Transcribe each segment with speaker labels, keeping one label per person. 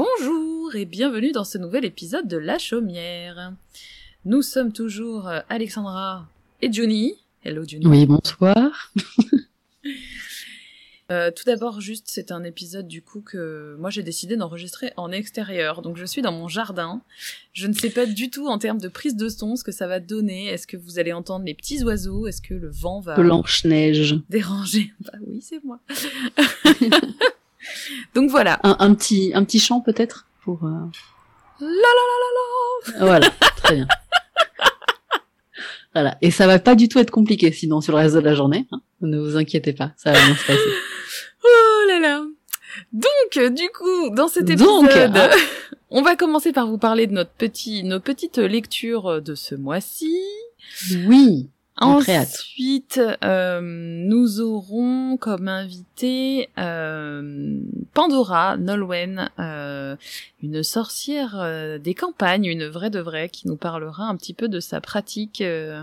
Speaker 1: Bonjour et bienvenue dans ce nouvel épisode de La Chaumière. Nous sommes toujours euh, Alexandra et Johnny. Hello Johnny.
Speaker 2: Oui, bonsoir.
Speaker 1: Euh, tout d'abord, juste, c'est un épisode du coup que moi j'ai décidé d'enregistrer en extérieur. Donc je suis dans mon jardin. Je ne sais pas du tout en termes de prise de son ce que ça va donner. Est-ce que vous allez entendre les petits oiseaux? Est-ce que le vent va
Speaker 2: Blanche-neige.
Speaker 1: déranger? Bah oui, c'est moi. Donc voilà.
Speaker 2: Un, un petit, un petit chant peut-être pour. euh,
Speaker 1: La la la la la.
Speaker 2: Voilà, très bien. Voilà. Et ça va pas du tout être compliqué sinon sur le reste de la journée. hein. Ne vous inquiétez pas, ça va bien se passer.
Speaker 1: Oh là là. Donc, euh, du coup, dans cet épisode,
Speaker 2: Donc, ah.
Speaker 1: on va commencer par vous parler de notre petit, nos petites lectures de ce mois-ci.
Speaker 2: Oui.
Speaker 1: Ensuite, euh, nous aurons comme invité euh, Pandora Nolwenn, euh, une sorcière euh, des campagnes, une vraie de vraie, qui nous parlera un petit peu de sa pratique, euh,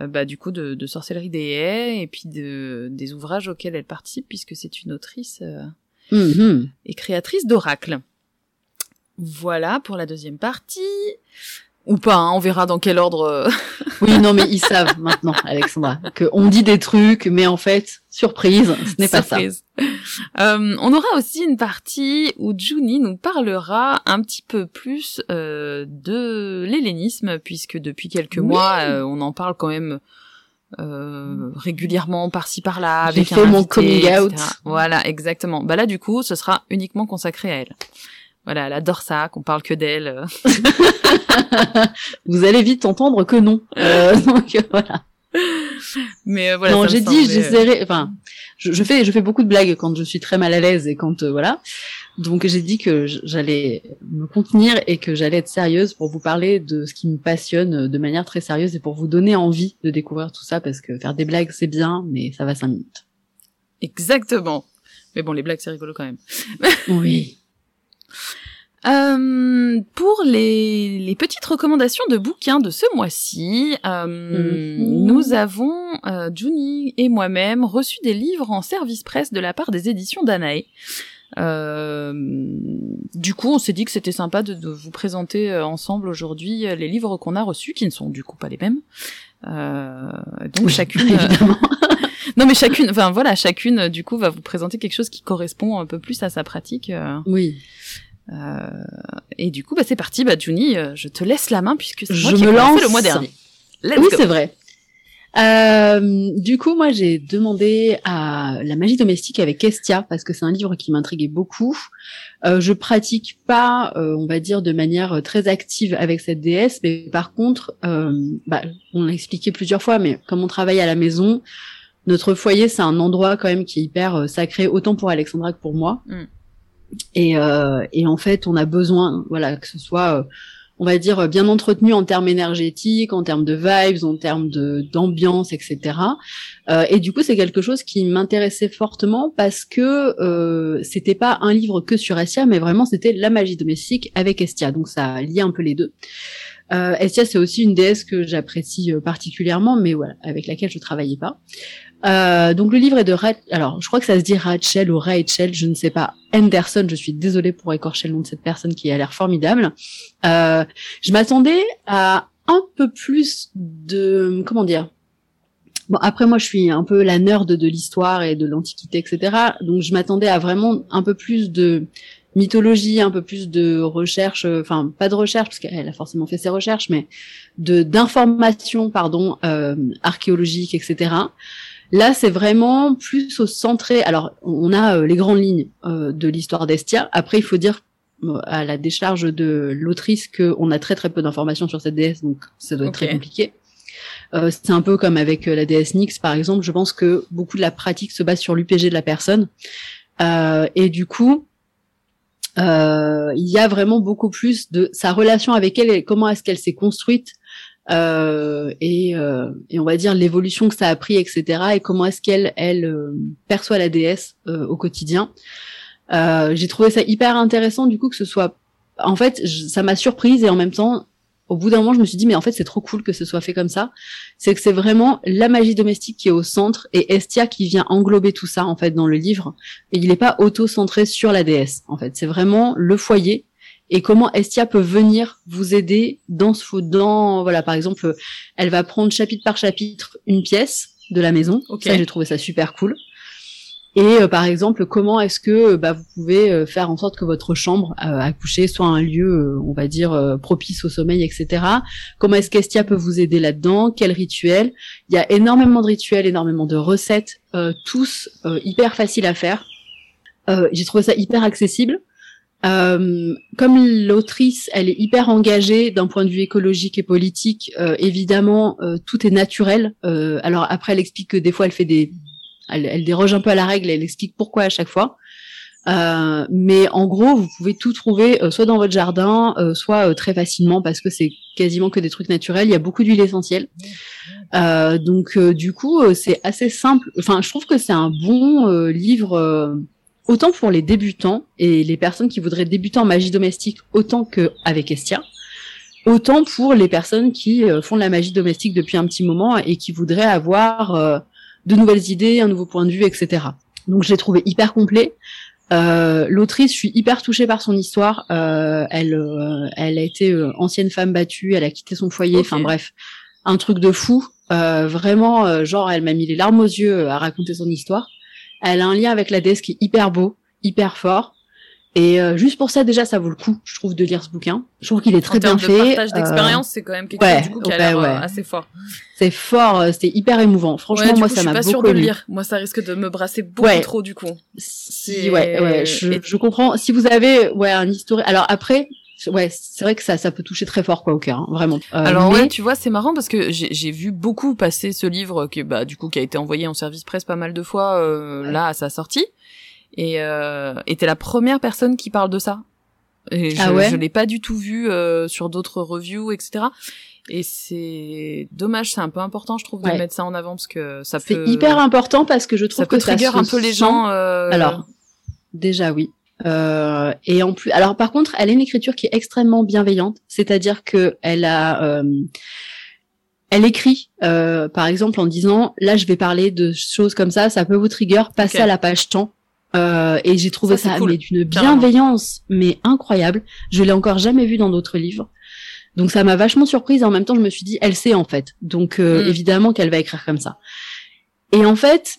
Speaker 1: bah, du coup, de, de sorcellerie des haies et puis de, des ouvrages auxquels elle participe, puisque c'est une autrice euh,
Speaker 2: Mhm.
Speaker 1: et créatrice d'oracles. Voilà pour la deuxième partie. Ou pas, hein, on verra dans quel ordre. euh,
Speaker 2: Oui, non, mais ils savent maintenant, Alexandra, que on dit des trucs, mais en fait, surprise, ce n'est pas ça.
Speaker 1: Euh, on aura aussi une partie où Juni nous parlera un petit peu plus euh, de l'hellénisme, puisque depuis quelques
Speaker 2: Oui.
Speaker 1: mois, euh, on en parle quand même euh, régulièrement par-ci par-là avec
Speaker 2: fait
Speaker 1: un
Speaker 2: mon
Speaker 1: invité,
Speaker 2: coming
Speaker 1: etc.
Speaker 2: out.
Speaker 1: Voilà, exactement. Bah là, du coup, ce sera uniquement consacré à elle. Voilà, elle adore ça, qu'on parle que d'elle. euh.
Speaker 2: Vous allez vite entendre que non. Euh, donc euh, voilà.
Speaker 1: Mais euh, voilà.
Speaker 2: non, j'ai dit, j'essaierai. Enfin, je, je fais, je fais beaucoup de blagues quand je suis très mal à l'aise et quand euh, voilà. Donc j'ai dit que j'allais me contenir et que j'allais être sérieuse pour vous parler de ce qui me passionne de manière très sérieuse et pour vous donner envie de découvrir tout ça parce que faire des blagues c'est bien, mais ça va cinq minutes.
Speaker 1: Exactement. Mais bon, les blagues, c'est rigolo quand même.
Speaker 2: Oui.
Speaker 1: Euh, pour les, les petites recommandations de bouquins de ce mois-ci, euh,
Speaker 2: Mhm.
Speaker 1: nous avons, euh, Juni et moi-même, reçu des livres en service presse de la part des éditions Danae. Euh, du coup, on s'est dit que c'était sympa de, de vous présenter ensemble aujourd'hui les livres qu'on a reçus, qui ne sont du coup pas les mêmes. Donc
Speaker 2: Oui,
Speaker 1: chacune,
Speaker 2: évidemment.
Speaker 1: Non mais chacune, enfin voilà, chacune euh, du coup va vous présenter quelque chose qui correspond un peu plus à sa pratique. euh,
Speaker 2: Oui.
Speaker 1: euh, et du coup, bah, c'est parti, bah, Juni, euh, je te laisse la main puisque c'est moi
Speaker 2: Je
Speaker 1: qui
Speaker 2: me lance.
Speaker 1: le mois dernier. Let's
Speaker 2: oui, c'est vrai. Euh, du coup, moi, j'ai demandé à la magie domestique avec Estia parce que c'est un livre qui m'intriguait beaucoup. Euh, je pratique pas, euh, on va dire, de manière très active avec cette déesse, mais par contre, euh, bah, on l'a expliqué plusieurs fois, mais comme on travaille à la maison, notre foyer, c'est un endroit quand même qui est hyper euh, sacré, autant pour Alexandra que pour moi.
Speaker 1: Mm.
Speaker 2: Et, euh, et en fait, on a besoin, voilà, que ce soit euh, on va dire bien entretenu en termes énergétiques, en termes de vibes, en termes de d'ambiance, etc. Euh, et du coup, c'est quelque chose qui m'intéressait fortement parce que euh, c'était pas un livre que sur Estia, mais vraiment c'était la magie domestique avec Estia. Donc ça liait un peu les deux. Euh, Estia, c'est aussi une déesse que j'apprécie euh, particulièrement, mais voilà, avec laquelle je travaillais pas. Euh, donc le livre est de Ra alors je crois que ça se dit Rachel ou Rachel, je ne sais pas. Anderson, je suis désolée pour écorcher le nom de cette personne qui a l'air formidable. Euh, je m'attendais à un peu plus de comment dire. Bon après moi je suis un peu la nerd de l'histoire et de l'antiquité etc. Donc je m'attendais à vraiment un peu plus de mythologie, un peu plus de recherche, euh, enfin pas de recherche parce qu'elle a forcément fait ses recherches, mais de d'informations pardon euh, archéologiques etc. Là, c'est vraiment plus au centré. Alors, on a euh, les grandes lignes euh, de l'histoire d'Estia. Après, il faut dire euh, à la décharge de l'autrice qu'on a très très peu d'informations sur cette déesse, donc ça doit être très compliqué. Euh, c'est un peu comme avec la déesse Nyx, par exemple. Je pense que beaucoup de la pratique se base sur l'UPG de la personne. Et du coup, il y a vraiment beaucoup plus de sa relation avec elle et comment est-ce qu'elle s'est construite euh, et, euh, et on va dire l'évolution que ça a pris, etc. Et comment est-ce qu'elle elle euh, perçoit la déesse euh, au quotidien. Euh, J'ai trouvé ça hyper intéressant du coup que ce soit, en fait, je- ça m'a surprise et en même temps, au bout d'un moment, je me suis dit, mais en fait, c'est trop cool que ce soit fait comme ça. C'est que c'est vraiment la magie domestique qui est au centre et Estia qui vient englober tout ça, en fait, dans le livre. Et il n'est pas auto-centré sur la déesse, en fait. C'est vraiment le foyer et comment Estia peut venir vous aider dans ce dans voilà par exemple elle va prendre chapitre par chapitre une pièce de la maison ça j'ai trouvé ça super cool et euh, par exemple, comment est-ce que bah, vous pouvez euh, faire en sorte que votre chambre euh, à coucher soit un lieu, on va dire, propice au sommeil, etc. Comment est-ce qu'Estia peut vous aider là-dedans? Quel rituel? Il y a énormément de rituels, énormément de recettes, tous hyper faciles à faire. J'ai trouvé ça hyper accessible. Comme l'autrice, elle est hyper engagée d'un point de vue écologique et politique, évidemment, tout est naturel. alors après, elle explique que des fois, elle fait des, elle, déroge un peu à la règle elle explique pourquoi à chaque fois. Euh, mais en gros, vous pouvez tout trouver euh, soit dans votre jardin, euh, soit très facilement parce que c'est quasiment que des trucs naturels. Il y a beaucoup d'huile essentielle. donc du coup, c'est assez simple. Enfin, je trouve que c'est un bon livre autant pour les débutants et les personnes qui voudraient débuter en magie domestique autant qu'avec Estia. Autant pour les personnes qui font de la magie domestique depuis un petit moment et qui voudraient avoir de nouvelles idées, un nouveau point de vue, etc. Donc je l'ai trouvé hyper complet. Euh, L'autrice, je suis hyper touchée par son histoire. Euh, elle, euh, elle a été euh, ancienne femme battue, elle a quitté son foyer. Enfin bref, un truc de fou. Euh, vraiment, genre, elle m'a mis les larmes aux yeux à raconter son histoire. Elle a un lien avec la déesse qui est hyper beau, hyper fort. Et euh, juste pour ça, déjà, ça vaut le coup, je trouve, de lire ce bouquin. Je trouve qu'il est très bien fait.
Speaker 1: Le partage d'expérience, c'est quand même quelque chose du coup, qui a l'air assez fort.
Speaker 2: C'est fort, euh, c'était hyper émouvant. Franchement, moi, ça m'a beaucoup. Je suis pas sûre de le lire.
Speaker 1: Moi, ça risque de me brasser beaucoup trop, du coup.
Speaker 2: Si, ouais, ouais, je, je, comprends. Si vous avez, ouais, un historique. Alors après, ouais, c'est vrai que ça, ça peut toucher très fort quoi au cœur, hein, vraiment.
Speaker 1: Euh, Alors ouais, tu vois, c'est marrant parce que j'ai vu beaucoup passer ce livre qui, bah, du coup, qui a été envoyé en service presse pas mal de fois euh, là à sa sortie. Et euh, t'es la première personne qui parle de ça. Et je, ah ouais je l'ai pas du tout vu euh, sur d'autres reviews, etc. Et c'est dommage, c'est un peu important, je trouve, de mettre ça en avant parce que ça peut.
Speaker 2: C'est hyper important parce que je trouve ça
Speaker 1: que
Speaker 2: ça
Speaker 1: un peu les gens. Euh...
Speaker 2: Alors, déjà oui. Euh, et en plus, alors par contre, elle a une écriture qui est extrêmement bienveillante, c'est-à-dire que elle a, euh, elle écrit, euh, par exemple, en disant là, je vais parler de choses comme ça, ça peut vous trigger, passez à la page temps. Euh, et j'ai trouvé ça, mais d'une bienveillance mais incroyable. Je l'ai encore jamais vu dans d'autres livres. Donc ça m'a vachement surprise et en même temps je me suis dit elle sait en fait. Donc euh, mm. évidemment qu'elle va écrire comme ça. Et en fait,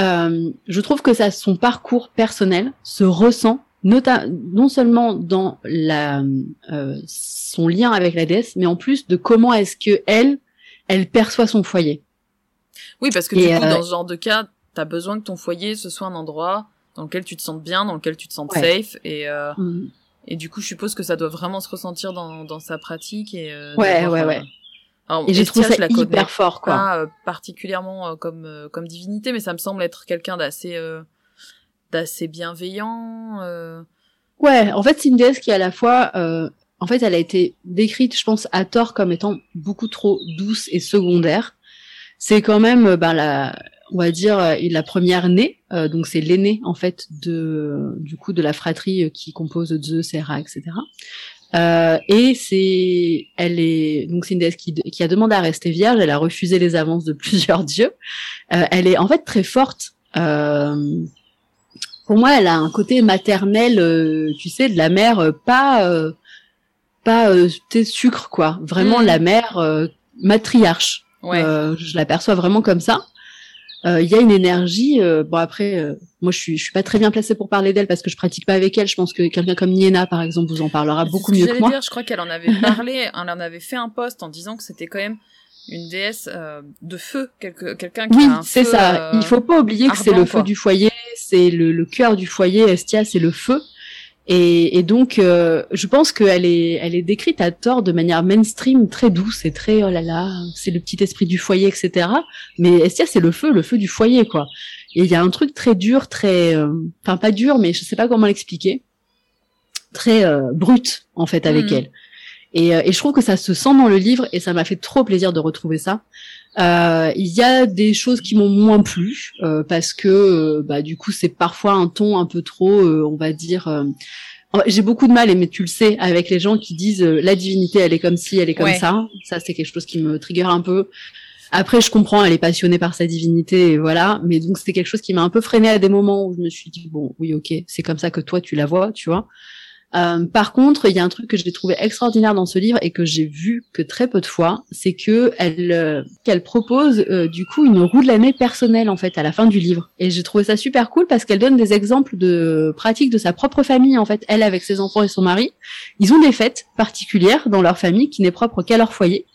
Speaker 2: euh, je trouve que ça son parcours personnel se ressent non seulement dans la euh, son lien avec la déesse, mais en plus de comment est-ce que elle elle perçoit son foyer.
Speaker 1: Oui, parce que du coup, dans ce genre de cas, t'as besoin que ton foyer ce soit un endroit dans lequel tu te sens bien, dans lequel tu te sens safe et euh, mm. et du coup je suppose que ça doit vraiment se ressentir dans dans sa pratique et
Speaker 2: euh, ouais ouais ouais. Alors, et j'ai trouvé ça hyper fort quoi.
Speaker 1: Pas, euh, particulièrement euh, comme euh, comme divinité, mais ça me semble être quelqu'un d'assez d'assez bienveillant.
Speaker 2: Ouais, en fait c'est une déesse qui à la fois en fait, elle a été décrite, je pense, à tort comme étant beaucoup trop douce et secondaire. C'est quand même ben, la, on va dire euh, la première née, euh, donc c'est l'aînée en fait de du coup de la fratrie euh, qui compose Zeus, Hera, etc. Euh, et c'est, elle est donc c'est une déesse qui, qui, a demandé à rester vierge. Elle a refusé les avances de plusieurs dieux. Euh, elle est en fait très forte. Euh, pour moi, elle a un côté maternel, tu sais, de la mère, pas pas sucre quoi. Vraiment mm. la mère matriarche. Ouais. je l'aperçois vraiment comme ça. Euh, il y a une énergie. Euh, bon après, euh, moi je suis je suis pas très bien placée pour parler d'elle parce que je pratique pas avec elle. Je pense que quelqu'un comme Niena par exemple vous en parlera beaucoup mieux que, moi.
Speaker 1: Dire, je crois qu'elle en avait parlé, elle en avait fait un post en disant que c'était quand même une déesse de feu, quelqu'un qui
Speaker 2: oui,
Speaker 1: a un
Speaker 2: c'est ça. Il faut pas oublier que c'est le feu du foyer, c'est le, le cœur du foyer. Estia, c'est le feu. Et, et donc, euh, je pense qu'elle est, elle est décrite à tort de manière mainstream, très douce et très oh là là, c'est le petit esprit du foyer, etc. Mais Estia, c'est le feu, le feu du foyer, quoi. Et il y a un truc très dur, très, euh, enfin pas dur, mais je sais pas comment l'expliquer, très euh, brut en fait avec mm. elle. Et, et je trouve que ça se sent dans le livre et ça m'a fait trop plaisir de retrouver ça. Euh, il y a des choses qui m'ont moins plu euh, parce que euh, bah, du coup c'est parfois un ton un peu trop, on va dire, j'ai beaucoup de mal, mais tu le sais, avec les gens qui disent euh, la divinité, elle est comme ci, elle est comme ça. Ça, c'est quelque chose qui me trigger un peu. Après, je comprends, elle est passionnée par sa divinité, et voilà. Mais donc, c'est quelque chose qui m'a un peu freiné à des moments où je me suis dit, bon, oui, ok, c'est comme ça que toi, tu la vois, tu vois. Euh, par contre, il y a un truc que j'ai trouvé extraordinaire dans ce livre et que j'ai vu que très peu de fois, c'est que elle euh, qu'elle propose euh, du coup une roue de l'année personnelle en fait à la fin du livre. Et j'ai trouvé ça super cool parce qu'elle donne des exemples de pratiques de sa propre famille en fait. Elle avec ses enfants et son mari, ils ont des fêtes particulières dans leur famille qui n'est propre qu'à leur foyer.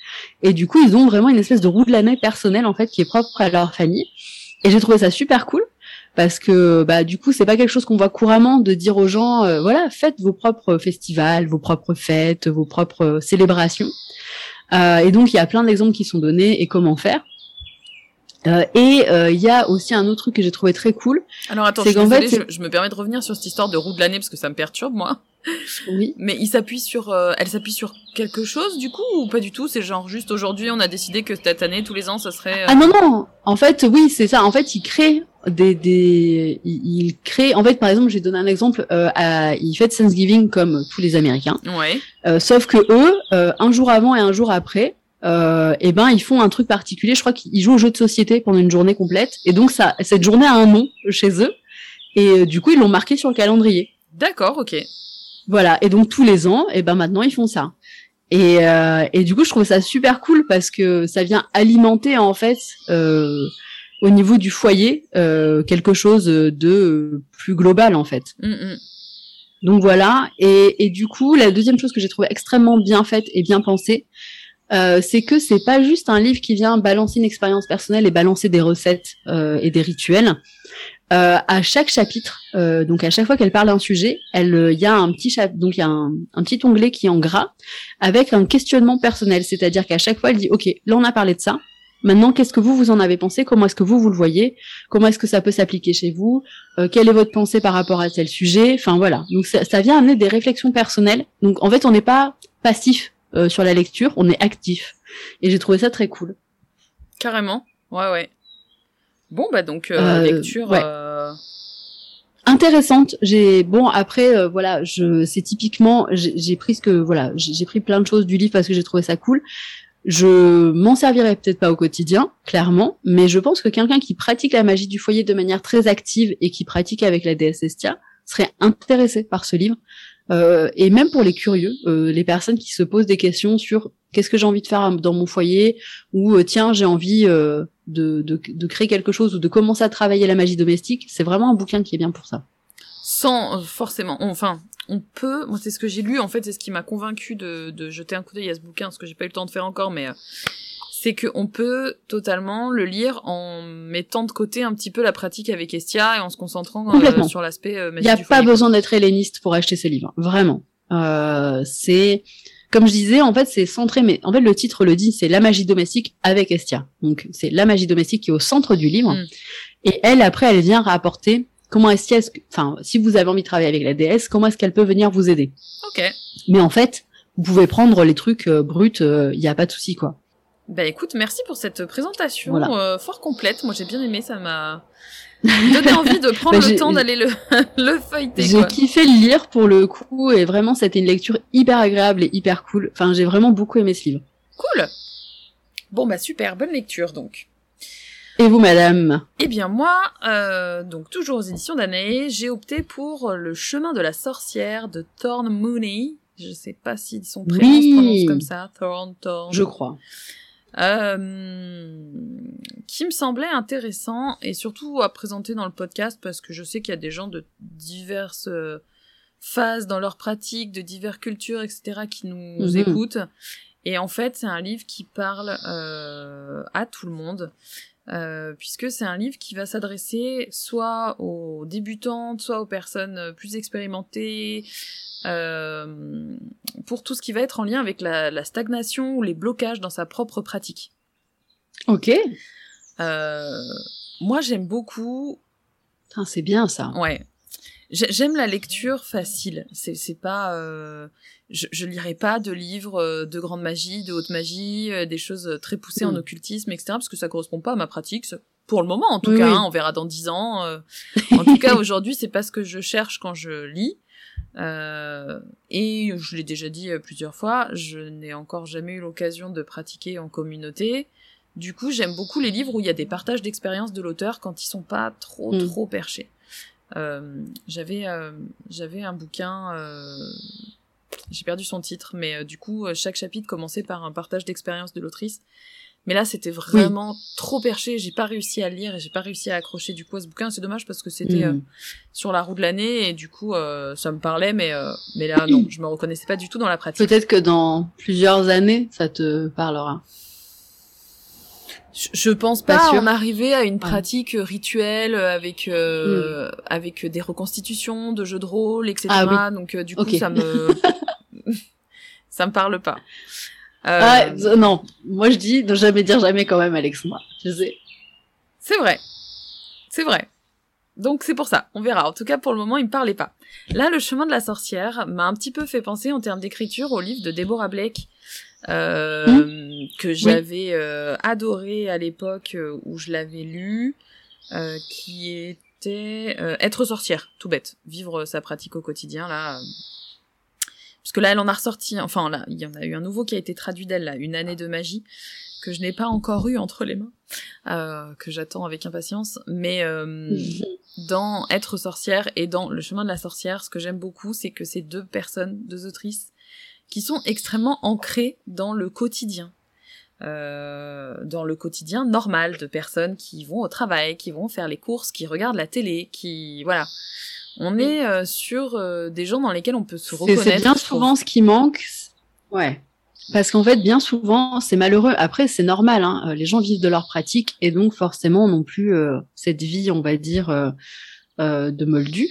Speaker 2: Et du coup, ils ont vraiment une espèce de roue de l'année personnelle en fait qui est propre à leur famille. Et j'ai trouvé ça super cool parce que bah du coup c'est pas quelque chose qu'on voit couramment de dire aux gens euh, voilà faites vos propres festivals, vos propres fêtes, vos propres célébrations. Euh, et donc il y a plein d'exemples qui sont donnés et comment faire. Euh, et euh, il y a aussi un autre truc que j'ai trouvé très cool.
Speaker 1: Alors attends, je, fait, je, me permets de revenir sur cette histoire de roue de l'année parce que ça me perturbe moi.
Speaker 2: Oui.
Speaker 1: Mais il s'appuie sur, euh, elle s'appuie sur quelque chose du coup ou pas du tout? C'est genre juste aujourd'hui on a décidé que cette année tous les ans ça serait.
Speaker 2: Ah non non, en fait oui c'est ça. En fait il crée des, des il, crée en fait par exemple j'ai donné un exemple euh, à, il fait Thanksgiving comme tous les Américains.
Speaker 1: Ouais.
Speaker 2: sauf que eux un jour avant et un jour après euh, et ben ils font un truc particulier. Je crois qu'ils jouent au jeu de société pendant une journée complète. Et donc ça, cette journée a un nom chez eux. Et euh, du coup, ils l'ont marqué sur le calendrier.
Speaker 1: D'accord, ok.
Speaker 2: Voilà. Et donc tous les ans, et ben maintenant ils font ça. Et, euh, et du coup, je trouve ça super cool parce que ça vient alimenter en fait euh, au niveau du foyer quelque chose de plus global en fait.
Speaker 1: Mm, mm.
Speaker 2: Donc voilà. Et, et du coup, la deuxième chose que j'ai trouvé extrêmement bien faite et bien pensée, euh, c'est que c'est pas juste un livre qui vient balancer une expérience personnelle et balancer des recettes euh, et des rituels. Euh, à chaque chapitre, euh, donc à chaque fois qu'elle parle d'un sujet, elle, euh, il y a un petit donc il y a un, petit onglet qui est en gras avec un questionnement personnel, c'est-à-dire qu'à chaque fois elle dit, ok, là on a parlé de ça. Maintenant, qu'est-ce que vous vous en avez pensé? Comment est-ce que vous vous le voyez? Comment est-ce que ça peut s'appliquer chez vous? Quelle est votre pensée par rapport à tel sujet? Enfin voilà. Donc ça, ça vient amener des réflexions personnelles. Donc en fait, on n'est pas passif euh, sur la lecture, on est actif. Et j'ai trouvé ça très cool.
Speaker 1: Carrément. Ouais, ouais. Bon, bah donc, euh, euh lecture... Euh,
Speaker 2: intéressante. J'ai bon après voilà, je c'est typiquement j'ai pris ce que voilà, j'ai pris plein de choses du livre parce que j'ai trouvé ça cool. Je m'en servirai peut-être pas au quotidien, clairement, mais je pense que quelqu'un qui pratique la magie du foyer de manière très active et qui pratique avec la déesse Estia serait intéressé par ce livre euh, et même pour les curieux, euh, les personnes qui se posent des questions sur qu'est-ce que j'ai envie de faire dans mon foyer ou euh, tiens j'ai envie de, de, de, créer quelque chose ou de commencer à travailler la magie domestique, c'est vraiment un bouquin qui est bien pour ça.
Speaker 1: Sans forcément, enfin, on peut, moi c'est ce que j'ai lu en fait, c'est ce qui m'a convaincu de, de jeter un coup d'œil à ce bouquin, ce que j'ai pas eu le temps de faire encore, mais c'est qu'on peut totalement le lire en mettant de côté un petit peu la pratique avec Estia et en se concentrant euh, sur l'aspect euh,
Speaker 2: Il n'y a pas besoin d'être helléniste pour acheter ce livre, vraiment. Euh, c'est comme je disais, en fait, c'est centré, mais en fait, le titre le dit, c'est la magie domestique avec Estia. Donc, c'est la magie domestique qui est au centre du livre. Mm. Et elle, après, elle vient rapporter comment Estia, enfin, si vous avez envie de travailler avec la déesse, comment est-ce qu'elle peut venir vous aider.
Speaker 1: Ok.
Speaker 2: Mais en fait, vous pouvez prendre les trucs bruts, il n'y a pas de souci, quoi.
Speaker 1: Bah écoute, merci pour cette présentation euh, fort complète. Moi j'ai bien aimé, ça m'a donné envie de prendre bah, le temps d'aller le, le feuilleter.
Speaker 2: J'ai kiffé le lire pour le coup et vraiment c'était une lecture hyper agréable et hyper cool. Enfin j'ai vraiment beaucoup aimé ce livre.
Speaker 1: Cool. Bon bah super, bonne lecture donc.
Speaker 2: Et vous, madame?
Speaker 1: Eh bien, moi, euh, donc toujours aux éditions d'année, j'ai opté pour Le chemin de la sorcière de Thorn Mooney. Je sais pas si son prénom se prononce comme ça. Thorn, Thorn.
Speaker 2: Je crois.
Speaker 1: Euh, qui me semblait intéressant et surtout à présenter dans le podcast parce que je sais qu'il y a des gens de diverses euh, phases dans leur pratique, de diverses cultures, etc., qui nous mhm. écoutent. Et en fait, c'est un livre qui parle euh, à tout le monde. Euh, puisque c'est un livre qui va s'adresser soit aux débutantes, soit aux personnes plus expérimentées, euh, pour tout ce qui va être en lien avec la, stagnation ou les blocages dans sa propre pratique.
Speaker 2: Ok.
Speaker 1: Euh, moi, j'aime beaucoup.
Speaker 2: C'est bien ça.
Speaker 1: Ouais. J'aime la lecture facile. C'est pas. Euh, je, je lirai pas de livres de grande magie, de haute magie, des choses très poussées en mm. occultisme, etc. Parce que ça correspond pas à ma pratique. Pour le moment, en tout cas, hein, on verra dans dix ans. en tout cas, aujourd'hui, c'est pas ce que je cherche quand je lis. Euh, et je l'ai déjà dit euh, plusieurs fois, je n'ai encore jamais eu l'occasion de pratiquer en communauté. Du coup, j'aime beaucoup les livres où il y a des partages d'expériences de l'auteur quand ils sont pas trop
Speaker 2: Mm.
Speaker 1: trop perchés. Euh, j'avais euh, j'avais un bouquin, j'ai perdu son titre, mais du coup chaque chapitre commençait par un partage d'expérience de l'autrice. Mais là, c'était vraiment trop perché. J'ai pas réussi à le lire et j'ai pas réussi à accrocher du coup à ce bouquin. C'est dommage parce que c'était euh,
Speaker 2: Mm.
Speaker 1: sur la roue de l'année et du coup euh, ça me parlait, mais euh, mais là non, je me reconnaissais pas du tout dans la pratique.
Speaker 2: Peut-être que dans plusieurs années, ça te parlera.
Speaker 1: Je, je pense
Speaker 2: Pas
Speaker 1: pas, en arriver à une pratique rituelle euh, avec euh, avec des reconstitutions de jeux de rôle, etc.
Speaker 2: Ah
Speaker 1: Donc euh, du coup ça me ça me parle pas. Euh,
Speaker 2: Ah, non, moi je dis ne jamais dire jamais quand même, Alexandra. Je sais.
Speaker 1: C'est vrai. C'est vrai. Donc c'est pour ça, on verra. En tout cas, pour le moment, il me parlait pas. Là, le chemin de la sorcière m'a un petit peu fait penser en termes d'écriture au livre de Deborah Blake euh, que j'avais euh, adoré à l'époque euh, où je l'avais lu, euh, qui était euh, être sorcière, tout bête, vivre sa pratique au quotidien là. Parce que là, elle en a ressorti, enfin là, il y en a eu un nouveau qui a été traduit d'elle là, une année de magie que je n'ai pas encore eu entre les mains, euh, que j'attends avec impatience. Mais euh, dans Être sorcière et dans Le chemin de la sorcière, ce que j'aime beaucoup, c'est que c'est deux personnes, deux autrices, qui sont extrêmement ancrées dans le quotidien. Euh, dans le quotidien normal de personnes qui vont au travail, qui vont faire les courses, qui regardent la télé, qui voilà. On est euh, sur euh, des gens dans lesquels on peut se reconnaître.
Speaker 2: c'est bien souvent ce qui manque. Ouais. Parce qu'en fait, bien souvent, c'est malheureux. Après, c'est normal. Hein. euh, Les gens vivent de leur pratique et donc forcément non plus euh, cette vie, on va dire, euh, de moldu.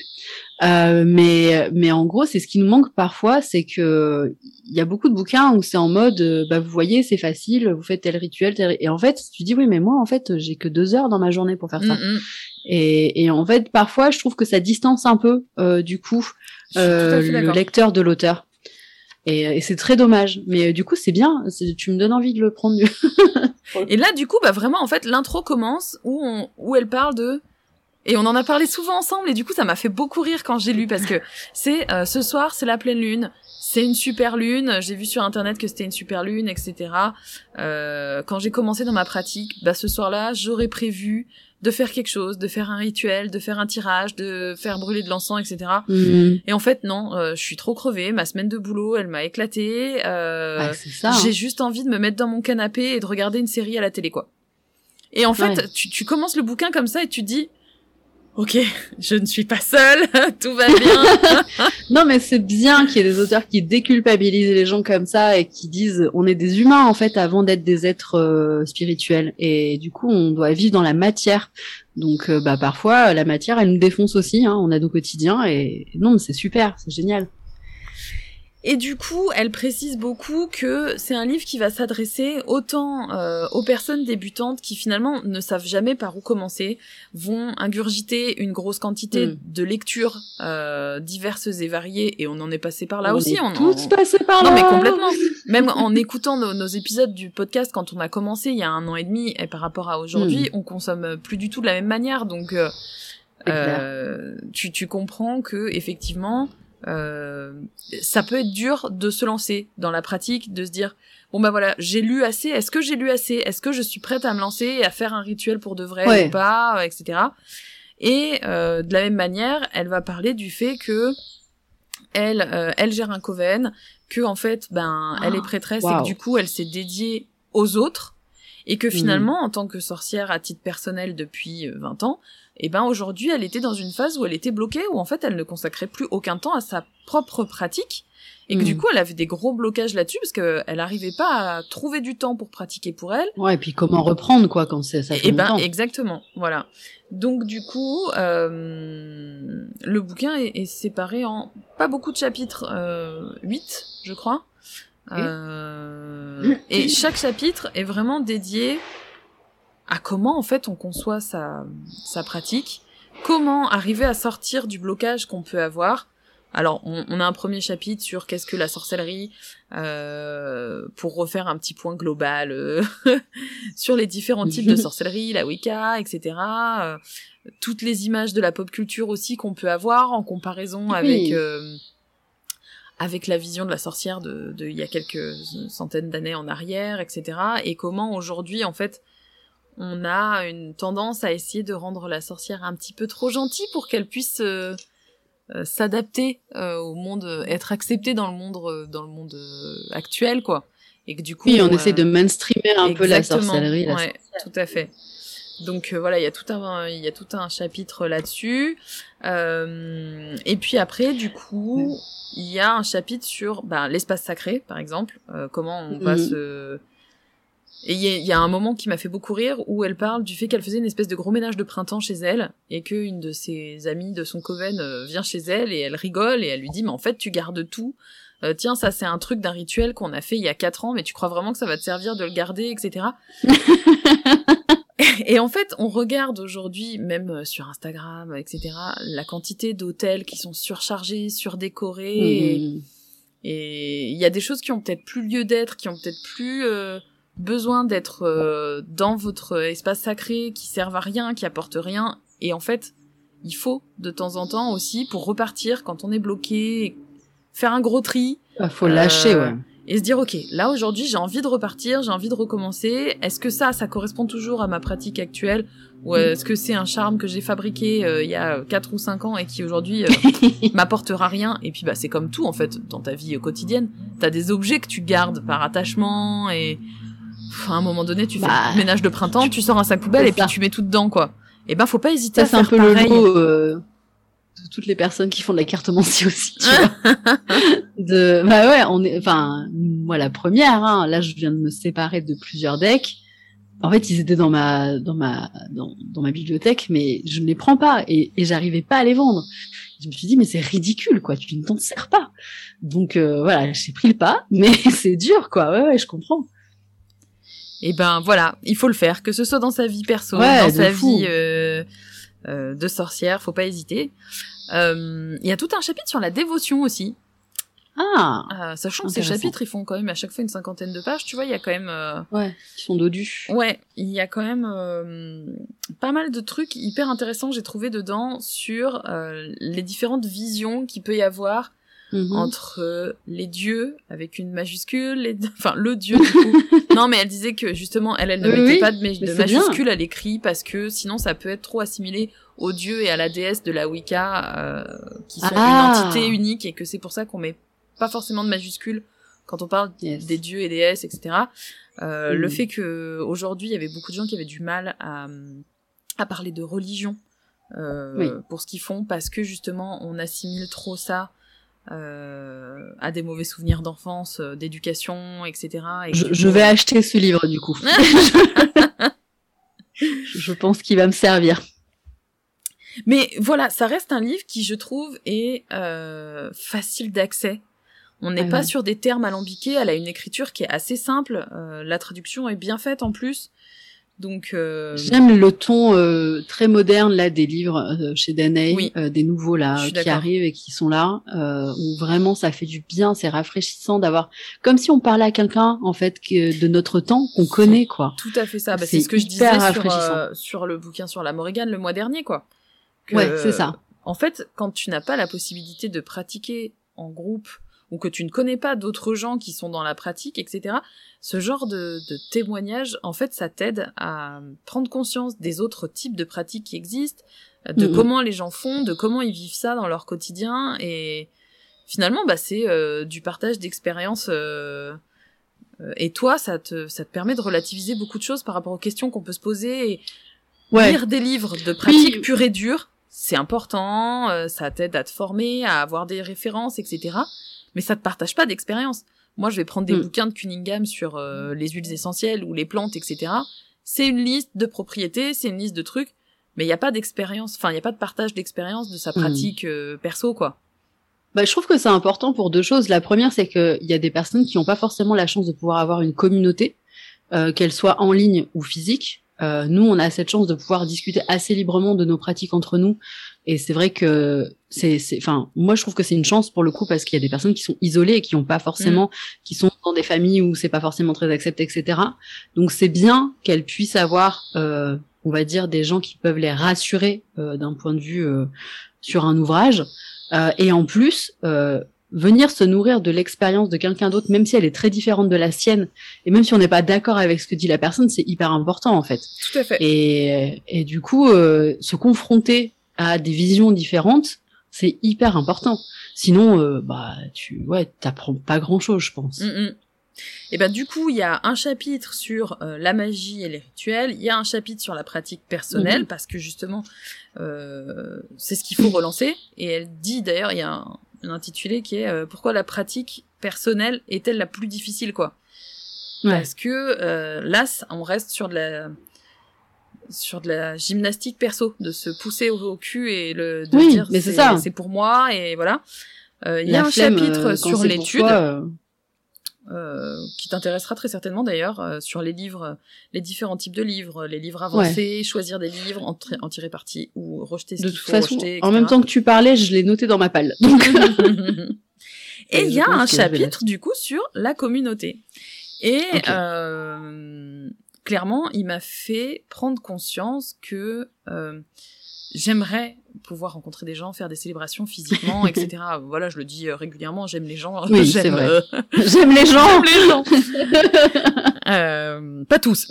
Speaker 2: Euh, mais mais en gros, c'est ce qui nous manque parfois, c'est que il y a beaucoup de bouquins où c'est en mode, euh, bah vous voyez, c'est facile, vous faites tel rituel, tel... et en fait, tu dis oui, mais moi en fait, j'ai que deux heures dans ma journée pour faire ça.
Speaker 1: Mm, mm.
Speaker 2: Et, et en fait, parfois, je trouve que ça distance un peu euh, du coup euh, le lecteur de l'auteur. Et, et c'est très dommage. Mais du coup, c'est bien. Tu me donnes envie de le prendre mieux.
Speaker 1: Et là, du coup, bah vraiment, en fait, l'intro commence où on, où elle parle de et on en a parlé souvent ensemble et du coup, ça m'a fait beaucoup rire quand j'ai lu parce que c'est euh, ce soir, c'est la pleine lune, c'est une super lune. J'ai vu sur internet que c'était une super lune, etc. Euh, quand j'ai commencé dans ma pratique, bah ce soir-là, j'aurais prévu de faire quelque chose, de faire un rituel, de faire un tirage, de faire brûler de l'encens, etc.
Speaker 2: Mhm.
Speaker 1: Et en fait, non, euh, je suis trop crevée. Ma semaine de boulot, elle m'a éclatée. Euh,
Speaker 2: ça. hein.
Speaker 1: j'ai juste envie de me mettre dans mon canapé et de regarder une série à la télé, quoi. Et en fait,
Speaker 2: Ouais.
Speaker 1: tu, tu commences le bouquin comme ça et tu te dis, ok, je ne suis pas seule, tout va bien.
Speaker 2: Non, mais c'est bien qu'il y ait des auteurs qui déculpabilisent les gens comme ça et qui disent on est des humains en fait avant d'être des êtres euh, spirituels. Et du coup, on doit vivre dans la matière. Donc, euh, bah parfois, la matière, elle nous défonce aussi. Hein, on a nos quotidiens et non, mais c'est super, c'est génial.
Speaker 1: Et du coup, elle précise beaucoup que c'est un livre qui va s'adresser autant euh, aux personnes débutantes qui finalement ne savent jamais par où commencer, vont ingurgiter une grosse quantité
Speaker 2: Mm.
Speaker 1: de lectures euh, diverses et variées, et on en est passé par là
Speaker 2: on
Speaker 1: aussi.
Speaker 2: est
Speaker 1: on,
Speaker 2: tous par là.
Speaker 1: Non mais complètement. Même en écoutant nos, nos épisodes du podcast quand on a commencé il y a un an et demi et par rapport à aujourd'hui, on consomme plus du tout de la même manière. Donc euh, euh, tu, tu comprends que effectivement euh, ça peut être dur de se lancer dans la pratique, de se dire bon bah voilà j'ai lu assez, est-ce que j'ai lu assez, est-ce que je suis prête à me lancer et à faire un rituel pour de vrai
Speaker 2: Ouais.
Speaker 1: ou pas, euh, etc. Et euh, de la même manière, elle va parler du fait que elle, euh, elle gère un coven, que en fait, ben, elle est prêtresse et que du coup, elle s'est dédiée aux autres, et que finalement, en tant que sorcière à titre personnel depuis euh, 20 ans, et ben aujourd'hui, elle était dans une phase où elle était bloquée, où en fait, elle ne consacrait plus aucun temps à sa propre pratique, et que
Speaker 2: Mm.
Speaker 1: du coup, elle avait des gros blocages là-dessus parce qu'elle n'arrivait pas à trouver du temps pour pratiquer pour elle.
Speaker 2: Ouais, et puis comment reprendre quoi quand c'est ça fait
Speaker 1: Et ben exactement, voilà. Donc du coup, euh, le bouquin est, est séparé en pas beaucoup de chapitres, euh, 8 je crois. Euh, et chaque chapitre est vraiment dédié à comment en fait on conçoit sa, sa pratique, comment arriver à sortir du blocage qu'on peut avoir. Alors, on, on a un premier chapitre sur qu'est-ce que la sorcellerie, euh, pour refaire un petit point global euh, sur les différents types de sorcellerie, la Wicca, etc. euh, toutes les images de la pop culture aussi qu'on peut avoir en comparaison
Speaker 2: Oui.
Speaker 1: avec euh, avec la vision de la sorcière de, de il y a quelques centaines d'années en arrière, etc. Et comment aujourd'hui, en fait, on a une tendance à essayer de rendre la sorcière un petit peu trop gentille pour qu'elle puisse euh, euh, s'adapter euh, au monde, être acceptée dans le monde, dans le monde actuel, quoi. Et que du coup,
Speaker 2: oui, on essaie de mainstreamer un peu la sorcellerie. La
Speaker 1: ouais, tout à fait. Donc voilà, il y a tout un il y a tout un chapitre là-dessus. et puis après, du coup, il y a un chapitre sur ben, l'espace sacré, par exemple, comment on va mhm. se et il y, a un moment qui m'a fait beaucoup rire où elle parle du fait qu'elle faisait une espèce de gros ménage de printemps chez elle et qu'une de ses amies de son coven euh, vient chez elle et elle rigole et elle lui dit mais en fait tu gardes tout. Euh, tiens ça c'est un truc d'un rituel qu'on a fait il y a quatre ans mais tu crois vraiment que ça va te servir de le garder etc. et en fait on regarde aujourd'hui même euh, sur Instagram etc la quantité d'hôtels qui sont surchargés surdécorés et il y a des choses qui ont peut-être plus lieu d'être qui ont peut-être plus besoin d'être euh, dans votre espace sacré qui servent à rien, qui apporte rien. Et en fait, il faut de temps en temps aussi pour repartir quand on est bloqué, faire un gros tri.
Speaker 2: Il ah, faut lâcher, euh, ouais.
Speaker 1: Et se dire, ok, là aujourd'hui j'ai envie de repartir, j'ai envie de recommencer. Est-ce que ça, ça correspond toujours à ma pratique actuelle ou est-ce que c'est un charme que j'ai fabriqué euh, il y a 4 ou 5 ans et qui aujourd'hui m'apportera rien? Et puis bah c'est comme tout en fait dans ta vie quotidienne. T'as des objets que tu gardes par attachement et à un moment donné, tu fais bah, ménage de printemps, tu, sors un sac poubelle et puis tu mets tout dedans, quoi. Et eh ben, faut pas hésiter à faire un peu
Speaker 2: le euh, de toutes les personnes qui font de la cartomancie aussi, tu vois. de, bah ouais, on est, enfin, moi la première, hein, là je viens de me séparer de plusieurs decks. En fait, ils étaient dans ma, dans ma, dans, dans ma bibliothèque, mais je ne les prends pas et, et j'arrivais pas à les vendre. Je me suis dit, mais c'est ridicule, quoi. Tu ne t'en sers pas. Donc euh, voilà, j'ai pris le pas, mais c'est dur, quoi. Ouais, ouais, je comprends
Speaker 1: et ben voilà, il faut le faire, que ce soit dans sa vie perso, dans sa vie euh, euh, de sorcière, faut pas hésiter. Euh, il y a tout un chapitre sur la dévotion aussi.
Speaker 2: Ah.
Speaker 1: Euh, sachant que ces chapitres, ils font quand même à chaque fois une cinquantaine de pages, tu vois, il y a quand même. Euh,
Speaker 2: ouais, ils sont dodus.
Speaker 1: Ouais, il y a quand même pas mal de trucs hyper intéressants j'ai trouvé dedans sur les différentes visions qu'il peut y avoir Mhm. entre euh, les dieux avec une majuscule, les... enfin le dieu du coup. non, mais elle disait que justement elle, elle ne mettait pas de, majuscule à l'écrit parce que sinon ça peut être trop assimilé aux dieux et à la déesse de la Wicca euh, qui sont ah. une entité unique et que c'est pour ça qu'on met pas forcément de majuscule quand on parle des dieux et déesses, etc. Euh, Le fait que aujourd'hui il y avait beaucoup de gens qui avaient du mal à, à parler de religion euh, pour ce qu'ils font parce que justement on assimile trop ça euh, à des mauvais souvenirs d'enfance, euh, d'éducation, etc.
Speaker 2: je, vais acheter ce livre du coup. je pense qu'il va me servir.
Speaker 1: Mais voilà, ça reste un livre qui, je trouve, est euh, facile d'accès. On n'est ah pas sur des termes alambiqués, elle a une écriture qui est assez simple, euh, la traduction est bien faite en plus. Donc euh...
Speaker 2: j'aime le ton euh, très moderne là des livres euh, chez Danae, euh, des nouveaux là qui arrivent et qui sont là où vraiment ça fait du bien, c'est rafraîchissant d'avoir comme si on parlait à quelqu'un en fait que, de notre temps qu'on connaît quoi.
Speaker 1: Tout à fait ça, bah, c'est ce que je disais sur, sur le bouquin sur la Morrigan le mois dernier quoi.
Speaker 2: ouais, c'est ça.
Speaker 1: En fait, quand tu n'as pas la possibilité de pratiquer en groupe ou que tu ne connais pas d'autres gens qui sont dans la pratique, etc. Ce genre de, de témoignage, en fait, ça t'aide à prendre conscience des autres types de pratiques qui existent, de mhm. comment les gens font, de comment ils vivent ça dans leur quotidien, et finalement, bah, c'est euh, du partage d'expériences. Euh, euh, et toi, ça te, ça te permet de relativiser beaucoup de choses par rapport aux questions qu'on peut se poser. Et Lire des livres de pratiques pure et dure, c'est important, ça t'aide à te former, à avoir des références, etc mais ça te partage pas d'expérience. Moi, je vais prendre des mm. bouquins de Cunningham sur euh, les huiles essentielles ou les plantes, etc. C'est une liste de propriétés, c'est une liste de trucs, mais il n'y a pas d'expérience, enfin, il n'y a pas de partage d'expérience de sa mm. pratique euh, perso, quoi.
Speaker 2: Bah, je trouve que c'est important pour deux choses. La première, c'est qu'il y a des personnes qui n'ont pas forcément la chance de pouvoir avoir une communauté, euh, qu'elle soit en ligne ou physique. Nous, on a cette chance de pouvoir discuter assez librement de nos pratiques entre nous. Et c'est vrai que c'est, enfin, moi, je trouve que c'est une chance pour le coup parce qu'il y a des personnes qui sont isolées et qui n'ont pas forcément, mm. qui sont dans des familles où c'est pas forcément très accepté, etc. Donc, c'est bien qu'elles puissent avoir, euh, on va dire, des gens qui peuvent les rassurer euh, d'un point de vue euh, sur un ouvrage. Euh, et en plus, venir se nourrir de l'expérience de quelqu'un d'autre, même si elle est très différente de la sienne, et même si on n'est pas d'accord avec ce que dit la personne, c'est hyper important en fait.
Speaker 1: Tout à fait.
Speaker 2: Et, et du coup, euh, se confronter à des visions différentes, c'est hyper important. Sinon, euh, bah, tu, ouais, t'apprends pas grand chose, je pense.
Speaker 1: Mm, mm. Et ben du coup, il y a un chapitre sur euh, la magie et les rituels, il y a un chapitre sur la pratique personnelle
Speaker 2: Mhm.
Speaker 1: parce que justement euh, c'est ce qu'il faut relancer et elle dit d'ailleurs il y a un, un intitulé qui est euh, pourquoi la pratique personnelle est-elle la plus difficile quoi?
Speaker 2: Ouais.
Speaker 1: Parce que euh, là on reste sur de la sur de la gymnastique perso, de se pousser au, au cul et le de
Speaker 2: Oui,
Speaker 1: dire
Speaker 2: mais c'est ça.
Speaker 1: c'est pour moi et voilà. Euh, Il y a un
Speaker 2: flemme,
Speaker 1: chapitre
Speaker 2: euh,
Speaker 1: sur l'étude
Speaker 2: euh,
Speaker 1: euh, qui t'intéressera très certainement d'ailleurs euh, sur les livres, les différents types de livres, les livres avancés, choisir des livres, en, tirer parti ou rejeter ce
Speaker 2: de
Speaker 1: qu'il
Speaker 2: toute
Speaker 1: faut
Speaker 2: façon,
Speaker 1: rejeter.
Speaker 2: en même temps que tu parlais, je l'ai noté dans ma palle. Donc,
Speaker 1: Et il y a un chapitre du coup sur la communauté. Et euh, clairement, il m'a fait prendre conscience que euh, j'aimerais pouvoir rencontrer des gens, faire des célébrations physiquement, etc. Voilà, je le dis euh, régulièrement, j'aime les gens.
Speaker 2: Oui,
Speaker 1: j'aime,
Speaker 2: c'est vrai.
Speaker 1: euh,
Speaker 2: J'aime les gens.
Speaker 1: J'aime les gens. Euh, pas tous.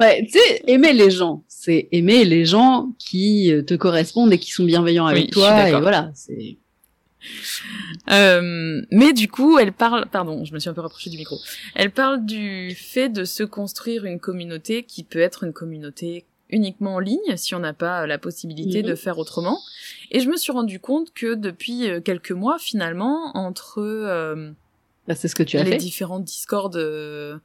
Speaker 2: Ouais, tu sais, aimer les gens, c'est aimer les gens qui euh, te correspondent et qui sont bienveillants avec
Speaker 1: Oui,
Speaker 2: toi. Et voilà, c'est.
Speaker 1: Euh, mais du coup, elle parle, pardon, je me suis un peu rapprochée du micro. Elle parle du fait de se construire une communauté qui peut être une communauté uniquement en ligne si on n'a pas la possibilité
Speaker 2: Mhm.
Speaker 1: de faire autrement. Et je me suis rendu compte que depuis euh, quelques mois, finalement, entre euh,
Speaker 2: Bah, c'est ce que tu as
Speaker 1: les
Speaker 2: fait.
Speaker 1: différents discords euh,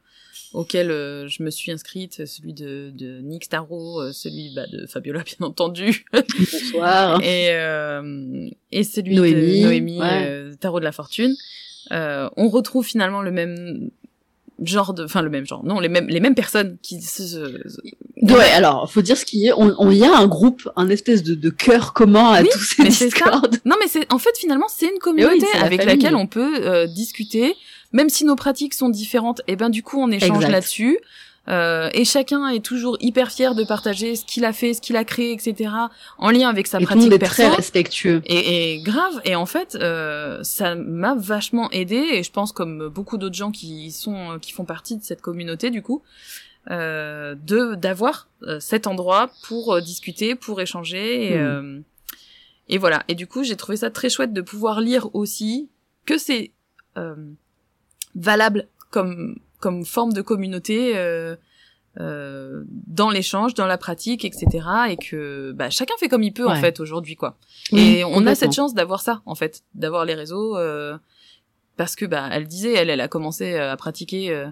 Speaker 1: auxquels euh, je me suis inscrite, celui de, de Nick Starro, euh, celui bah, de Fabiola bien entendu,
Speaker 2: Bonsoir.
Speaker 1: et, euh, et celui
Speaker 2: Noémie,
Speaker 1: de Noémie,
Speaker 2: ouais.
Speaker 1: euh, Tarot de la Fortune, euh, on retrouve finalement le même genre de, enfin le même genre, non les mêmes les mêmes personnes qui se, se-
Speaker 2: Ouais, alors, faut dire ce qui est. On, on y a un groupe, un espèce de, de cœur commun à
Speaker 1: Oui,
Speaker 2: tous ces discords.
Speaker 1: Non mais c'est en fait finalement c'est une communauté avec laquelle on peut euh, discuter, même si nos pratiques sont différentes. Et ben du coup on échange là-dessus. Euh, et chacun est toujours hyper fier de partager ce qu'il a fait, ce qu'il a créé, etc. en lien avec sa
Speaker 2: Et tout le
Speaker 1: pratique
Speaker 2: monde est
Speaker 1: perso.
Speaker 2: très respectueux.
Speaker 1: Et, et grave, et en fait, euh, ça m'a vachement aidé, et je pense comme beaucoup d'autres gens qui sont, qui font partie de cette communauté, du coup, euh, de d'avoir euh, cet endroit pour euh, discuter, pour échanger, et,
Speaker 2: Hmm.
Speaker 1: euh, et voilà. Et du coup, j'ai trouvé ça très chouette de pouvoir lire aussi que c'est euh, valable comme comme forme de communauté. Euh, euh, dans l'échange, dans la pratique, etc. Et que bah, chacun fait comme il peut en fait aujourd'hui quoi.
Speaker 2: Oui,
Speaker 1: et on a cette chance d'avoir ça en fait, d'avoir les réseaux euh, parce que bah elle disait elle elle a commencé euh, à pratiquer euh,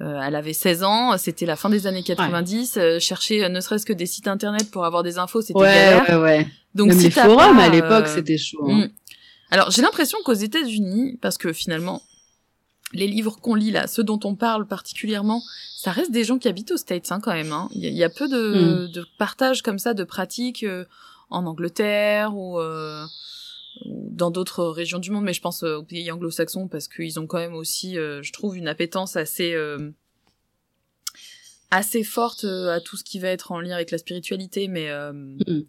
Speaker 1: euh, elle avait 16 ans, c'était la fin des années 90, euh, chercher ne serait-ce que des sites internet pour avoir des infos, c'était
Speaker 2: Ouais,
Speaker 1: galère.
Speaker 2: ouais, ouais.
Speaker 1: Donc
Speaker 2: Même
Speaker 1: si
Speaker 2: les forums
Speaker 1: pas,
Speaker 2: à l'époque, c'était chaud. hein.
Speaker 1: Mm. Alors, j'ai l'impression qu'aux États-Unis, parce que finalement, les livres qu'on lit là, ceux dont on parle particulièrement, ça reste des gens qui habitent aux States hein, quand même. hein. Il y, a- il y a peu de, de partage comme ça, de pratiques euh, en Angleterre ou, euh, ou dans d'autres régions du monde, mais je pense euh, aux pays anglo-saxons parce qu'ils ont quand même aussi, euh, je trouve, une appétence assez euh, assez forte euh, à tout ce qui va être en lien avec la spiritualité, mais euh,
Speaker 2: Mm.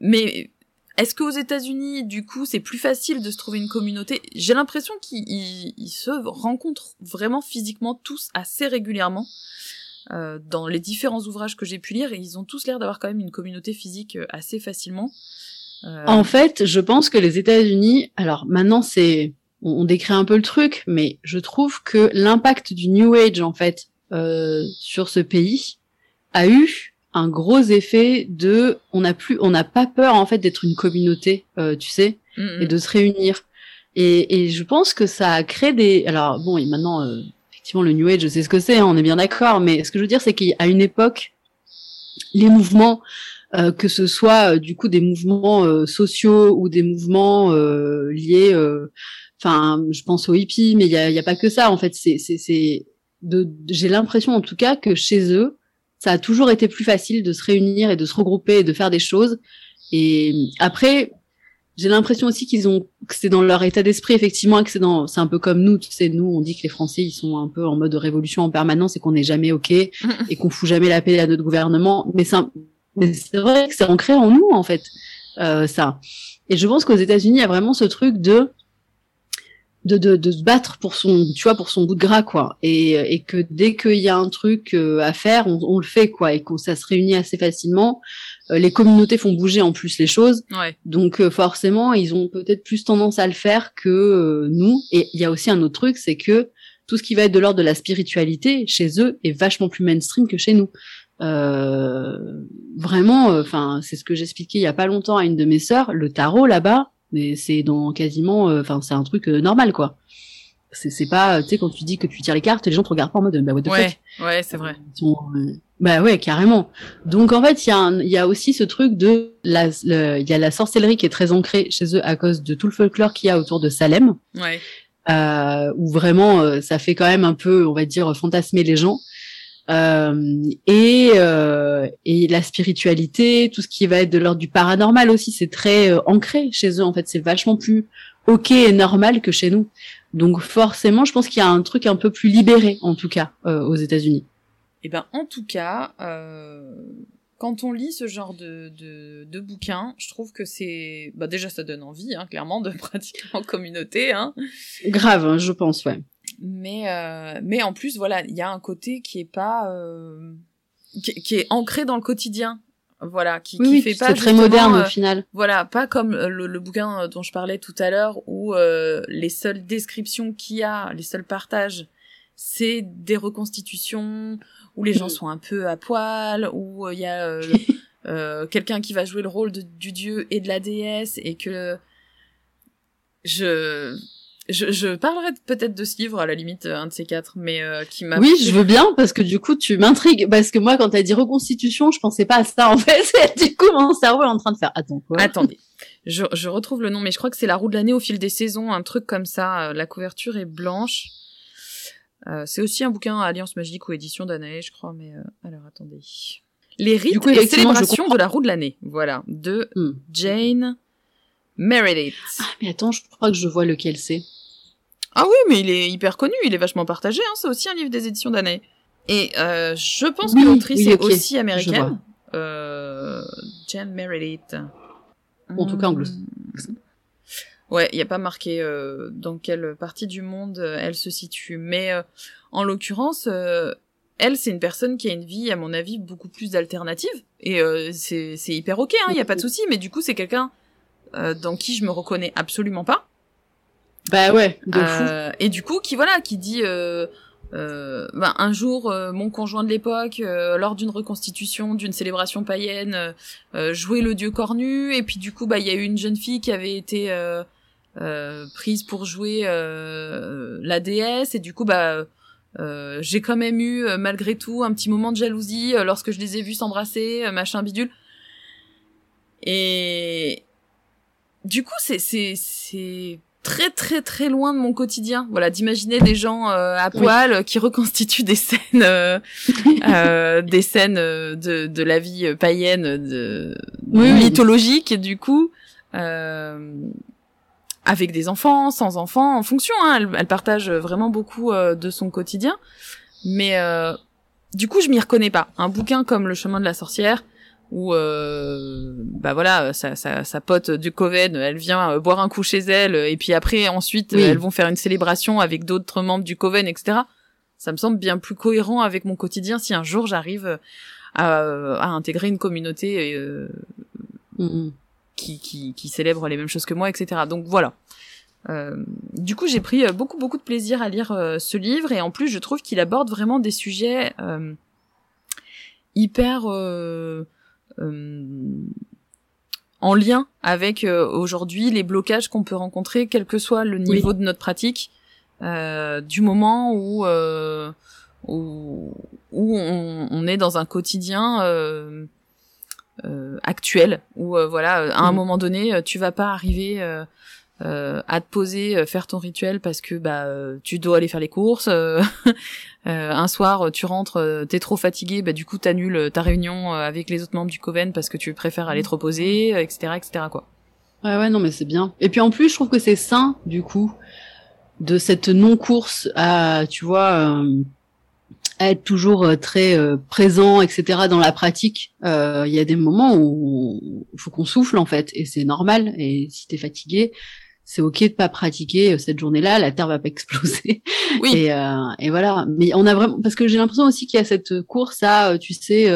Speaker 1: mais est-ce qu'aux États-Unis, du coup, c'est plus facile de se trouver une communauté? J'ai l'impression qu'ils ils- ils se rencontrent vraiment physiquement tous assez régulièrement. Euh, dans les différents ouvrages que j'ai pu lire, et ils ont tous l'air d'avoir quand même une communauté physique euh, assez facilement. Euh,
Speaker 2: En fait, je pense que les États-Unis, alors maintenant c'est, on, on décrit un peu le truc, mais je trouve que l'impact du New Age en fait euh, sur ce pays a eu un gros effet de, on n'a plus, on n'a pas peur en fait d'être une communauté, euh, tu sais,
Speaker 1: mm, mm.
Speaker 2: et de se réunir. Et, et je pense que ça a créé des, alors bon, et maintenant euh, effectivement le New Age, je sais ce que c'est, hein, on est bien d'accord, mais ce que je veux dire c'est qu'à une époque, les mouvements euh, que ce soit euh, du coup des mouvements euh, sociaux ou des mouvements euh, liés, euh, enfin, je pense aux hippies, mais il y a, y a pas que ça. En fait, c'est, c'est, c'est, de, j'ai l'impression en tout cas que chez eux, ça a toujours été plus facile de se réunir et de se regrouper et de faire des choses. Et après, j'ai l'impression aussi qu'ils ont, que c'est dans leur état d'esprit effectivement, et que c'est dans, c'est un peu comme nous, tu sais, nous on dit que les Français ils sont un peu en mode révolution en permanence et qu'on n'est jamais ok et qu'on fout jamais la paix à notre gouvernement. Mais c'est, mais c'est vrai que c'est ancré en nous en fait, euh, ça. Et je pense qu'aux États-Unis, il y a vraiment ce truc de de, de, de se battre pour son tu vois pour son bout de gras quoi. Et, et que dès qu'il y a un truc euh, à faire on, on, le fait quoi. Et qu'on ça se réunit assez facilement euh, les communautés font bouger en plus les choses.
Speaker 1: Ouais.
Speaker 2: donc euh, forcément ils ont peut-être plus tendance à le faire que nous. Et il y a aussi un autre truc c'est que tout ce qui va être de l'ordre de la spiritualité chez eux est vachement plus mainstream que chez nous. Euh, vraiment enfin c'est ce que j'expliquais il y a pas longtemps à une de mes sœurs le tarot là-bas mais c'est dans quasiment enfin c'est un truc normal quoi. C'est c'est pas tu sais quand tu dis que tu tires les cartes les gens te regardent pas en mode bah what the
Speaker 1: ouais.
Speaker 2: fuck?
Speaker 1: Ouais c'est vrai.
Speaker 2: Sont, euh, bah ouais carrément. Donc en fait il y a il y a aussi ce truc de la il y a la sorcellerie qui est très ancrée chez eux à cause de tout le folklore qu'il y a autour de Salem.
Speaker 1: Ouais.
Speaker 2: Euh, où vraiment euh, ça fait quand même un peu on va dire fantasmer les gens euh, et, euh, et la spiritualité, tout ce qui va être de l'ordre du paranormal aussi, c'est très euh, ancré chez eux. En fait, c'est vachement plus ok et normal que chez nous. Donc forcément, je pense qu'il y a un truc un peu plus libéré, en tout cas, euh, aux États-Unis.
Speaker 1: Et ben, en tout cas, euh, quand on lit ce genre de, de, de bouquins, je trouve que c'est, bah déjà, ça donne envie, hein, clairement, de pratiquer en communauté. Hein.
Speaker 2: Grave, hein, je pense, ouais.
Speaker 1: Mais euh, mais en plus, voilà, il y a un côté qui est pas, euh, qui, qui, est ancré dans le quotidien. Voilà, qui,
Speaker 2: oui,
Speaker 1: qui fait pas
Speaker 2: c'est très moderne au final.
Speaker 1: Voilà, pas comme euh, le, le bouquin euh, dont je parlais tout à l'heure où euh, les seules descriptions qu'il y a, les seuls partages, c'est des reconstitutions où les gens
Speaker 2: Mm.
Speaker 1: sont un peu à poil, où euh, il y a euh, euh, quelqu'un qui va jouer le rôle de, du dieu et de la déesse et que je je, je parlerai peut-être de ce livre à la limite euh, un de ces quatre, mais euh, qui m'a
Speaker 2: Oui, je veux bien parce que du coup tu m'intrigues parce que moi quand t'as dit reconstitution, je pensais pas à ça en fait. du coup mon cerveau est en train de faire attends quoi?
Speaker 1: Attendez, je, je retrouve le nom, mais je crois que c'est la roue de l'année au fil des saisons, un truc comme ça. Euh, La couverture est blanche. Euh, c'est aussi un bouquin Alliance Magique ou édition Danae, je crois, mais euh, alors attendez. Les rites
Speaker 2: coup,
Speaker 1: et célébrations de la roue de l'année, voilà, de
Speaker 2: Hmm.
Speaker 1: Jane Meredith.
Speaker 2: Ah, mais attends, je crois que je vois lequel c'est.
Speaker 1: Ah oui, mais il est hyper connu, il est vachement partagé, hein, c'est aussi un livre des éditions Danae. Et euh, je pense
Speaker 2: Oui,
Speaker 1: que l'autrice
Speaker 2: oui,
Speaker 1: est aussi américaine. Euh, Jane Meredith.
Speaker 2: En tout cas, anglo-
Speaker 1: Hmm. Ouais, il n'y a pas marqué euh, dans quelle partie du monde euh, elle se situe. Mais euh, en l'occurrence, euh, elle, c'est une personne qui a une vie, à mon avis, beaucoup plus alternative. Et euh, c'est hyper ok, il n'y a pas de souci. Mais du coup, c'est quelqu'un euh, dans qui je me reconnais absolument pas.
Speaker 2: Bah ouais, de.
Speaker 1: Euh, et du coup, qui voilà, qui dit euh, ben, un jour, euh, mon conjoint de l'époque, euh, lors d'une reconstitution, d'une célébration païenne, euh, euh, jouait le dieu cornu, et puis du coup, bah il y a eu une jeune fille qui avait été prise pour jouer la déesse, et du coup, bah j'ai quand même eu malgré tout un petit moment de jalousie lorsque je les ai vus s'embrasser, machin bidule. Et du coup, c'est c'est c'est très très très loin de mon quotidien. Voilà, d'imaginer des gens euh, à poil euh, qui reconstituent des scènes, euh, euh, des scènes euh, de de la vie euh, païenne, de
Speaker 2: Oui,
Speaker 1: mythologique, et du coup. Euh, avec des enfants, sans enfants, en fonction, hein, elle, elle partage vraiment beaucoup de son quotidien. Mais euh, du coup, je m'y reconnais pas. Un bouquin comme Le chemin de la sorcière, où euh, bah voilà, sa, sa, sa pote du Coven, elle vient euh, boire un coup chez elle, et puis après, ensuite,
Speaker 2: Oui.
Speaker 1: euh, elles vont faire une célébration avec d'autres membres du Coven, etc. Ça me semble bien plus cohérent avec mon quotidien si un jour j'arrive à, à intégrer une communauté euh, qui, qui, qui célèbrent les mêmes choses que moi, etc. Donc voilà. Euh, du coup, j'ai pris euh, beaucoup beaucoup de plaisir à lire euh, ce livre et en plus, je trouve qu'il aborde vraiment des sujets euh, hyper euh, euh, en lien avec euh, aujourd'hui les blocages qu'on peut rencontrer, quel que soit le niveau de notre pratique, euh, du moment où euh, où, où on, on est dans un quotidien euh, euh, actuel où euh, voilà euh, à un
Speaker 2: Mhm.
Speaker 1: moment donné euh, tu vas pas arriver euh, euh, à te poser euh, faire ton rituel parce que bah euh, tu dois aller faire les courses euh, euh, un soir tu rentres euh, t'es trop fatigué bah du coup t'annules ta réunion euh, avec les autres membres du coven parce que tu préfères aller te reposer euh, etc etc quoi
Speaker 2: Ouais, ouais, non, mais c'est bien. Et puis en plus, je trouve que c'est sain, du coup, de cette non-course à, tu vois, euh, être toujours très présent, etc. dans la pratique. Il y a des moments où faut qu'on souffle en fait, et c'est normal. Et si t'es fatigué, c'est ok de pas pratiquer cette journée-là, la terre va pas exploser. Oui. Et, et voilà. Mais on a vraiment parce que j'ai l'impression aussi qu'il y a cette course à, tu sais,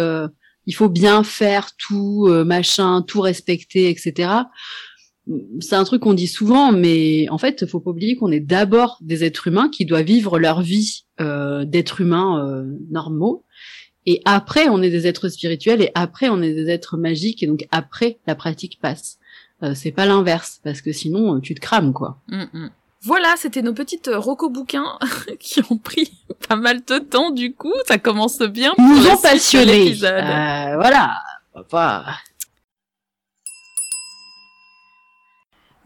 Speaker 2: il faut bien faire tout, machin, tout respecter, etc c'est un truc qu'on dit souvent, mais en fait, faut pas oublier qu'on est d'abord des êtres humains qui doivent vivre leur vie euh, d'êtres humains euh, normaux. Et après, on est des êtres spirituels et après, on est des êtres magiques et donc après, la pratique passe. Euh, c'est pas l'inverse parce que sinon, tu te crames quoi.
Speaker 1: Mm, mm. Voilà, c'était nos petites roco bouquins qui ont pris pas mal de temps du coup. Ça commence bien.
Speaker 2: Ils nous ont passionnés. voilà. Pas...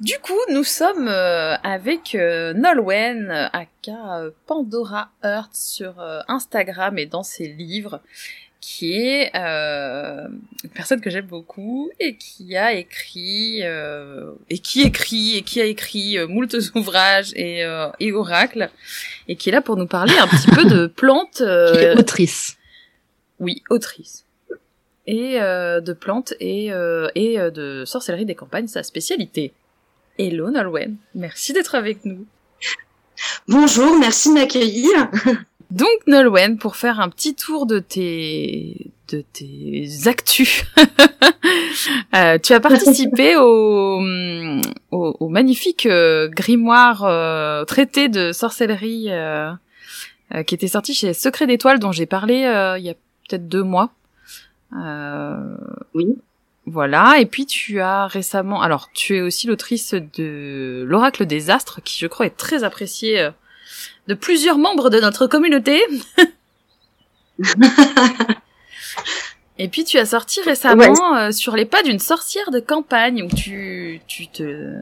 Speaker 1: Du coup, nous sommes euh, avec euh, Nolwenn, aka euh, Pandora Earth sur Instagram et dans ses livres, qui est une personne que j'aime beaucoup et qui a écrit et qui écrit et qui a écrit moult ouvrages et, et oracles et qui est là pour nous parler un petit peu de plantes.
Speaker 2: autrice.
Speaker 1: Oui, autrice et de plantes et, et de sorcellerie des campagnes, sa spécialité. Hello Nolwenn, merci d'être avec nous.
Speaker 3: Bonjour, merci de m'accueillir.
Speaker 1: Donc Nolwenn, pour faire un petit tour de tes de tes actus, euh, tu as participé au, au, magnifique euh, grimoire euh, traité de sorcellerie qui était sorti chez Secret d'étoiles dont j'ai parlé il y a peut-être deux mois.
Speaker 3: oui.
Speaker 1: Voilà, et puis tu as récemment, alors tu es aussi l'autrice de l'Oracle des Astres, qui je crois est très apprécié euh, de plusieurs membres de notre communauté. et puis tu as sorti récemment euh, sur les pas d'une sorcière de campagne, où tu, tu te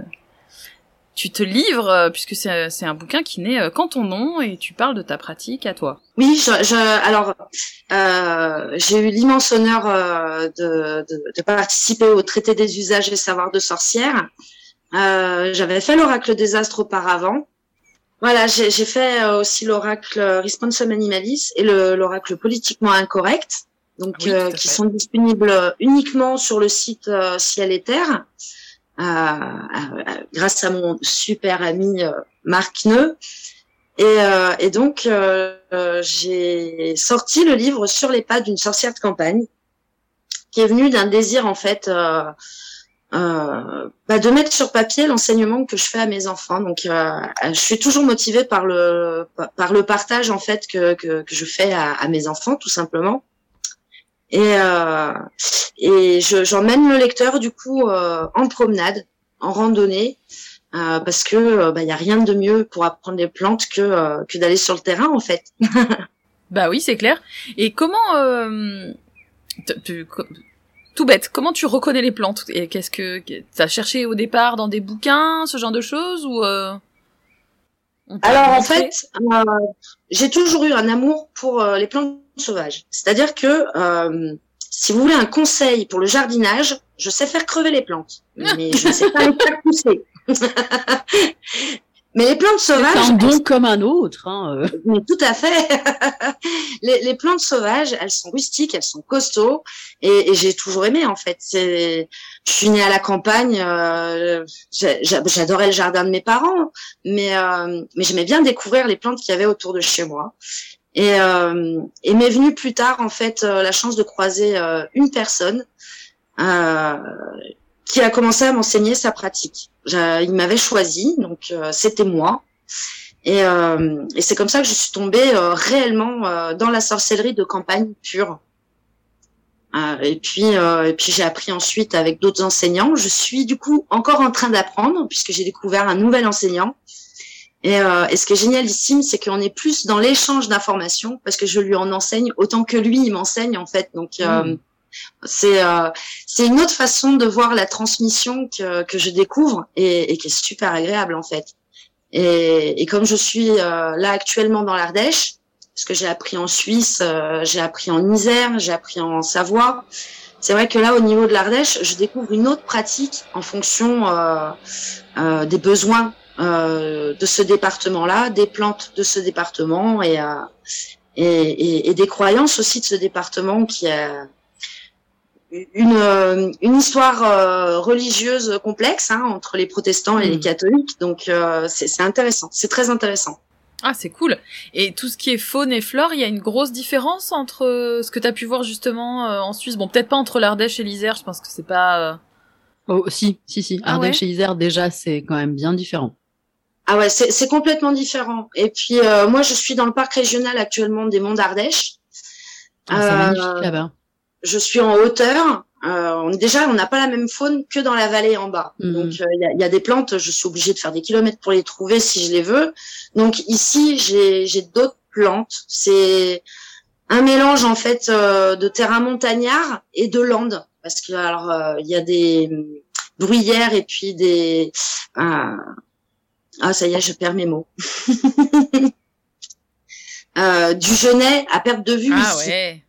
Speaker 1: tu te livres, euh, puisque c'est un bouquin qui naît quand ton nom et tu parles de ta pratique à toi.
Speaker 3: Oui, je, je alors euh, j'ai eu l'immense honneur euh, de, de, de, participer au traité des usages et savoirs de sorcière. Euh, J'avais fait l'oracle des astres auparavant. Voilà, j'ai fait euh, aussi l'oracle Responsum Animalis et l'oracle politiquement incorrect, donc qui sont disponibles uniquement sur le site Ciel et Terre. grâce à mon super ami Marc Neu. Et, euh, et donc, euh, j'ai sorti le livre sur les pas d'une sorcière de campagne, qui est venu d'un désir en fait euh, euh, bah, de mettre sur papier l'enseignement que je fais à mes enfants. Donc, euh, je suis toujours motivée par le par le partage en fait que que, que je fais à, à, mes enfants, tout simplement. Et euh, et j'emmène le lecteur du coup en promenade, en randonnée. Euh, parce que il euh, bah, y a rien de mieux pour apprendre les plantes que euh, que d'aller sur le terrain en fait.
Speaker 1: bah oui, c'est clair. Et comment tout bête, comment tu reconnais les plantes Et qu'est-ce que t'as cherché au départ dans des bouquins, ce genre de choses ou
Speaker 3: Alors en fait, j'ai toujours eu un amour pour les plantes sauvages. C'est-à-dire que si vous voulez un conseil pour le jardinage, je sais faire crever les plantes, mais je ne sais pas les faire pousser. Mais les plantes sauvages.
Speaker 2: C'est un don comme un autre. Hein,
Speaker 3: euh. Mais tout à fait. les, les, plantes sauvages, elles sont rustiques, elles sont costauds, et, et j'ai toujours aimé en fait. C'est, je suis née à la campagne, euh, j'adorais le jardin de mes parents, mais euh, mais j'aimais bien découvrir les plantes qu'il y avait autour de chez moi. Et, euh, et m'est venue plus tard en fait euh, la chance de croiser une personne qui a commencé à m'enseigner sa pratique. Il m'avait choisi, donc euh, c'était moi. Et, euh, et c'est comme ça que je suis tombée euh, réellement dans la sorcellerie de campagne pure. et puis, et puis j'ai appris ensuite avec d'autres enseignants. Je suis du coup encore en train d'apprendre puisque j'ai découvert un nouvel enseignant. Et, et, ce qui est génialissime, c'est qu'on est plus dans l'échange d'informations parce que je lui en enseigne autant que lui il m'enseigne en fait. Donc mmh. C'est euh, c'est une autre façon de voir la transmission que, que je découvre et, et qui est super agréable en fait. Et, et comme je suis euh, là actuellement dans l'Ardèche, parce que j'ai appris en Suisse, euh, j'ai appris en Isère, j'ai appris en Savoie. C'est vrai que là, au niveau de l'Ardèche, je découvre une autre pratique en fonction euh, des besoins de ce département-là, des plantes de ce département et et, et, des croyances aussi de ce département qui a une, euh, une histoire euh, religieuse complexe hein, entre les protestants et les hmm. catholiques. Donc euh, c'est intéressant, c'est très intéressant.
Speaker 1: Ah, c'est cool. Et tout ce qui est faune et flore, il y a une grosse différence entre ce que tu as pu voir justement en Suisse? Bon, peut-être pas entre l'Ardèche et l'Isère, je pense que c'est pas...
Speaker 2: Oh, si, si, si. Ah Ardèche et Isère, déjà, c'est quand même bien différent.
Speaker 3: Ah ouais, c'est complètement différent. Et puis, moi, je suis dans le parc régional actuellement des Monts d'Ardèche.
Speaker 2: Ah, c'est magnifique là-bas
Speaker 3: je suis en hauteur. Euh, déjà, on n'a pas la même faune que dans la vallée en bas. Mhm. Donc, euh, il y, a, des plantes, je suis obligée de faire des kilomètres pour les trouver si je les veux. Donc, ici, j'ai d'autres plantes. C'est un mélange en fait euh, de terrain montagnard et de landes, parce que alors euh, il y a des bruyères et puis des ah ça y est, je perds mes mots. du genêt à perte de vue
Speaker 1: ah,
Speaker 3: ici.
Speaker 1: Ouais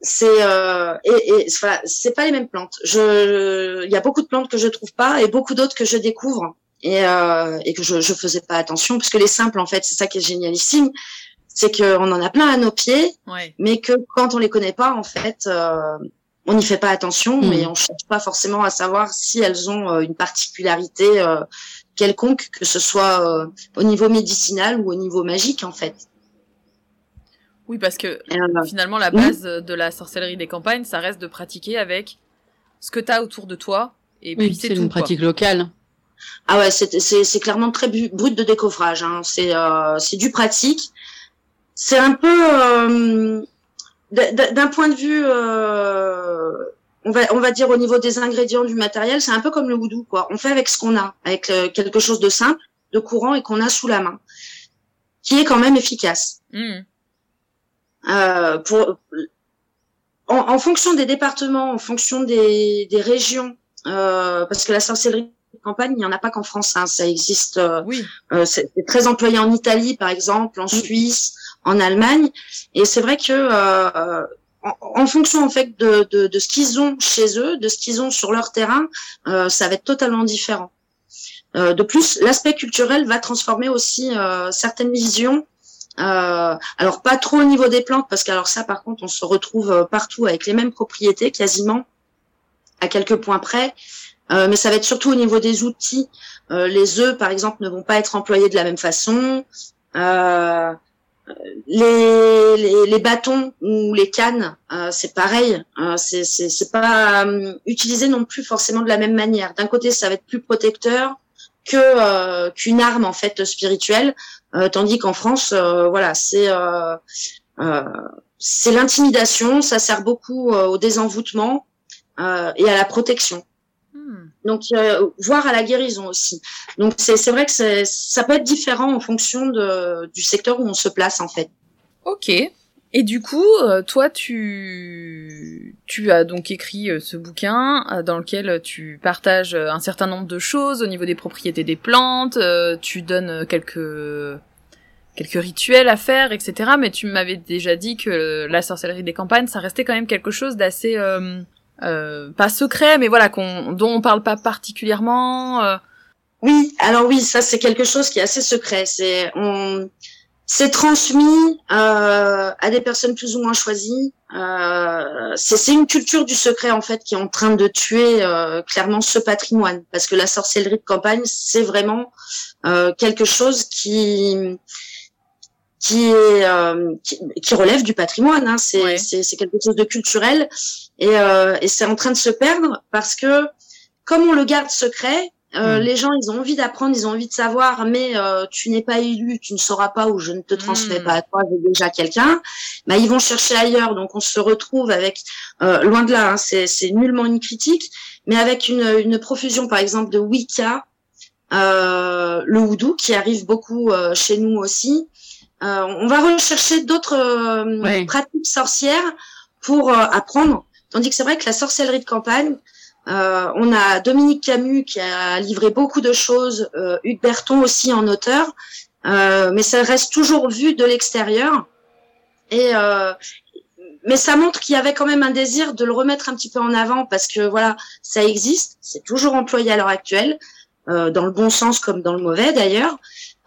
Speaker 3: c'est euh, et, et c'est pas les mêmes plantes. Je, il y a beaucoup de plantes que je trouve pas et beaucoup d'autres que je découvre et, euh, et que je, je faisais pas attention parce que les simples en fait, c'est ça qui est génialissime, c'est qu'on en a plein à nos pieds, mais que quand on les connaît pas en fait, euh, on n'y fait pas attention mmh. et on cherche pas forcément à savoir si elles ont euh, une particularité euh, quelconque, que ce soit euh, au niveau médicinal ou au niveau magique en fait.
Speaker 1: Oui, parce que euh, finalement, la base de la sorcellerie des campagnes, ça reste de pratiquer avec ce que tu as autour de toi. Et puis c'est
Speaker 2: une pratique locale.
Speaker 3: Ah ouais, c'est clairement très brut de décoffrage. Hein. C'est euh, du pratique. C'est un peu euh, d'un point de vue, euh, on va on va dire au niveau des ingrédients du matériel, c'est un peu comme le voodoo quoi. On fait avec ce qu'on a, avec quelque chose de simple, de courant et qu'on a sous la main, qui est quand même efficace. Mmh. Euh, pour, en, en, fonction des départements, en fonction des, des régions, euh, parce que la sorcellerie de campagne, il n'y en a pas qu'en France, hein, ça existe. Euh,
Speaker 1: oui.
Speaker 3: Euh, c'est très employé en Italie, par exemple, en Suisse, en Allemagne, et c'est vrai que euh, en, en, fonction en fait de, de, de ce qu'ils ont chez eux, de ce qu'ils ont sur leur terrain, ça va être totalement différent. de plus, l'aspect culturel va transformer aussi certaines visions euh, alors pas trop au niveau des plantes parce qu'alors ça par contre on se retrouve euh, partout avec les mêmes propriétés quasiment à quelques points près. Euh, mais ça va être surtout au niveau des outils. Les œufs par exemple ne vont pas être employés de la même façon. Les, les, bâtons ou les cannes, c'est pareil. c'est pas utilisé non plus forcément de la même manière. D'un côté, ça va être plus protecteur que qu'une arme en fait spirituelle. Euh, tandis qu'en France, euh, voilà, c'est euh, c'est l'intimidation, ça sert beaucoup au désenvoûtement et à la protection. Hmm. Donc, voire à la guérison aussi. Donc, c'est vrai que ça peut être différent en fonction de, du secteur où on se place, en fait.
Speaker 1: Ok. Et du coup, toi, tu, tu as donc écrit ce bouquin dans lequel tu partages un certain nombre de choses au niveau des propriétés des plantes, tu donnes quelques quelques rituels à faire, etc. Mais tu m'avais déjà dit que la sorcellerie des campagnes, ça restait quand même quelque chose d'assez euh, euh, pas secret, mais voilà, qu'on dont on parle pas particulièrement. Euh.
Speaker 3: Oui, alors oui, ça c'est quelque chose qui est assez secret. C'est on c'est transmis euh, à des personnes plus ou moins choisies. Euh, c'est une culture du secret en fait qui est en train de tuer euh, clairement ce patrimoine parce que la sorcellerie de campagne c'est vraiment euh, quelque chose qui qui est euh, qui, relève du patrimoine. Hein. C'est c'est quelque chose de culturel et, euh, et c'est en train de se perdre parce que comme on le garde secret, euh, mm. les gens ils ont envie d'apprendre, ils ont envie de savoir, mais tu n'es pas élu, tu ne sauras pas ou je ne te transmets mm. pas à toi, j'ai déjà quelqu'un. Bah ils vont chercher ailleurs, donc on se retrouve avec loin de là, hein, c'est nullement une critique, mais avec une, une profusion par exemple de Wicca. le houdou qui arrive beaucoup chez nous aussi, euh, on va rechercher d'autres euh, pratiques sorcières pour euh, apprendre. Tandis que c'est vrai que la sorcellerie de campagne, on a Dominique Camus qui a livré beaucoup de choses, Hugues Berton aussi en auteur, mais ça reste toujours vu de l'extérieur. Et mais ça montre qu'il y avait quand même un désir de le remettre un petit peu en avant parce que voilà, ça existe, c'est toujours employé à l'heure actuelle, dans le bon sens comme dans le mauvais d'ailleurs.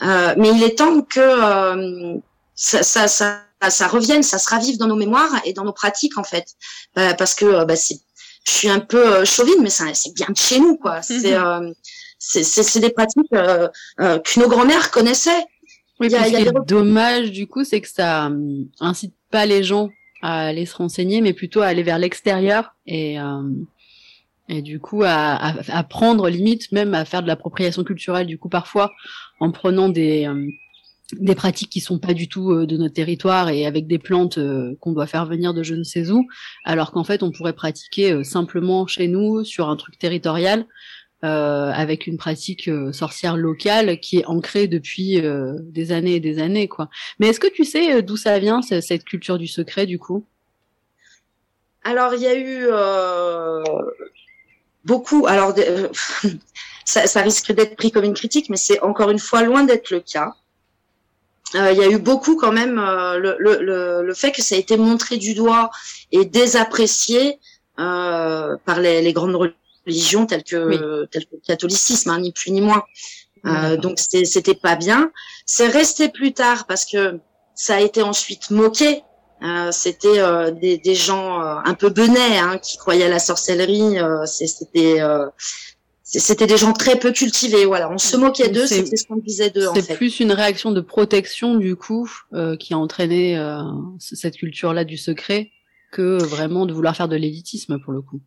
Speaker 3: Euh, mais il est temps que euh, ça, ça, ça, ça revienne, ça se ravive dans nos mémoires et dans nos pratiques en fait, bah, parce que bah, c'est, je suis un peu chauvine, mais c'est bien de chez nous quoi. C'est mhm. c'est des pratiques que nos grands-mères connaissaient.
Speaker 2: Oui, il y a, ce qui est dommage du coup, c'est que ça incite pas les gens à aller se renseigner, mais plutôt à aller vers l'extérieur et euh, et du coup à, à, prendre limite même à faire de l'appropriation culturelle du coup parfois en prenant des euh, des pratiques qui sont pas du tout euh, de notre territoire et avec des plantes qu'on doit faire venir de je ne sais où, alors qu'en fait on pourrait pratiquer simplement chez nous sur un truc territorial euh, avec une pratique euh, sorcière locale qui est ancrée depuis euh, des années et des années, quoi. Mais est-ce que tu sais d'où ça vient cette culture du secret, du coup?
Speaker 3: Alors, il y a eu beaucoup. Alors, ça, ça, risque d'être pris comme une critique, mais c'est encore une fois loin d'être le cas. Il y a eu beaucoup quand même le, le, le, fait que ça a été montré du doigt et désapprécié par les, les grandes religion telle que, telle que le catholicisme, hein, ni plus ni moins. Euh, donc c'était pas bien. C'est resté plus tard parce que ça a été ensuite moqué. Euh, c'était euh, des, des, gens euh, un peu benets hein, qui croyaient à la sorcellerie. Euh, c'était c'était des gens très peu cultivés. Voilà, on se moquait d'eux. C'était ce qu'on disait d'eux.
Speaker 2: C'est plus une réaction de protection du coup qui a entraîné cette culture-là du secret que vraiment de vouloir faire de l'élitisme pour le coup.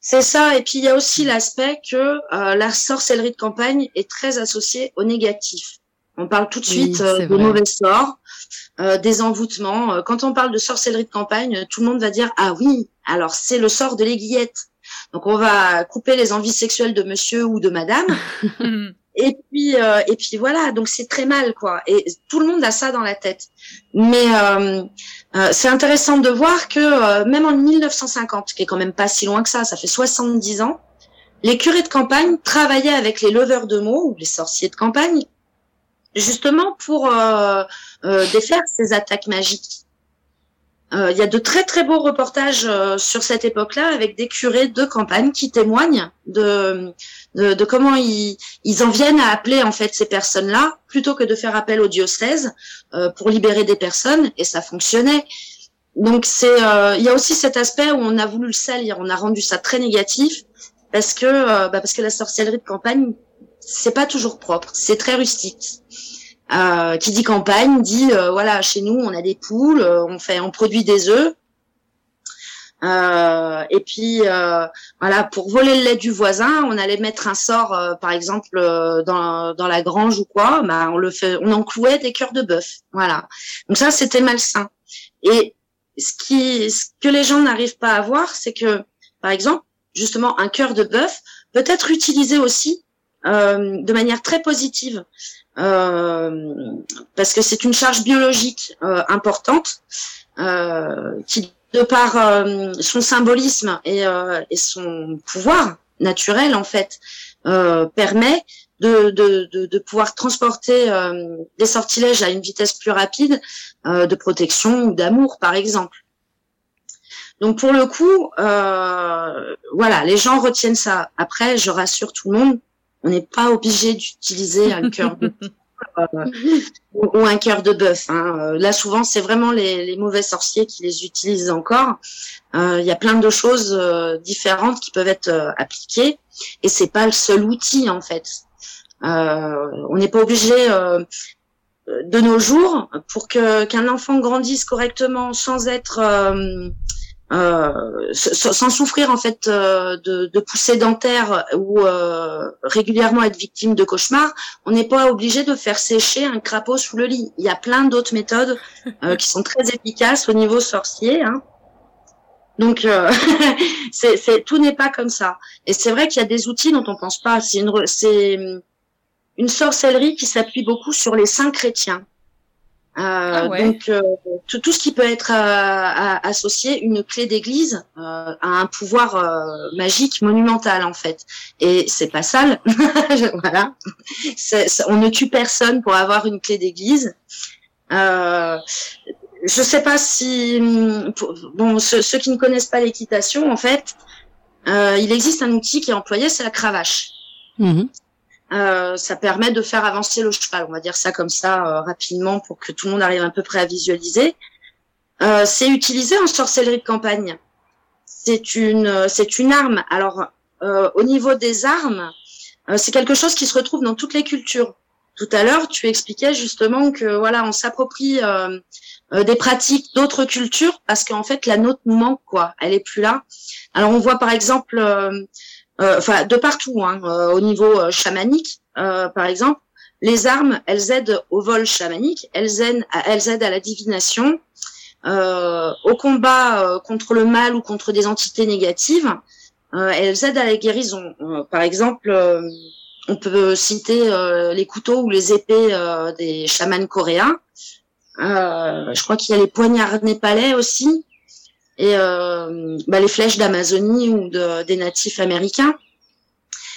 Speaker 3: C'est ça. Et puis il y a aussi l'aspect que euh, la sorcellerie de campagne est très associée au négatif. On parle tout de suite euh, de mauvais sorts, euh, des envoûtements. Quand on parle de sorcellerie de campagne, tout le monde va dire ah oui, alors c'est le sort de l'aiguillette. Donc on va couper les envies sexuelles de monsieur ou de madame. Et puis, euh, et puis voilà, donc c'est très mal, quoi. Et tout le monde a ça dans la tête. Mais euh, euh, c'est intéressant de voir que même en 1950, qui est quand même pas si loin que ça, ça fait 70 ans, les curés de campagne travaillaient avec les leveurs de mots ou les sorciers de campagne, justement pour défaire ces attaques magiques. Euh, il y a de très très beaux reportages euh, sur cette époque-là avec des curés de campagne qui témoignent de, de, comment ils, ils, en viennent à appeler en fait ces personnes-là plutôt que de faire appel au diocèse euh, pour libérer des personnes et ça fonctionnait. Donc c'est il y a aussi cet aspect où on a voulu le salir, on a rendu ça très négatif parce que bah, parce que la sorcellerie de campagne c'est pas toujours propre, c'est très rustique. Euh, qui dit campagne dit euh, voilà chez nous on a des poules, euh, on fait on produit des œufs. et puis voilà pour voler le lait du voisin, on allait mettre un sort par exemple dans, dans la grange ou quoi, bah on le fait on enclouait des cœurs de bœuf. Voilà. Donc ça c'était malsain. Et ce qui ce que les gens n'arrivent pas à voir, c'est que par exemple justement un cœur de bœuf peut être utilisé aussi de manière très positive. Euh, parce que c'est une charge biologique euh, importante euh, qui, de par son symbolisme et, et, son pouvoir naturel en fait, permet de, de, de, de, pouvoir transporter des sortilèges à une vitesse plus rapide de protection ou d'amour, par exemple. Donc pour le coup, euh, voilà, les gens retiennent ça. Après, je rassure tout le monde, on n'est pas obligé d'utiliser un cœur de euh, ou, un cœur de bœuf. Hein. Euh, là, souvent, c'est vraiment les, les, mauvais sorciers qui les utilisent encore. Euh, il y a plein de choses différentes qui peuvent être appliquées, et c'est pas le seul outil en fait. on n'est pas obligé de nos jours pour que qu'un enfant grandisse correctement sans être euh, sans souffrir en fait euh, de, de poussées dentaires ou euh, régulièrement être victime de cauchemars, on n'est pas obligé de faire sécher un crapaud sous le lit. Il y a plein d'autres méthodes qui sont très efficaces au niveau sorcier. Hein. Donc, c'est, tout n'est pas comme ça. Et c'est vrai qu'il y a des outils dont on pense pas. C'est une, c'est une sorcellerie qui s'appuie beaucoup sur les saints chrétiens. Euh, ah donc euh, tout, tout, ce qui peut être euh, associé, une clé d'église à un pouvoir magique monumental en fait. Et c'est pas sale, voilà. on ne tue personne pour avoir une clé d'église. je sais pas si bon ceux, qui ne connaissent pas l'équitation en fait, il existe un outil qui est employé, c'est la cravache. Mmh euh, ça permet de faire avancer le cheval. On va dire ça comme ça euh, rapidement pour que tout le monde arrive à peu près à visualiser. Euh, c'est utilisé en sorcellerie de campagne. C'est une, c'est une arme. Alors, au niveau des armes, c'est quelque chose qui se retrouve dans toutes les cultures. Tout à l'heure, tu expliquais justement que voilà, on s'approprie des pratiques d'autres cultures parce qu'en fait la nôtre manque quoi, elle est plus là. Alors on voit par exemple euh, enfin de partout, hein, euh, au niveau euh, chamanique, par exemple, les armes, elles aident au vol chamanique, elles aident à, elles aident à la divination, au combat contre le mal ou contre des entités négatives, elles aident à la guérison. par exemple, on peut citer les couteaux ou les épées des chamans coréens. je crois qu'il y a les poignards népalais aussi et euh, bah, les flèches d'Amazonie ou de, des natifs américains.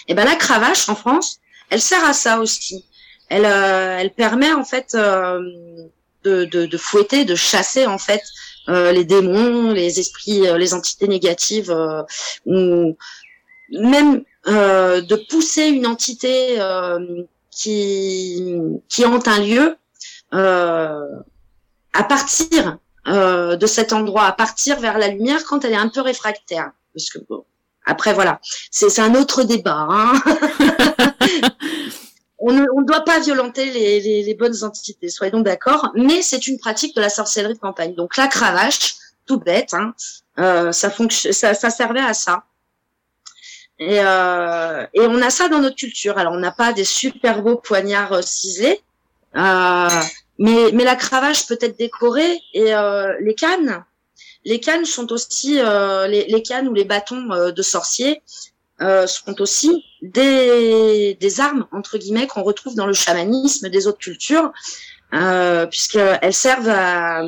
Speaker 3: Et ben la cravache en France, elle sert à ça aussi. Elle, euh, elle permet en fait euh, de, de, de, fouetter, de chasser en fait euh, les démons, les esprits, euh, les entités négatives, ou même de pousser une entité qui qui hante un lieu à partir euh, de cet endroit à partir vers la lumière quand elle est un peu réfractaire. Parce que bon, après voilà, c'est un autre débat. Hein on ne doit pas violenter les, les, les bonnes entités, soyons d'accord. Mais c'est une pratique de la sorcellerie de campagne. Donc la cravache, tout bête, hein, euh, ça, ça, ça servait à ça. Et, euh, et, on a ça dans notre culture. Alors on n'a pas des super beaux poignards euh, ciselés. Euh, mais, mais la cravache peut être décorée et euh, les cannes, les cannes sont aussi euh, les, les, cannes ou les bâtons euh, de sorciers euh, sont aussi des, des armes entre guillemets qu'on retrouve dans le chamanisme des autres cultures, euh, puisqu'elles servent à,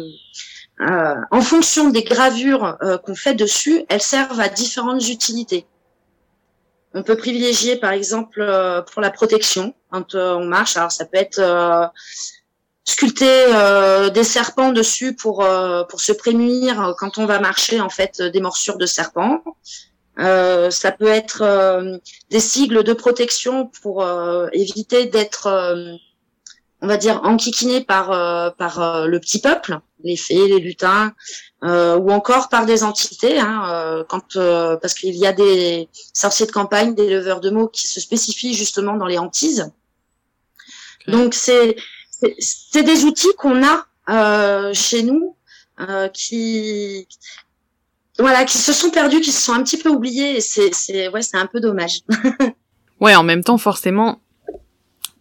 Speaker 3: en fonction des gravures qu'on fait dessus, elles servent à différentes utilités. On peut privilégier par exemple pour la protection quand on marche. Alors ça peut être sculpter euh, des serpents dessus pour euh, pour se prémunir euh, quand on va marcher en fait des morsures de serpents. ça peut être des sigles de protection pour éviter d'être, on va dire, enquiquiné par par le petit peuple, les fées, les lutins, ou encore par des entités, hein, quand parce qu'il y a des sorciers de campagne, des leveurs de mots qui se spécifient justement dans les hantises. Donc c'est c'est des outils qu'on a euh, chez nous euh, qui voilà qui se sont perdus, qui se sont un petit peu oubliés et c'est c'est ouais c'est un peu dommage.
Speaker 1: ouais, en même temps forcément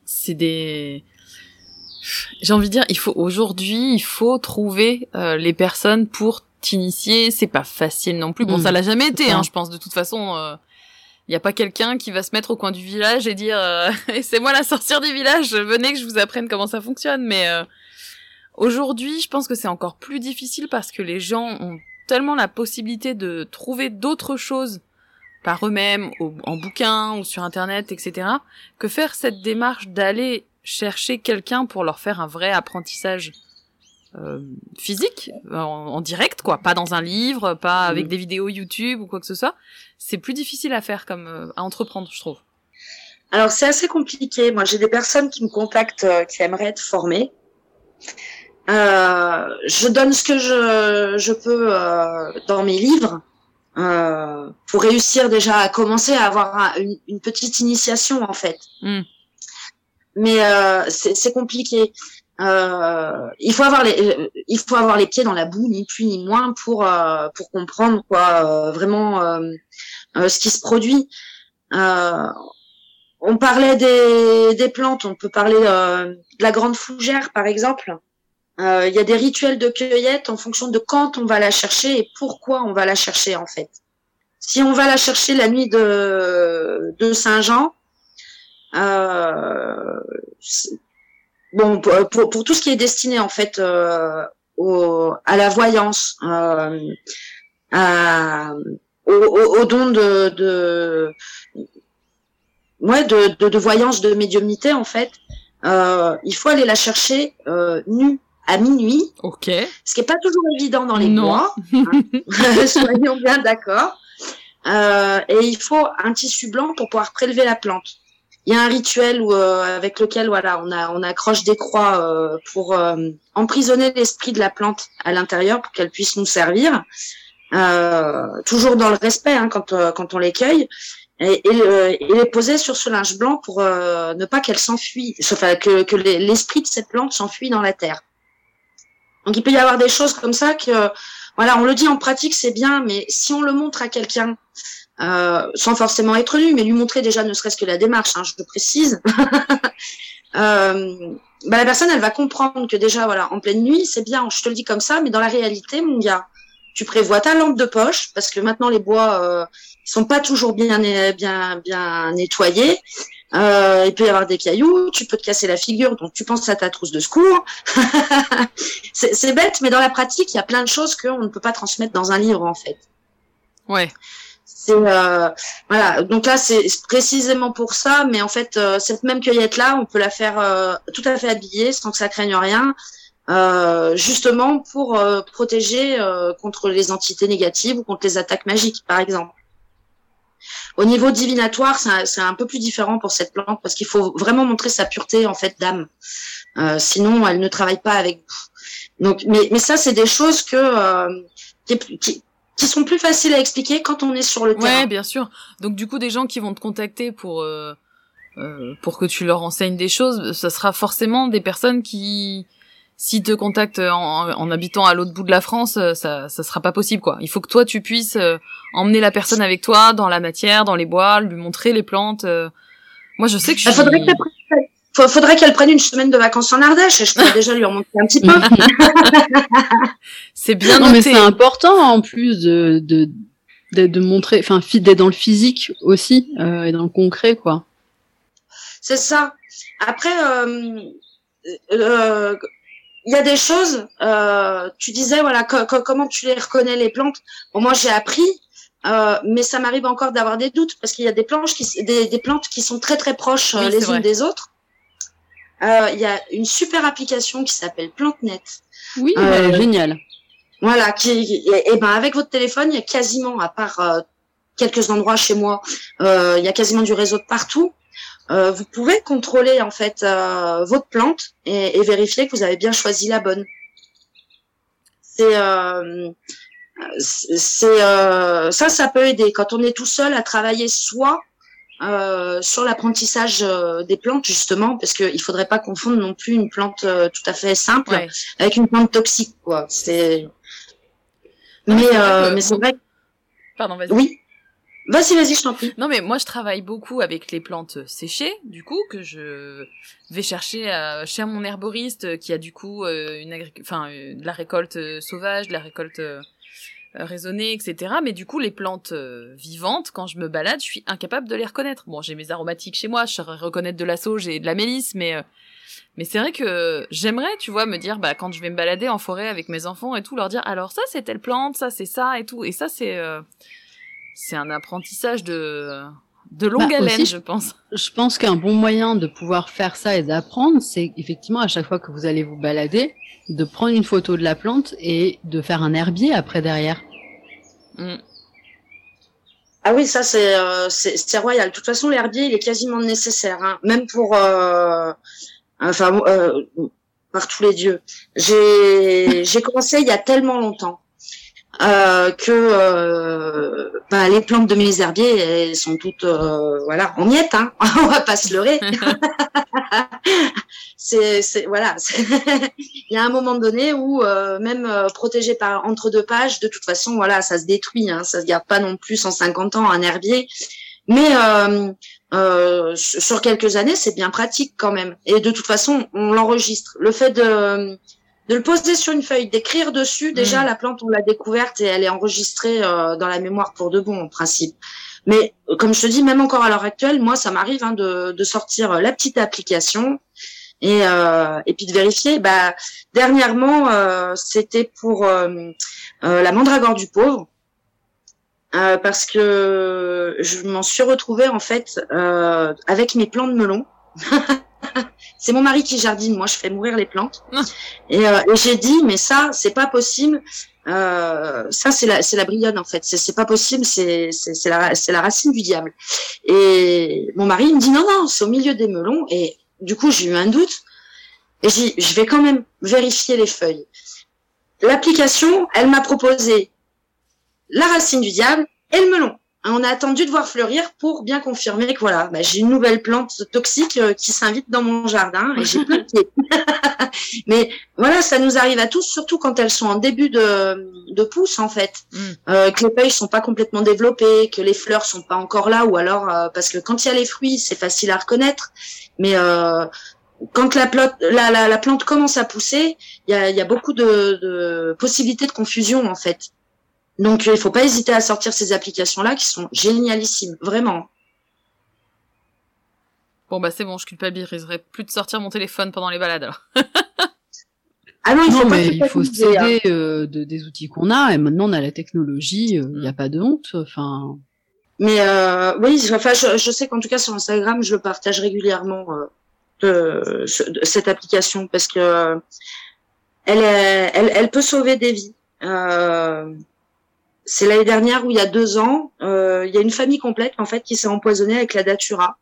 Speaker 1: c'est des j'ai envie de dire il faut aujourd'hui il faut trouver euh, les personnes pour t'initier, c'est pas facile non plus. Bon, mmh. ça l'a jamais été, hein, je pense de toute façon. Il n'y a pas quelqu'un qui va se mettre au coin du village et dire euh, c'est moi la sorcière du village, venez que je vous apprenne comment ça fonctionne. Mais euh, aujourd'hui, je pense que c'est encore plus difficile parce que les gens ont tellement la possibilité de trouver d'autres choses par eux-mêmes, en bouquin ou sur internet, etc., que faire cette démarche d'aller chercher quelqu'un pour leur faire un vrai apprentissage euh, physique, en, direct, quoi, pas dans un livre, pas avec des vidéos YouTube ou quoi que ce soit. C'est plus difficile à faire comme euh, à entreprendre, je trouve.
Speaker 3: Alors c'est assez compliqué. Moi, j'ai des personnes qui me contactent euh, qui aimeraient être formées. je donne ce que je, je peux dans mes livres pour réussir déjà à commencer à avoir une, petite initiation en fait. Hmm. Mais c'est compliqué. Euh, il faut avoir les, il faut avoir les pieds dans la boue, ni plus ni moins, pour euh, pour comprendre quoi euh, vraiment ce qui se produit. on parlait des, des plantes, on peut parler de la grande fougère par exemple. Il y a des rituels de cueillette en fonction de quand on va la chercher et pourquoi on va la chercher en fait. Si on va la chercher la nuit de, de Saint-Jean, euh, bon pour, pour, tout ce qui est destiné en fait euh, au, à la voyance, euh, à, au, au, don de, de ouais de, de, de, voyance, de médiumnité en fait, euh, il faut aller la chercher euh, nue à minuit.
Speaker 1: Ok.
Speaker 3: Ce qui est pas toujours évident dans les mois. Hein. Soyons bien d'accord. Euh, et il faut un tissu blanc pour pouvoir prélever la plante. Il y a un rituel où, avec lequel voilà, on, a, on accroche des croix pour emprisonner l'esprit de la plante à l'intérieur pour qu'elle puisse nous servir. toujours dans le respect hein, quand, quand on les cueille et, et, les poser sur ce linge blanc pour ne pas qu'elle s'enfuit, enfin que, que l'esprit de cette plante s'enfuit dans la terre. Donc il peut y avoir des choses comme ça que, voilà, on le dit en pratique, c'est bien, mais si on le montre à quelqu'un, euh, sans forcément être nu, mais lui montrer déjà ne serait-ce que la démarche, hein, je le précise, euh, bah, la personne, elle va comprendre que déjà, voilà, en pleine nuit, c'est bien, je te le dis comme ça, mais dans la réalité, mon gars, tu prévois ta lampe de poche, parce que maintenant les bois euh, sont pas toujours bien, bien, bien nettoyés. Euh, il peut y avoir des cailloux, tu peux te casser la figure, donc tu penses à ta trousse de secours. c'est bête, mais dans la pratique, il y a plein de choses qu'on ne peut pas transmettre dans un livre, en fait.
Speaker 1: Ouais.
Speaker 3: C'est euh, voilà. Donc là, c'est précisément pour ça, mais en fait, euh, cette même cueillette là, on peut la faire euh, tout à fait habillée, sans que ça craigne rien, euh, justement pour protéger contre les entités négatives ou contre les attaques magiques, par exemple. Au niveau divinatoire, c'est un, peu plus différent pour cette plante parce qu'il faut vraiment montrer sa pureté en fait d'âme. Euh, sinon, elle ne travaille pas avec vous. Donc, mais, mais ça, c'est des choses que euh, qui, qui, sont plus faciles à expliquer quand on est sur le terrain.
Speaker 1: Ouais, bien sûr. Donc du coup, des gens qui vont te contacter pour euh, euh pour que tu leur enseignes des choses, ça sera forcément des personnes qui s'ils te contactent en, habitant à l'autre bout de la France, euh, ça, ça sera pas possible, quoi. Il faut que toi, tu puisses euh, emmener la personne avec toi dans la matière, dans les bois, lui montrer les plantes. Euh. Moi, je sais que je
Speaker 3: faudrait faudrait qu'elle prenne une semaine de vacances en Ardèche et je pourrais déjà lui en montrer un petit peu.
Speaker 1: c'est bien noté.
Speaker 2: mais c'est important en plus de, de, de, montrer, enfin, d'être dans le physique aussi et dans le concret, quoi.
Speaker 3: C'est ça. Après, euh, il y a des choses, euh, tu disais, voilà, comment tu les reconnais, les plantes. Bon, moi, j'ai appris, euh, mais ça m'arrive encore d'avoir des doutes parce qu'il y a des, planches qui, des, des, plantes qui sont très, très proches euh, les unes des autres. Euh, il y a une super application qui s'appelle PlanteNet.
Speaker 2: Oui, euh, génial.
Speaker 3: Voilà, qui, et, ben avec votre téléphone, il y a quasiment, à part quelques endroits chez moi, il y a quasiment du réseau de partout. Euh, vous pouvez contrôler en fait euh, votre plante et, et, vérifier que vous avez bien choisi la bonne. C'est euh, c'est euh, ça, ça peut aider quand on est tout seul à travailler soit sur l'apprentissage des plantes justement, parce qu'il faudrait pas confondre non plus une plante tout à fait simple avec une plante toxique quoi. C'est mais mais c'est vrai.
Speaker 1: Pardon, vas-y.
Speaker 3: Oui. Vas-y, vas-y, je t'en prie.
Speaker 1: Non, mais moi, je travaille beaucoup avec les plantes séchées, du coup, que je vais chercher à, chez mon herboriste qui a du coup euh, une enfin, euh, de la récolte euh, sauvage, de la récolte raisonnée, etc. Mais du coup, les plantes vivantes, quand je me balade, je suis incapable de les reconnaître. Bon, j'ai mes aromatiques chez moi, je saurais reconnaître de la sauge et de la mélisse, mais mais c'est vrai que j'aimerais, tu vois, me dire, bah, quand je vais me balader en forêt avec mes enfants et tout, leur dire, alors ça, c'est telle plante, ça, c'est ça et tout. Et ça, c'est c'est un apprentissage de de longue bah, haleine, je pense.
Speaker 2: Je pense qu'un bon moyen de pouvoir faire ça et d'apprendre, c'est effectivement à chaque fois que vous allez vous balader, de prendre une photo de la plante et de faire un herbier après derrière.
Speaker 3: Mm. Ah oui, ça c'est euh, c'est royal. De toute façon, l'herbier il est quasiment nécessaire, hein. même pour euh, enfin euh, par tous les dieux. J'ai j'ai commencé il y a tellement longtemps euh, que euh, bah, les plantes de mes herbiers elles sont toutes euh, voilà en miettes hein. On va pas se leurrer. C'est voilà. Il y a un moment donné où euh, même euh, protégé par entre deux pages de toute façon voilà ça se détruit hein, ça se garde pas non plus 150 ans un herbier. Mais sur quelques années c'est bien pratique quand même. Et de toute façon on l'enregistre. Le fait de de le poser sur une feuille, d'écrire dessus. Déjà, mm. la plante, on l'a découverte et elle est enregistrée euh, dans la mémoire pour de bon, en principe. Mais euh, comme je te dis, même encore à l'heure actuelle, moi, ça m'arrive hein, de, de, sortir euh, la petite application et, euh, et puis de vérifier. Bah, dernièrement, euh, c'était pour la mandragore du pauvre. parce que je m'en suis retrouvée en fait avec mes plants de melon c'est mon mari qui jardine, moi je fais mourir les plantes. Ah. Euh, et, j'ai dit, mais ça, c'est pas possible. Euh, ça, c'est la, c'est la brionne en fait. C'est, c'est pas possible. C'est, la, c'est la racine du diable. Et mon mari me dit non, non, c'est au milieu des melons. Et du coup, j'ai eu un doute. Et j'ai, je vais quand même vérifier les feuilles. L'application, elle m'a proposé la racine du diable et le melon. On a attendu de voir fleurir pour bien confirmer que voilà, bah, j'ai une nouvelle plante toxique euh, qui s'invite dans mon jardin et j'ai plein de pieds. Mais voilà, ça nous arrive à tous, surtout quand elles sont en début de, de pousse en fait,
Speaker 1: Mm.
Speaker 3: euh, que les feuilles sont pas complètement développées, que les fleurs sont pas encore là, ou alors euh, parce que quand il y a les fruits, c'est facile à reconnaître, mais euh, quand la, plante, la, la, la plante commence à pousser, il y a, il y a beaucoup de, de possibilités de confusion en fait. Donc il faut pas hésiter à sortir ces applications-là qui sont génialissimes, vraiment.
Speaker 1: Bon bah c'est bon, je culpabiliserai plus de sortir mon téléphone pendant les balades alors.
Speaker 3: Ah non, il faut
Speaker 2: Non, mais il faut
Speaker 3: culpabiliser, hein.
Speaker 2: s'aider euh, de, des outils qu'on a. Et maintenant, on a la technologie. Il n'y a pas de honte. Enfin,
Speaker 3: Mais euh, oui, enfin, je, je sais qu'en tout cas sur Instagram, je le partage régulièrement euh, de, ce- de cette application parce que euh, elle, est- elle, elle peut sauver des vies. Euh, c'est l'année dernière où il y a deux ans, euh, il y a une famille complète en fait qui s'est empoisonnée avec la datura.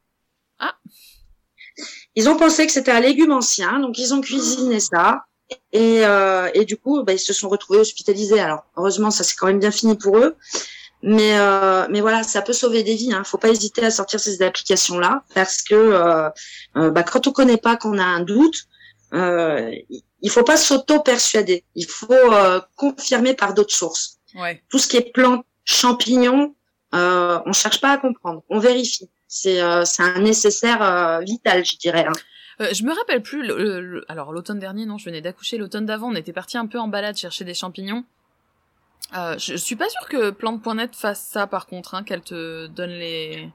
Speaker 1: Ah.
Speaker 3: Ils ont pensé que c'était un légume ancien, donc ils ont cuisiné ça. Et, euh, et du coup, bah, ils se sont retrouvés hospitalisés. Alors, heureusement, ça s'est quand même bien fini pour eux. Mais, euh, mais voilà, ça peut sauver des vies. Hein. Faut pas hésiter à sortir ces applications-là parce que bah, quand on connaît pas, qu'on a un doute, euh, il faut pas s'auto-persuader. Il faut euh, confirmer par d'autres sources.
Speaker 1: Ouais.
Speaker 3: Tout ce qui est plantes, champignons, euh, on cherche pas à comprendre. On vérifie. C'est euh, c'est un nécessaire euh, vital, je dirais. hein.
Speaker 1: Euh, je me rappelle plus. le- le- le- Alors l'automne dernier, non, je venais d'accoucher. L'automne d'avant, on était parti un peu en balade chercher des champignons. Euh, je, je suis pas sûre que plante.net fasse ça par contre, hein, qu'elle te donne les.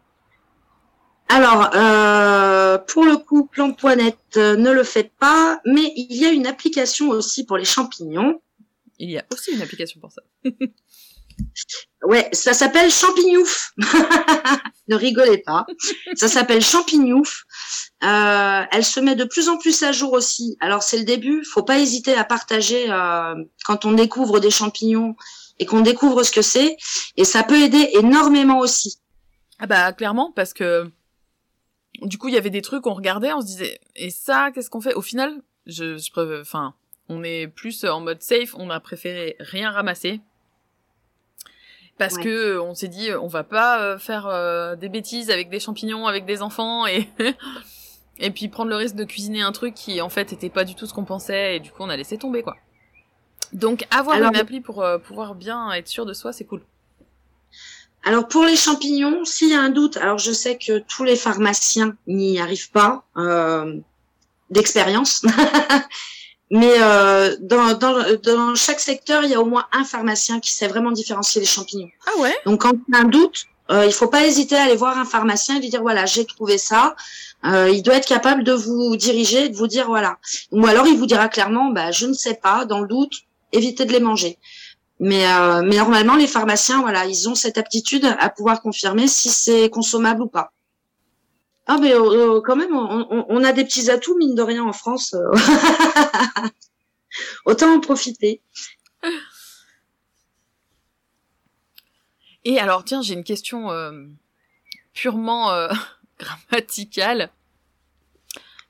Speaker 3: Alors, euh, pour le coup, Plante.net euh, ne le fait pas, mais il y a une application aussi pour les champignons.
Speaker 1: Il y a aussi une application pour ça.
Speaker 3: Ouais, ça s'appelle Champignouf. ne rigolez pas. Ça s'appelle Champignouf. Euh, elle se met de plus en plus à jour aussi. Alors c'est le début. Faut pas hésiter à partager euh, quand on découvre des champignons et qu'on découvre ce que c'est. Et ça peut aider énormément aussi.
Speaker 1: Ah bah clairement parce que du coup il y avait des trucs on regardait, on se disait et ça qu'est-ce qu'on fait? Au final, je, je préfère- enfin on est plus en mode safe, on a préféré rien ramasser parce
Speaker 3: Ouais.
Speaker 1: que euh, on s'est dit on va pas euh, faire euh, des bêtises avec des champignons avec des enfants et et puis prendre le risque de cuisiner un truc qui en fait était pas du tout ce qu'on pensait et du coup on a laissé tomber quoi. Donc avoir
Speaker 3: Alors-
Speaker 1: une appli pour euh, pouvoir bien être sûr de soi, c'est cool.
Speaker 3: Alors pour les champignons, s'il y a un doute, alors je sais que tous les pharmaciens n'y arrivent pas euh, d'expérience, mais euh, dans, dans, dans chaque secteur, il y a au moins un pharmacien qui sait vraiment différencier les champignons.
Speaker 1: Ah ouais?
Speaker 3: Donc quand il y a un doute, euh, il faut pas hésiter à aller voir un pharmacien et lui dire voilà j'ai trouvé ça. Euh, il doit être capable de vous diriger, de vous dire voilà. Ou alors il vous dira clairement bah je ne sais pas. Dans le doute, évitez de les manger. Mais euh, mais normalement les pharmaciens voilà ils ont cette aptitude à pouvoir confirmer si c'est consommable ou pas. Ah mais euh, euh, quand même on, on- on a des petits atouts mine de rien en France. euh. Autant en profiter.
Speaker 1: Et alors, tiens, j'ai une question euh, purement euh, grammaticale.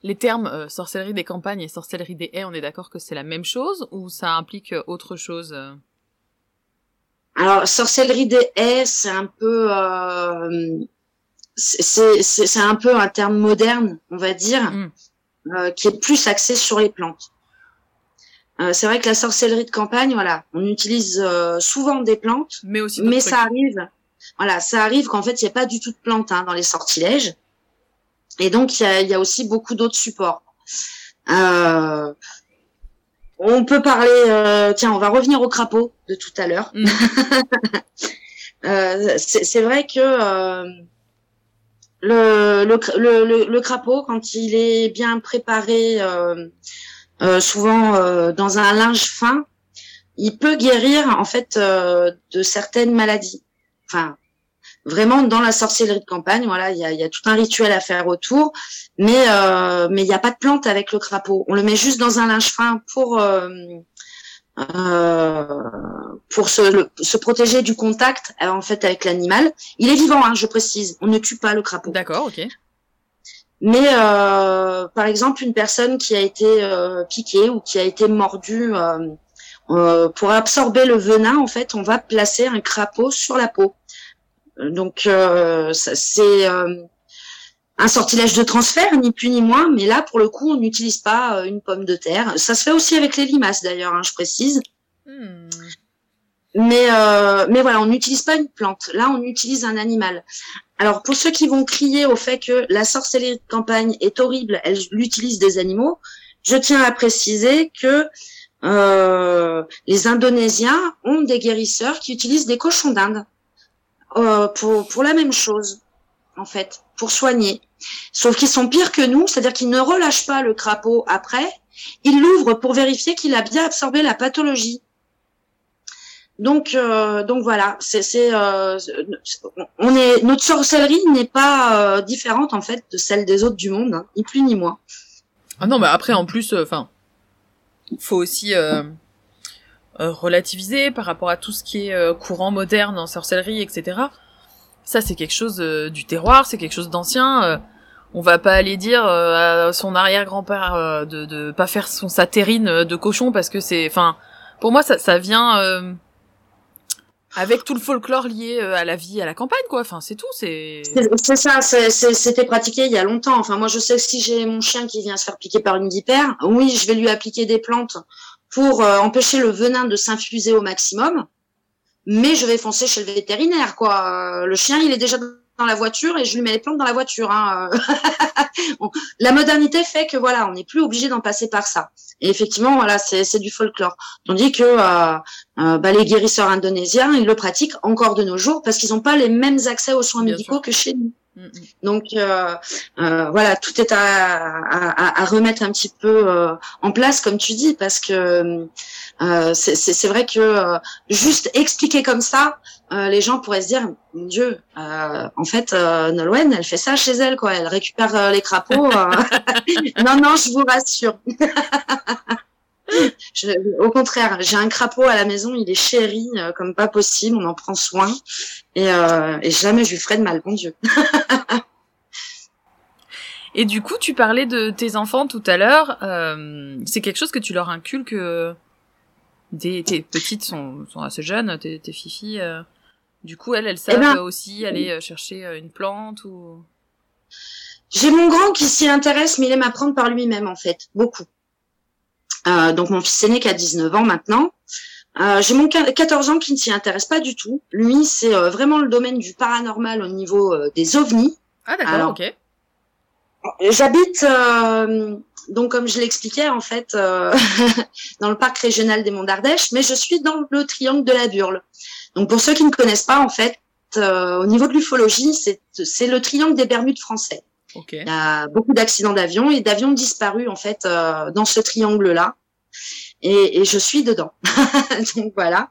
Speaker 1: Les termes euh, sorcellerie des campagnes et sorcellerie des haies, on est d'accord que c'est la même chose ou ça implique euh, autre chose
Speaker 3: Alors, sorcellerie des haies, c'est un peu, euh, c'est un peu un terme moderne, on va dire,
Speaker 1: Mm.
Speaker 3: euh, qui est plus axé sur les plantes. Euh, c'est vrai que la sorcellerie de campagne, voilà, on utilise euh, souvent des plantes,
Speaker 1: Mais aussi
Speaker 3: mais
Speaker 1: trucs.
Speaker 3: ça arrive, voilà, ça arrive qu'en fait, il n'y a pas du tout de plantes hein, dans les sortilèges, et donc il y a, il y a aussi beaucoup d'autres supports. Euh, on peut parler, euh, tiens, on va revenir au crapaud de tout à l'heure.
Speaker 1: Mm.
Speaker 3: Euh, c'est c'est vrai que euh, le, le, cr- le, le, le crapaud, quand il est bien préparé, euh, euh, souvent euh, dans un linge fin, il peut guérir en fait euh, de certaines maladies. Enfin, vraiment dans la sorcellerie de campagne, voilà, il y a, y a tout un rituel à faire autour, mais mais il n'y a pas de plante avec le crapaud. On le met juste dans un linge fin pour pour se, se, protéger du contact en fait avec l'animal. Il est vivant, hein, je précise. On ne tue pas le crapaud.
Speaker 1: D'accord, ok.
Speaker 3: Mais euh, par exemple, une personne qui a été euh, piquée ou qui a été mordue, euh, pour absorber le venin, en fait, on va placer un crapaud sur la peau. Donc c'est un sortilège de transfert, ni plus ni moins, mais là, pour le coup, on n'utilise pas une pomme de terre. Ça se fait aussi avec les limaces, d'ailleurs, hein, je précise. Hmm. Mais, euh, mais voilà, on n'utilise pas une plante. Là, on utilise un animal. Alors, pour ceux qui vont crier au fait que la sorcellerie de campagne est horrible, elle utilise des animaux, je tiens à préciser que euh, les Indonésiens ont des guérisseurs qui utilisent des cochons d'Inde euh, pour, pour la même chose, en fait, pour soigner. Sauf qu'ils sont pires que nous, c'est-à-dire qu'ils ne relâchent pas le crapaud après, ils l'ouvrent pour vérifier qu'il a bien absorbé la pathologie. Donc, euh, donc voilà, euh, notre sorcellerie n'est pas euh, différente en fait de celle des autres du monde, hein, ni plus ni moins.
Speaker 1: Ah non, mais après en plus, enfin, faut aussi relativiser par rapport à tout ce qui est courant moderne en sorcellerie, etc. Ça, c'est quelque chose du terroir, c'est quelque chose d'ancien. on va pas aller dire à son arrière-grand-père de, de pas faire son sa terrine de cochon parce que c'est, enfin, pour moi, ça, ça vient avec tout le folklore lié euh, à la vie à la campagne quoi. Enfin c'est tout c'est
Speaker 3: c'est ça c'était pratiqué il y a longtemps. Enfin moi je sais que si j'ai mon chien qui vient se faire piquer par une vipère oui je vais lui appliquer des plantes pour euh, empêcher le venin de s'infuser au maximum mais je vais foncer chez le vétérinaire quoi le chien il est déjà dans la voiture et je lui mets les plantes dans la voiture. Hein. la modernité fait que voilà, on n'est plus obligé d'en passer par ça. Et effectivement, voilà, c'est du folklore. Tandis que euh, euh, bah, les guérisseurs indonésiens, ils le pratiquent encore de nos jours parce qu'ils n'ont pas les mêmes accès aux soins médicaux que chez nous. Mm, mm. Donc euh, euh, voilà, tout est à, à, à, remettre un petit peu euh, en place, comme tu dis, parce que euh, c'est vrai que juste expliquer comme ça, les gens pourraient se dire, mon Dieu, en fait, Nolwenn, elle fait ça chez elle, quoi. Elle récupère les crapauds. non, non, je vous rassure. au contraire, j'ai un crapaud à la maison, il est chéri euh, comme pas possible, on en prend soin et, euh, et jamais je lui ferai de mal, bon Dieu.
Speaker 1: et du coup, tu parlais de tes enfants tout à l'heure. Euh, c'est quelque chose que tu leur inculques. Euh, des, tes petites sont, sont assez jeunes, tes, tes filles. Euh. du coup, elles, elles eh savent ben, aussi aller chercher une plante ou.
Speaker 3: J'ai mon grand qui s'y intéresse, mais il aime apprendre par lui-même en fait, beaucoup. Euh, donc mon fils aîné qui a 19 ans maintenant. Euh, j'ai mon 14 ans qui ne s'y intéresse pas du tout. Lui, c'est euh, vraiment le domaine du paranormal au niveau des ovnis.
Speaker 1: Ah d'accord, ok.
Speaker 3: J'habite donc comme je l'expliquais en fait dans le parc régional des Monts d'Ardèche, mais je suis dans le triangle de la Burle. Donc pour ceux qui ne connaissent pas en fait, au niveau de l'ufologie, c'est le triangle des Bermudes français. Il y a beaucoup d'accidents d'avion et d'avions disparus en fait euh, dans ce triangle-là. Et, et, je suis dedans. Donc voilà.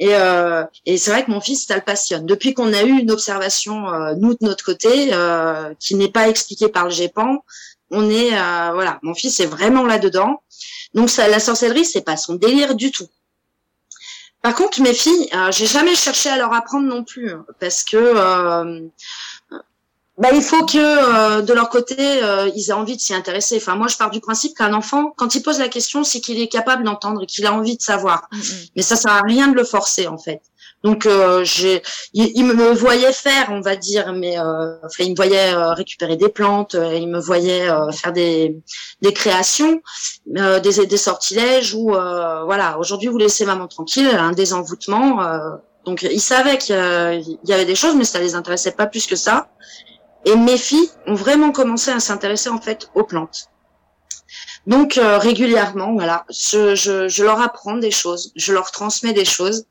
Speaker 3: Et, euh, et c'est vrai que mon fils, ça le passionne. Depuis qu'on a eu une observation, euh, nous de notre côté, euh, qui n'est pas expliquée par le GEPAN, on est, euh, voilà, mon fils est vraiment là-dedans. Donc ça, la sorcellerie, c'est pas son délire du tout. Par contre, mes filles, j'ai jamais cherché à leur apprendre non plus, hein, parce que bah, il faut que euh, de leur côté, euh, ils aient envie de s'y intéresser. Enfin, moi, je pars du principe qu'un enfant, quand il pose la question, c'est qu'il est capable d'entendre et qu'il a envie de savoir. Mm, mm. Mais ça sert à rien de le forcer, en fait. Donc, euh, il, me voyait faire, on va dire, mais enfin, il me voyait récupérer des plantes, il me voyait faire des, des créations, des, des sortilèges ou voilà. Aujourd'hui, vous laissez maman tranquille, un désenvoûtement. donc, ils savaient qu'il y avait des choses, mais ça les intéressait pas plus que ça. Et mes filles ont vraiment commencé à s'intéresser en fait aux plantes. Donc euh, régulièrement, voilà, je, je, je, leur apprends des choses, je leur transmets des choses.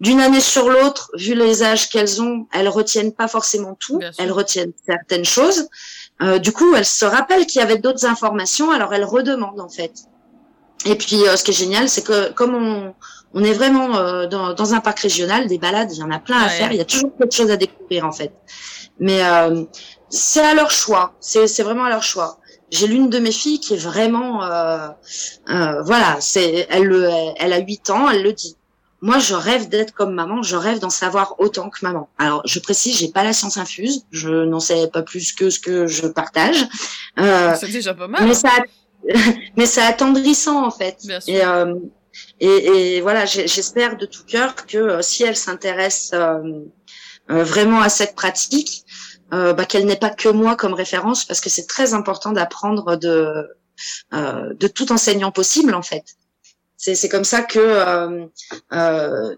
Speaker 3: D'une année sur l'autre, vu les âges qu'elles ont, elles retiennent pas forcément tout, elles retiennent certaines choses. Euh, du coup, elles se rappellent qu'il y avait d'autres informations, alors elles redemandent en fait. Et puis, euh, ce qui est génial, c'est que comme on, on est vraiment euh, dans, dans, un parc régional, des balades, il y en a plein à faire, il y a toujours quelque chose à découvrir en fait. Mais euh, c'est à leur choix, c'est vraiment à leur choix. j'ai l'une de mes filles qui est vraiment, euh, euh, voilà, c'est, elle, le, elle a 8 ans, elle le dit. Moi, je rêve d'être comme maman, je rêve d'en savoir autant que maman. Alors, je précise, j'ai pas la science infuse, je n'en sais pas plus que ce que je partage.
Speaker 1: Euh, c'est déjà pas mal.
Speaker 3: Mais ça, mais c'est attendrissant en fait.
Speaker 1: Bien sûr.
Speaker 3: Et, euh, et, et, voilà, j'espère de tout cœur que euh, si elle s'intéresse euh, euh, vraiment à cette pratique, bah, qu'elle n'ait pas que moi comme référence, parce que c'est très important d'apprendre de de tout enseignant possible en fait. C'est comme ça que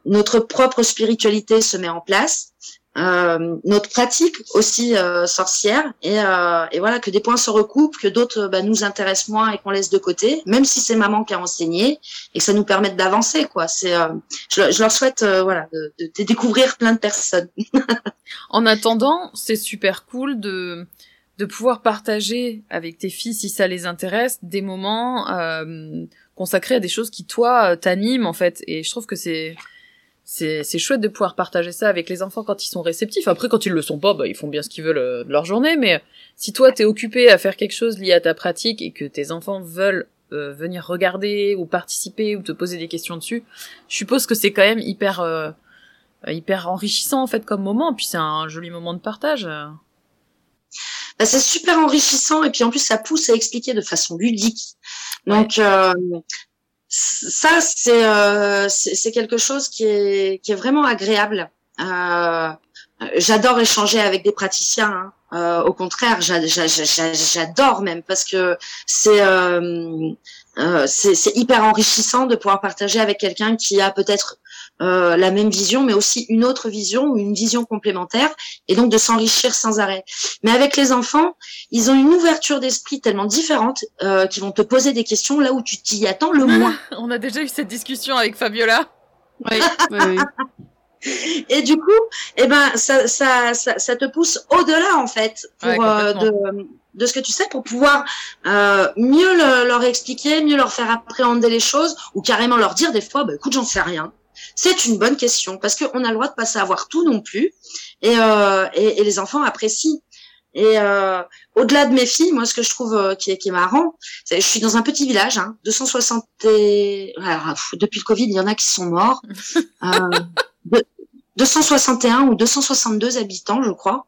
Speaker 3: notre propre spiritualité se met en place euh, notre pratique aussi euh, sorcière et, euh, et, voilà que des points se recoupent, que d'autres bah, nous intéressent moins et qu'on laisse de côté, même si c'est maman qui a enseigné et que ça nous permette d'avancer quoi. C'est, euh, je, je, leur souhaite euh, voilà de, de, découvrir plein de personnes.
Speaker 1: en attendant, c'est super cool de de pouvoir partager avec tes filles si ça les intéresse des moments consacrés à des choses qui toi t'animent en fait et je trouve que c'est c'est c'est chouette de pouvoir partager ça avec les enfants quand ils sont réceptifs. Après, quand ils le sont pas, bah, ils font bien ce qu'ils veulent euh, de leur journée. Mais si toi t'es occupé à faire quelque chose lié à ta pratique et que tes enfants veulent euh, venir regarder ou participer ou te poser des questions dessus, je suppose que c'est quand même hyper euh, hyper enrichissant en fait comme moment. Puis c'est un joli moment de partage.
Speaker 3: Bah, c'est super enrichissant et puis en plus ça pousse à expliquer de façon ludique. Donc ça, euh, c'est c'est quelque chose qui est, qui est vraiment agréable. Euh, j'adore échanger avec des praticiens. Hein. Euh, au contraire, j'adore même parce que c'est c'est hyper enrichissant de pouvoir partager avec quelqu'un qui a peut-être euh, la même vision, mais aussi une autre vision ou une vision complémentaire, et donc de s'enrichir sans arrêt. Mais avec les enfants, ils ont une ouverture d'esprit tellement différente euh, qu'ils vont te poser des questions là où tu t'y attends le moins.
Speaker 1: On a déjà eu cette discussion avec Fabiola.
Speaker 2: Oui, oui,
Speaker 3: Et du coup, eh ben, ça, ça, ça, ça te pousse au-delà en fait pour, euh, de, de ce que tu sais pour pouvoir euh, mieux le, leur expliquer, mieux leur faire appréhender les choses ou carrément leur dire des fois, bah, écoute, j'en sais rien. C'est une bonne question parce qu'on a le droit de pas savoir tout non plus et, euh, et, et les enfants apprécient. Et euh, au-delà de mes filles, moi, ce que je trouve euh, qui, est, qui est marrant, c'est je suis dans un petit village, hein, 260. Et... Alors, depuis le Covid, il y en a qui sont morts. euh, 261 ou 262 habitants, je crois.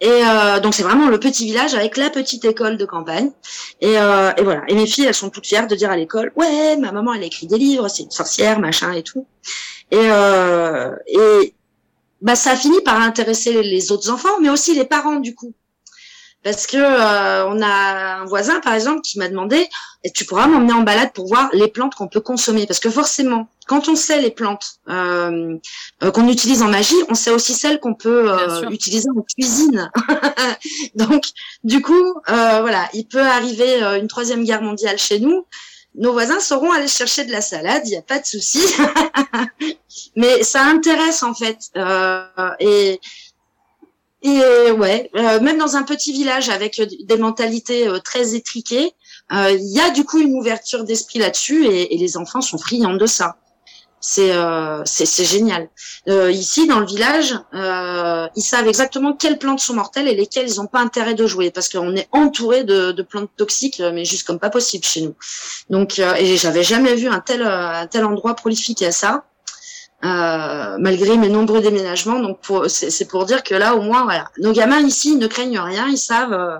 Speaker 3: Et euh, donc c'est vraiment le petit village avec la petite école de campagne. Et, euh, et, voilà. Et mes filles, elles sont toutes fières de dire à l'école, ouais, ma maman, elle écrit des livres, c'est une sorcière, machin et tout. Et, euh, et bah ça a fini par intéresser les autres enfants, mais aussi les parents du coup. Parce que euh, on a un voisin par exemple qui m'a demandé tu pourras m'emmener en balade pour voir les plantes qu'on peut consommer. Parce que forcément quand on sait les plantes euh, euh qu'on utilise en magie on sait aussi celles qu'on peut euh, utiliser en cuisine. Donc du coup voilà il peut arriver une troisième guerre mondiale chez nous nos voisins sauront aller chercher de la salade, il n'y a pas de souci. Mais ça intéresse en fait. Euh, et et ouais, euh, même dans un petit village avec euh, des mentalités très étriquées, il y a du coup une ouverture d'esprit là-dessus et, les enfants sont friands de ça. C'est c'est génial. ici dans le village, ils savent exactement quelles plantes sont mortelles et lesquelles ils n'ont pas intérêt de jouer parce qu'on est entouré de, plantes toxiques, mais juste comme pas possible chez nous. Donc et j'avais jamais vu un tel endroit prolifique à ça. Euh, malgré mes nombreux déménagements. Donc c'est pour dire que là au moins voilà, nos gamins ici ne craignent rien, ils savent. Euh,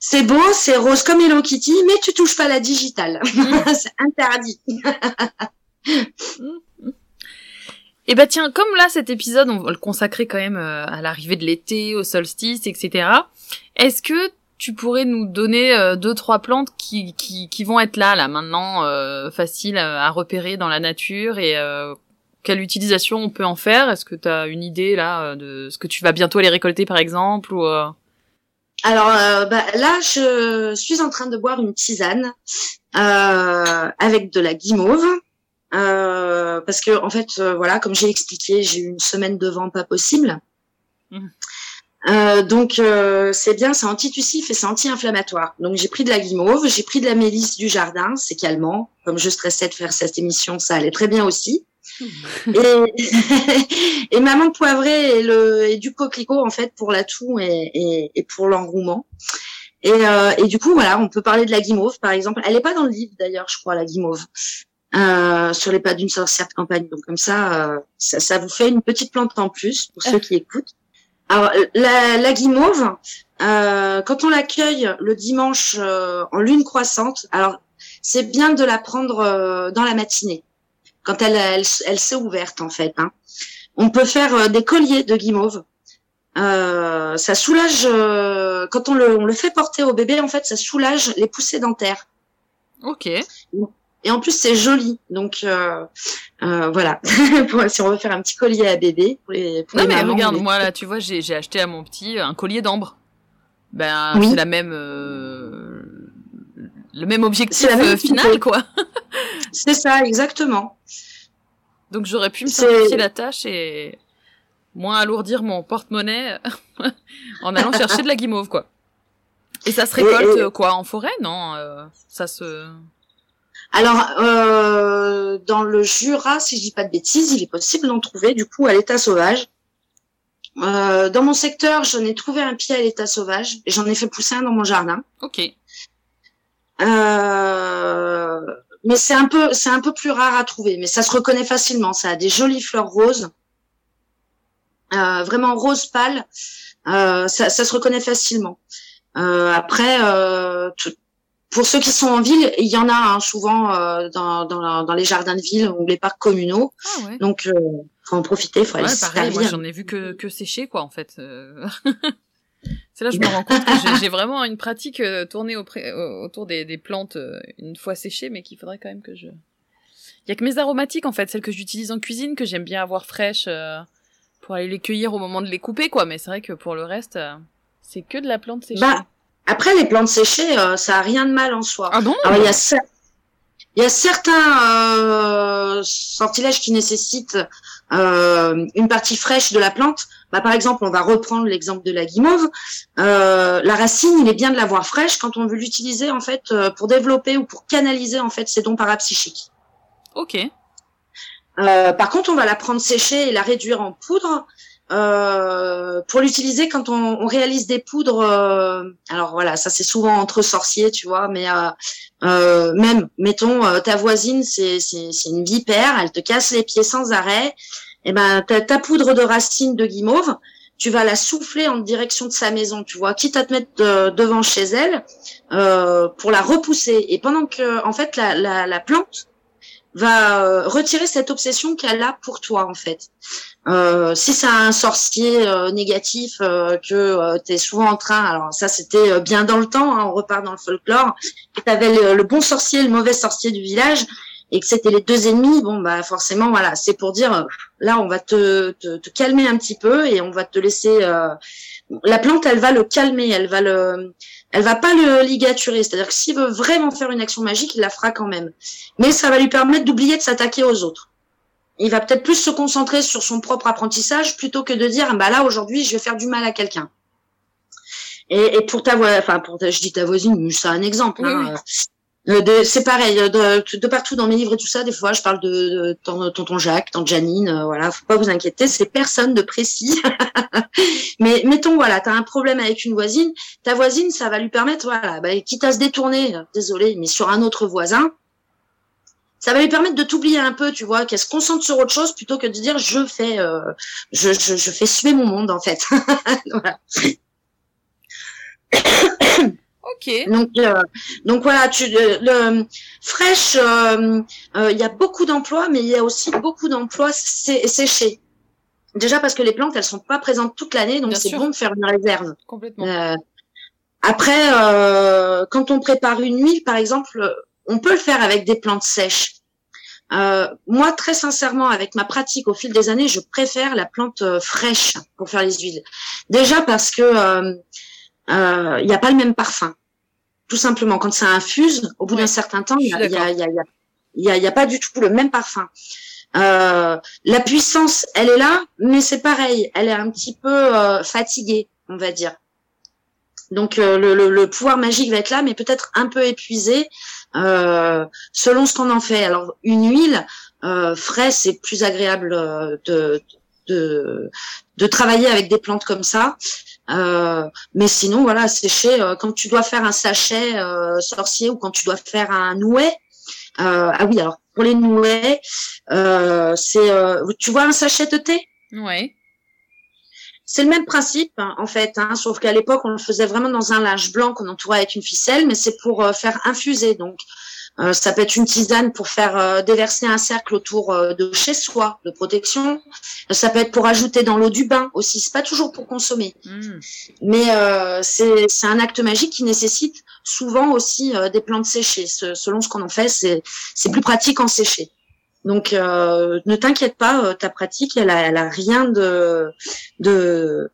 Speaker 3: c'est beau, c'est rose comme Hello Kitty, mais tu touches pas la digitale, c'est interdit.
Speaker 1: Et bah tiens, comme là cet épisode on va le consacrer quand même euh, à l'arrivée de l'été, au solstice, etc. Est-ce que tu pourrais nous donner deux trois plantes qui, qui, qui vont être là là maintenant euh, faciles à, repérer dans la nature et euh, quelle utilisation on peut en faire? Est-ce que tu as une idée là euh, de ce que tu vas bientôt aller récolter par exemple ou euh?
Speaker 3: Alors euh, bah, là, je suis en train de boire une tisane avec de la guimauve. Parce que en fait, voilà, comme j'ai expliqué, j'ai eu une semaine de vent pas possible. Mmh. donc c'est bien, c'est antitussif et c'est anti-inflammatoire. Donc j'ai pris de la guimauve, j'ai pris de la mélisse du jardin, c'est calmant. Comme je stressais de faire cette émission, ça allait très bien aussi et, et maman poivrée et, le, et du coquelicot en fait pour la toux et, et, et pour l'engouement. Et, euh, et du coup, voilà, on peut parler de la guimauve, par exemple. Elle est pas dans le livre, d'ailleurs, je crois, la guimauve, euh, sur les pas d'une sorcière de campagne. Donc comme ça, euh, ça, ça, vous fait une petite plante en plus pour ceux qui écoutent. Alors, la, la guimauve, euh, quand on l'accueille le dimanche euh, en lune croissante, alors c'est bien de la prendre euh, dans la matinée, quand elle, elle, elle s'est ouverte en fait. Hein. On peut faire des colliers de guimauve. ça soulage quand on le, on le fait porter au bébé en fait, ça soulage les poussées dentaires.
Speaker 1: Ok.
Speaker 3: Et en plus, c'est joli. Donc, euh, euh, voilà. si on veut faire un petit collier à bébé. Pour les, pour
Speaker 1: non,
Speaker 3: les
Speaker 1: mais
Speaker 3: mamans,
Speaker 1: regarde,
Speaker 3: les-
Speaker 1: moi, là, tu vois, j'ai j'ai acheté à mon petit un collier d'ambre. Ben,
Speaker 3: Oui.
Speaker 1: c'est la même... euh, le même objectif
Speaker 3: même
Speaker 1: euh, final, quoi.
Speaker 3: C'est ça, exactement.
Speaker 1: Donc j'aurais pu me simplifier la tâche et moins alourdir mon porte-monnaie en allant chercher de la guimauve, quoi. Et ça se récolte
Speaker 3: et-
Speaker 1: euh, quoi en forêt, non Euh, Ça se.
Speaker 3: Alors, euh, dans le Jura, si je dis pas de bêtises, il est possible d'en trouver, du coup, à l'état sauvage. Euh, dans mon secteur, j'en ai trouvé un pied à l'état sauvage et j'en ai fait pousser un dans mon jardin.
Speaker 1: Ok.
Speaker 3: Euh, mais c'est un peu, c'est un peu plus rare à trouver, mais ça se reconnaît facilement. Ça a des jolies fleurs roses, euh, vraiment rose pâle. Euh, ça, ça se reconnaît facilement. Euh, après, euh, tout- pour ceux qui sont en ville, il y en a hein, souvent euh, dans, dans, dans les jardins de ville ou les parcs communaux.
Speaker 1: Ah ouais.
Speaker 3: Donc, euh, faut en profiter, faut aller
Speaker 1: Ouais, pareil, moi j'en ai vu que, que sécher, quoi, en fait. Euh, C'est là que je me rends compte que j'ai- vraiment une pratique euh, tournée auprès- autour des, des plantes euh, une fois séchées, mais qu'il faudrait quand même que je... Il y a que mes aromatiques, en fait, celles que j'utilise en cuisine, que j'aime bien avoir fraîches euh, pour aller les cueillir au moment de les couper, quoi. Mais c'est vrai que pour le reste, euh, c'est que de la plante séchée.
Speaker 3: Bah, Après, les plantes séchées, euh, ça a rien de mal en soi.
Speaker 1: ah bon?
Speaker 3: Alors, il y a, cer- il y a certains euh, sortilèges qui nécessitent euh, une partie fraîche de la plante. Bah, par exemple, on va reprendre l'exemple de la guimauve. Euh, la racine, il est bien de l'avoir fraîche quand on veut l'utiliser en fait euh, pour développer ou pour canaliser en fait ses dons parapsychiques.
Speaker 1: Ok.
Speaker 3: Euh, par contre, on va la prendre séchée et la réduire en poudre euh, pour l'utiliser quand on, on réalise des poudres. euh, alors voilà, ça c'est souvent entre sorciers, tu vois, mais euh, euh, même, mettons, ta voisine, c'est une vipère, elle te casse les pieds sans arrêt. Et ben, ta, poudre de racine de guimauve, tu vas la souffler en direction de sa maison, tu vois, quitte à te mettre devant chez elle pour la repousser. Et pendant que, en fait, la plante va euh, retirer cette obsession qu'elle a pour toi en fait. Euh, si c'est un sorcier euh, négatif euh, que tu es souvent en train, alors ça c'était euh, bien dans le temps, hein, on repart dans le folklore, que tu avais le, le bon sorcier, le mauvais sorcier du village et que c'était les deux ennemis, bon bah forcément voilà, c'est pour dire euh, là on va te, te, te calmer un petit peu et on va te laisser euh, la plante elle va le calmer, elle va le elle va pas le ligaturer, c'est-à-dire que s'il veut vraiment faire une action magique, il la fera quand même mais ça va lui permettre d'oublier de s'attaquer aux autres. Il va peut-être plus se concentrer sur son propre apprentissage plutôt que de dire bah là aujourd'hui je vais faire du mal à quelqu'un. Et, et pour ta voix, enfin pour ta, je dis ta voisine, mais c'est un exemple.
Speaker 1: Oui,
Speaker 3: hein. Euh, de- C'est pareil, euh, de, de partout dans mes livres et tout ça, des fois je parle de, de ton- tonton Jacques, tante Janine, euh, voilà, faut pas vous inquiéter, c'est personne de précis. mais mettons voilà, t'as un problème avec une voisine, ta voisine, ça va lui permettre, voilà, bah, quitte à se détourner, euh, désolé, mais sur un autre voisin, ça va lui permettre de t'oublier un peu, tu vois, qu'elle se concentre sur autre chose plutôt que de dire je fais, euh, je, je, je fais suer mon monde en fait. Voilà.
Speaker 1: Ok.
Speaker 3: Donc, euh, donc voilà, tu, le, le- fraîche, euh, euh, il y a beaucoup d'emplois, mais il y a aussi beaucoup d'emplois sé- séchés. Déjà parce que les plantes, elles sont pas présentes toute l'année, donc c'est bon de faire une réserve.
Speaker 1: Complètement.
Speaker 3: Euh, après, euh, quand on prépare une huile, par exemple, on peut le faire avec des plantes sèches. Euh, moi, très sincèrement, avec ma pratique au fil des années, je préfère la plante euh, fraîche pour faire les huiles. Déjà parce que euh, euh, il n'y a pas le même parfum. Tout simplement, quand ça infuse, au bout
Speaker 1: Ouais,
Speaker 3: d'un certain temps, il n'y a, y a, il y a, il y a, il y a pas du tout le même parfum. Euh, la puissance, elle est là, mais c'est pareil, elle est un petit peu euh, fatiguée, on va dire. Donc euh, le, le, le pouvoir magique va être là, mais peut-être un peu épuisé euh, selon ce qu'on en fait. Alors une huile euh, fraîche, c'est plus agréable de, de, de travailler avec des plantes comme ça. Euh, mais sinon, voilà, sécher, euh, quand tu dois faire un sachet euh, sorcier ou quand tu dois faire un nouet. ah oui, alors pour les nouets, c'est, tu vois un sachet de thé?
Speaker 1: Ouais.
Speaker 3: C'est le même principe hein, en fait, hein, sauf qu'à l'époque on le faisait vraiment dans un linge blanc qu'on entourait avec une ficelle, mais c'est pour faire infuser. Donc euh, ça peut être une tisane pour faire euh, déverser un cercle autour euh, de chez soi, de protection. Ça peut être pour ajouter dans l'eau du bain aussi. C'est pas toujours pour consommer, hmm. mais c'est c'est un acte magique qui nécessite souvent aussi des plantes séchées. selon ce qu'on en fait, c'est c'est plus pratique en séché. Donc ne t'inquiète pas, ta pratique, elle a, elle a rien de de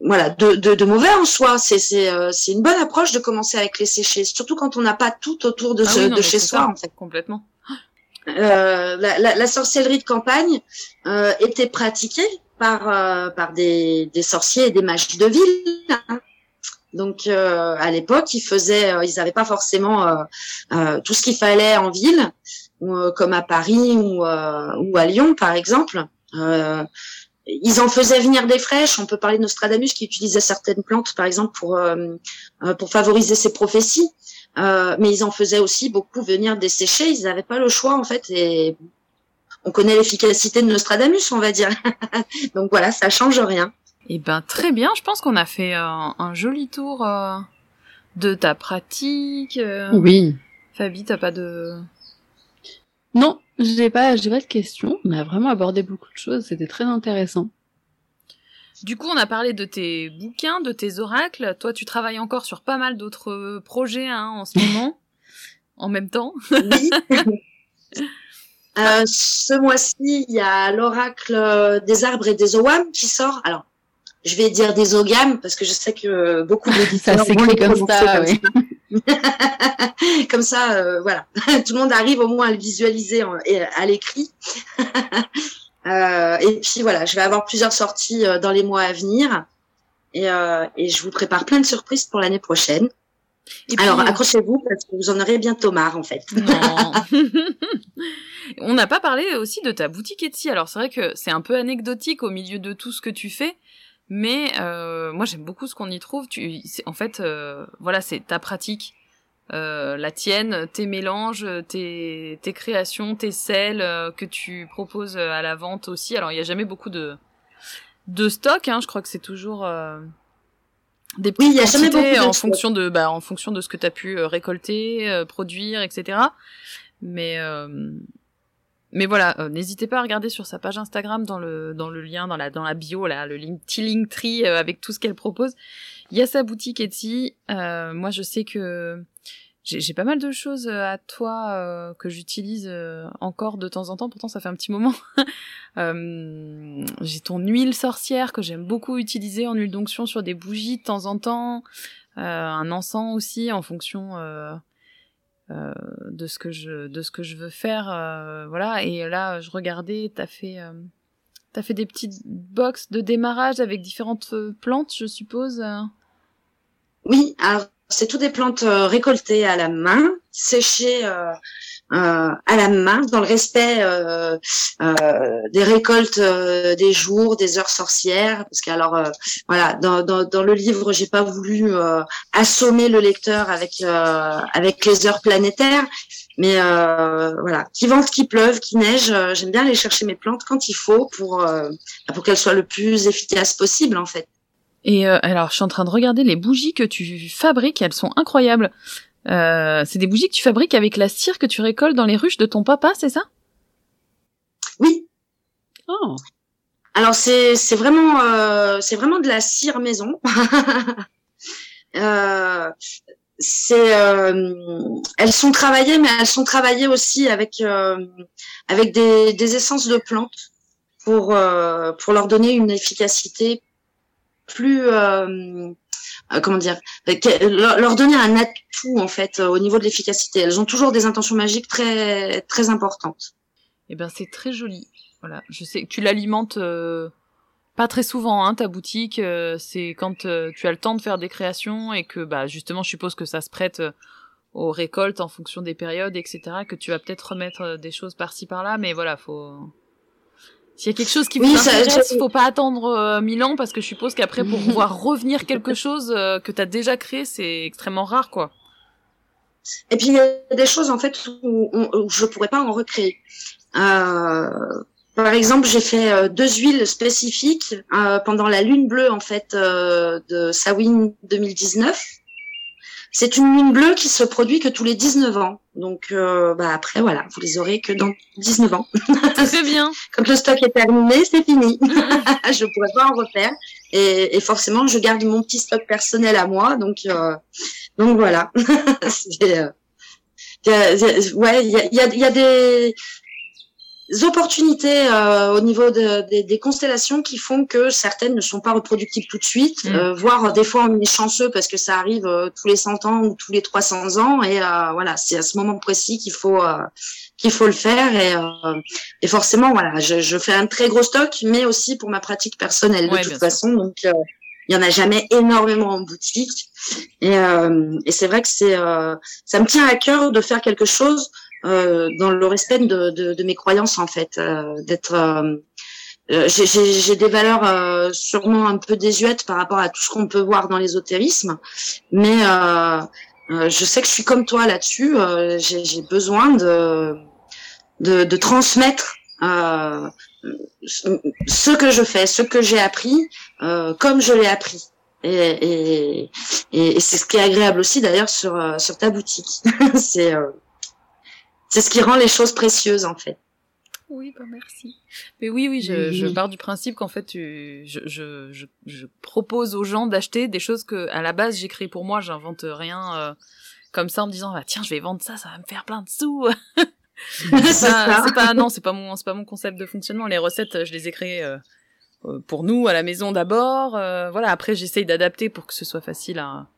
Speaker 3: voilà, de, de, de, mauvais en soi. C'est c'est euh, une bonne approche de commencer avec les séchés, surtout quand on n'a pas tout autour de, ah de chez soi. en fait.
Speaker 1: Complètement.
Speaker 3: Euh, la, la, la, sorcellerie de campagne euh, était pratiquée par euh, par des, des sorciers et des mages de ville. Hein. Donc euh, à l'époque, ils faisaient, ils n'avaient pas forcément tout ce qu'il fallait en ville, comme à Paris ou, ou à Lyon par exemple. Euh, ils en faisaient venir des fraîches. On peut parler de Nostradamus qui utilisait certaines plantes, par exemple, pour euh, euh, pour favoriser ses prophéties. Euh, mais ils en faisaient aussi beaucoup venir dessécher. Ils n'avaient pas le choix en fait. Et on connaît l'efficacité de Nostradamus, on va dire. Donc voilà, ça change rien.
Speaker 1: Eh ben très bien. Je pense qu'on a fait un, un joli tour de ta pratique.
Speaker 2: Oui.
Speaker 1: Fabi, t'as pas de
Speaker 2: non, j'ai pas, j'ai pas de questions. On a vraiment abordé beaucoup de choses. C'était très intéressant.
Speaker 1: Du coup, on a parlé de tes bouquins, de tes oracles. Toi, tu travailles encore sur pas mal d'autres projets hein, en ce moment, en même temps.
Speaker 3: oui. Euh, ce mois-ci, il y a l'oracle des arbres et des oam qui sort. Alors, je vais dire des ogames parce que je sais que beaucoup de
Speaker 2: ça s'écrit comme ça. Oui.
Speaker 3: Comme ça, euh, voilà, tout le monde arrive au moins à le visualiser à l'écrit. Euh, et puis voilà, je vais avoir plusieurs sorties euh, dans les mois à venir. Et, je vous prépare plein de surprises pour l'année prochaine. Alors accrochez-vous parce que vous en aurez bientôt marre en fait.
Speaker 1: On n'a pas parlé aussi de ta boutique Etsy. Alors c'est vrai que c'est un peu anecdotique au milieu de tout ce que tu fais, mais euh, moi j'aime beaucoup ce qu'on y trouve. Tu, en fait, euh, voilà, c'est ta pratique, euh, la tienne, tes mélanges, tes, tes créations, tes sels euh, que tu proposes à la vente aussi. Alors il y a jamais beaucoup de de stock. Hein, je crois que c'est toujours euh, des petites oui, quantités en fonction de bah, en fonction de ce que tu as pu récolter, produire, etc. Mais mais voilà, euh, n'hésitez pas à regarder sur sa page Instagram dans le dans le lien dans la dans la bio là, le link petit Linktree euh, avec tout ce qu'elle propose. Il y a sa boutique Etsy. Euh, moi, je sais que j'ai pas mal de choses à toi que j'utilise encore de temps en temps. Pourtant, ça fait un petit moment. j'ai ton huile sorcière que j'aime beaucoup utiliser en huile d'onction sur des bougies de temps en temps. un encens aussi en fonction euh, de ce que je de ce que je veux faire euh, voilà. Et là je regardais t'as fait euh, t'as fait des petites box de démarrage avec différentes plantes je suppose
Speaker 3: oui alors c'est tout des plantes récoltées à la main séchées euh, à la main, dans le respect euh, euh, des récoltes des jours, des heures sorcières. Parce que alors voilà, dans, dans, dans, le livre, j'ai pas voulu assommer le lecteur avec avec les heures planétaires. Mais voilà, qui vente, qui pleuve, qui neige, j'aime bien aller chercher mes plantes quand il faut pour pour qu'elles soient le plus efficaces possible en fait.
Speaker 1: Et alors, je suis en train de regarder les bougies que tu fabriques, elles sont incroyables. Euh, c'est des bougies que tu fabriques avec la cire que tu récoltes dans les ruches de ton papa, c'est ça?
Speaker 3: Oui.
Speaker 1: Oh.
Speaker 3: Alors c'est c'est vraiment euh, c'est vraiment de la cire maison. euh, c'est euh, elles sont travaillées mais elles sont travaillées aussi avec euh, avec des, des essences de plantes pour pour leur donner une efficacité plus euh, comment dire, leur donner un atout en fait au niveau de l'efficacité. Elles ont toujours des intentions magiques très très importantes.
Speaker 1: Eh ben c'est très joli. Voilà, je sais que tu l'alimentes euh, pas très souvent hein, ta boutique. Euh, c'est quand tu as le temps de faire des créations et que bah justement je suppose que ça se prête aux récoltes en fonction des périodes etc. Que tu vas peut-être remettre des choses par-ci par-là, mais voilà faut S'il y a quelque chose qui vous intéresse, faut pas attendre euh, mille ans parce que je suppose qu'après pour pouvoir revenir quelque chose euh, que tu as déjà créé, c'est extrêmement rare quoi.
Speaker 3: Et puis il y a des choses en fait où, où, je pourrais pas en recréer. Euh, par exemple, j'ai fait euh, deux huiles spécifiques euh, pendant la lune bleue en fait euh, de Sawin 2019. C'est une lune bleue qui se produit que tous les 19 ans. Donc bah après voilà, vous les aurez que dans 19 ans.
Speaker 1: C'est bien.
Speaker 3: Quand le stock est terminé, c'est fini. je pourrais pas en refaire. Et, et, forcément, je garde mon petit stock personnel à moi. Donc donc voilà. ouais, il y a, y, a, y a des opportunités euh, au niveau de, des constellations qui font que certaines ne sont pas reproductibles tout de suite, mm. euh, voire des fois on est chanceux parce que ça arrive euh, tous les 100 ans ou tous les 300 ans et voilà c'est à ce moment précis qu'il faut qu'il faut le faire et, et forcément voilà je, je, fais un très gros stock mais aussi pour ma pratique personnelle de toute façon donc il y en a jamais énormément en boutique et, et c'est vrai que c'est ça me tient à cœur de faire quelque chose euh, dans le respect de, de, de, mes croyances en fait, euh, d'être euh, j'ai des valeurs sûrement un peu désuètes par rapport à tout ce qu'on peut voir dans l'ésotérisme, mais je sais que je suis comme toi là-dessus. j'ai besoin de, de, de transmettre ce que je fais, ce que j'ai appris, comme je l'ai appris. Et, et, et, c'est ce qui est agréable aussi d'ailleurs sur, sur ta boutique. c'est c'est ce qui rend les choses précieuses en fait.
Speaker 1: Oui, bah merci. Mais oui, oui, je, je pars du principe qu'en fait, tu, je, je, je, je, propose aux gens d'acheter des choses que, à la base, j'écris pour moi, j'invente rien euh, comme ça en me disant, bah, tiens, je vais vendre ça, ça va me faire plein de sous. c'est pas, pas, non, c'est pas mon, c'est pas mon concept de fonctionnement. Les recettes, je les ai créées euh, euh, pour nous à la maison d'abord. voilà, après, j'essaye d'adapter pour que ce soit facile à,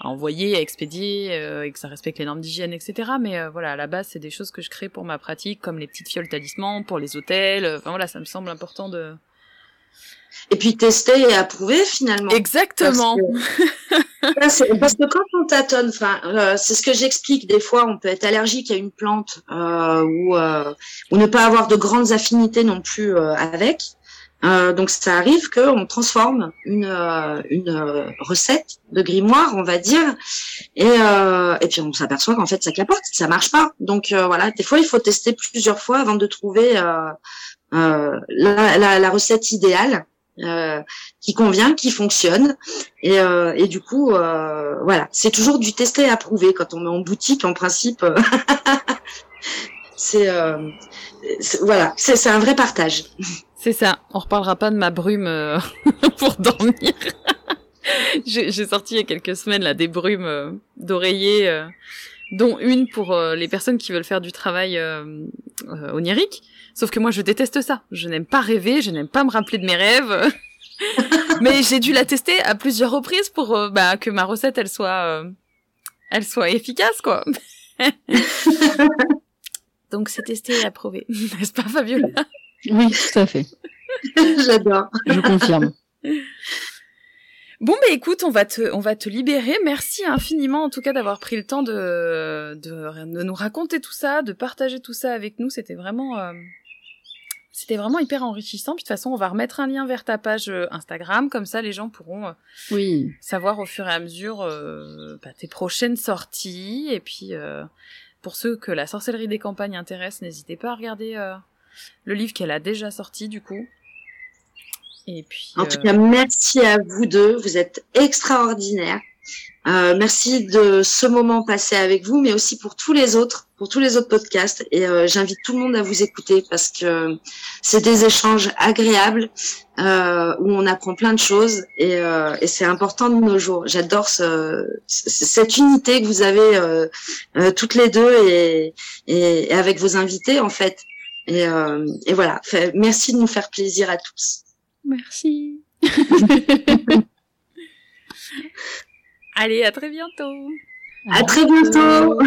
Speaker 1: à envoyer, à expédier, euh, et que ça respecte les normes d'hygiène, etc. Mais euh, voilà, à la base, c'est des choses que je crée pour ma pratique, comme les petites fioles talismans, pour les hôtels. Euh, enfin voilà, ça me semble important de...
Speaker 3: Et puis tester et approuver finalement.
Speaker 1: Exactement.
Speaker 3: Parce que, parce que quand on tâtonne, enfin, c'est ce que j'explique. Des fois, on peut être allergique à une plante ou, ou ne pas avoir de grandes affinités non plus avec. Euh, donc ça arrive qu'on transforme une, euh, une euh, recette de grimoire, on va dire, et, euh, et puis on s'aperçoit qu'en fait ça capote, ça marche pas. Donc voilà, des fois il faut tester plusieurs fois avant de trouver la, la, la, recette idéale. qui convient, qui fonctionne, et, et du coup, voilà, c'est toujours du tester et approuver quand on est en boutique. En principe, c'est voilà, c'est un vrai partage.
Speaker 1: C'est ça. On reparlera pas de ma brume euh, pour dormir. J'ai sorti il y a quelques semaines là des brumes euh, d'oreiller, euh, dont une pour les personnes qui veulent faire du travail onirique. Sauf que moi, je déteste ça. Je n'aime pas rêver, je n'aime pas me rappeler de mes rêves. Mais j'ai dû la tester à plusieurs reprises pour bah, que ma recette elle soit elle soit efficace quoi. Donc c'est testé et approuvé, n'est-ce pas Fabiola?
Speaker 2: Oui, tout à fait.
Speaker 3: J'adore.
Speaker 2: Je confirme.
Speaker 1: Bon, mais écoute, on va te, on va te libérer. Merci infiniment, en tout cas, d'avoir pris le temps de, de, nous raconter tout ça, de partager tout ça avec nous. C'était vraiment, euh, c'était vraiment hyper enrichissant. Puis de toute façon, on va remettre un lien vers ta page euh, Instagram, comme ça, les gens pourront, euh,
Speaker 2: oui,
Speaker 1: savoir au fur et à mesure bah, tes prochaines sorties. Et puis, pour ceux que la sorcellerie des campagnes intéresse, n'hésitez pas à regarder le livre qu'elle a déjà sorti du coup. Et puis.
Speaker 3: En tout euh, cas, merci à vous deux. Vous êtes extraordinaires. Euh, merci de ce moment passé avec vous, mais aussi pour tous les autres, pour tous les autres podcasts. Et euh, j'invite tout le monde à vous écouter parce que c'est des échanges agréables euh, où on apprend plein de choses et, et c'est important de nos jours. J'adore ce, cette unité que vous avez toutes les deux et, et, avec vos invités en fait. Et, euh, et voilà, fait, merci de nous faire plaisir à tous.
Speaker 1: Merci. Allez, à très bientôt.
Speaker 3: À, très bientôt.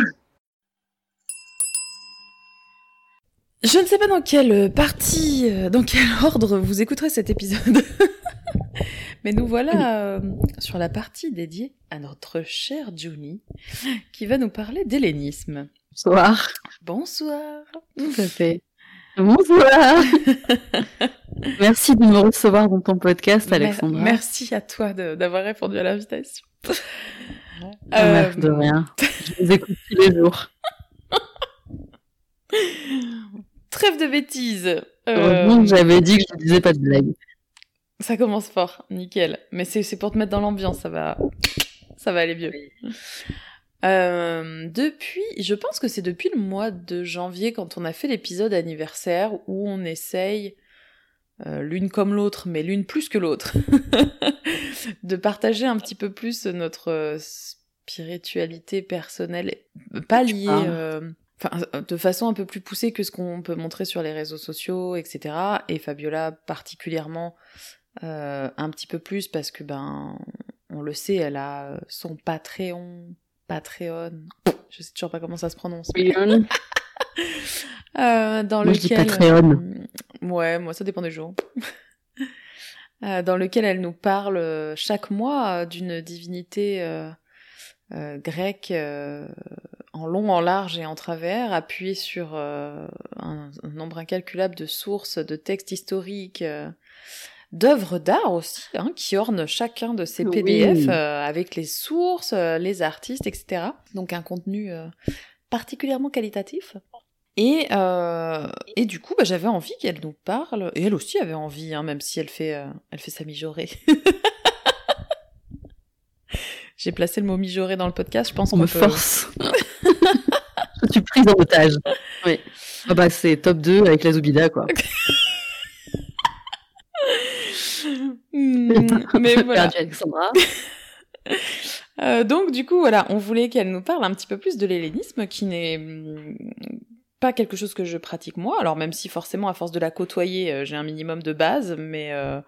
Speaker 1: Je ne sais pas dans quelle partie, euh, dans quel ordre vous écouterez cet épisode. Mais nous voilà euh, sur la partie dédiée à notre chère Juni, qui va nous parler d'hellénisme.
Speaker 2: Bonsoir.
Speaker 1: Bonsoir.
Speaker 2: Tout à fait.
Speaker 4: Bonsoir. Merci de me recevoir dans ton podcast, Alexandra.
Speaker 1: Merci à toi d'avoir répondu à l'invitation.
Speaker 4: Ah, de rien. Je vous écoute tous les jours.
Speaker 1: Trêve de bêtises.
Speaker 4: Que j'avais dit que je ne disais pas de blague.
Speaker 1: Ça commence fort, nickel. Mais c'est pour te mettre dans l'ambiance, ça va, ça va aller mieux. Euh, depuis, je pense que c'est depuis le mois de janvier quand on a fait l'épisode anniversaire où on essaye, euh, l'une comme l'autre, mais l'une plus que l'autre, de partager un petit peu plus notre spiritualité personnelle, pas liée, euh, enfin, de façon un peu plus poussée que ce qu'on peut montrer sur les réseaux sociaux, etc. Et Fabiola particulièrement un petit peu plus parce que ben, on le sait, elle a son Patreon Patreon. Je sais toujours pas comment ça se prononce. euh, dans
Speaker 4: moi, lequel, Patreon.
Speaker 1: Euh, ouais, moi ça dépend des jours. euh, dans lequel elle nous parle chaque mois d'une divinité grecque en long, en large et en travers, appuyée sur un, un, nombre incalculable de sources, de textes historiques d'œuvres d'art aussi, hein, qui ornent chacun de ces PDF euh, avec les sources, euh, les artistes, etc. Donc un contenu euh, particulièrement qualitatif. Et, et du coup, bah, j'avais envie qu'elle nous parle, et elle aussi avait envie, hein, même si elle fait, elle fait sa mijaurée. J'ai placé le mot mijaurée dans le podcast, je pense
Speaker 4: qu'on me force. je suis prise en otage. Oui. Ah bah, c'est top 2 avec la Zubida, quoi.
Speaker 1: Hmm, mais voilà. Euh, donc du coup voilà, on voulait qu'elle nous parle un petit peu plus de l'hellénisme qui n'est hmm, pas quelque chose que je pratique moi, alors même si forcément à force de la côtoyer euh, j'ai un minimum de base, mais euh,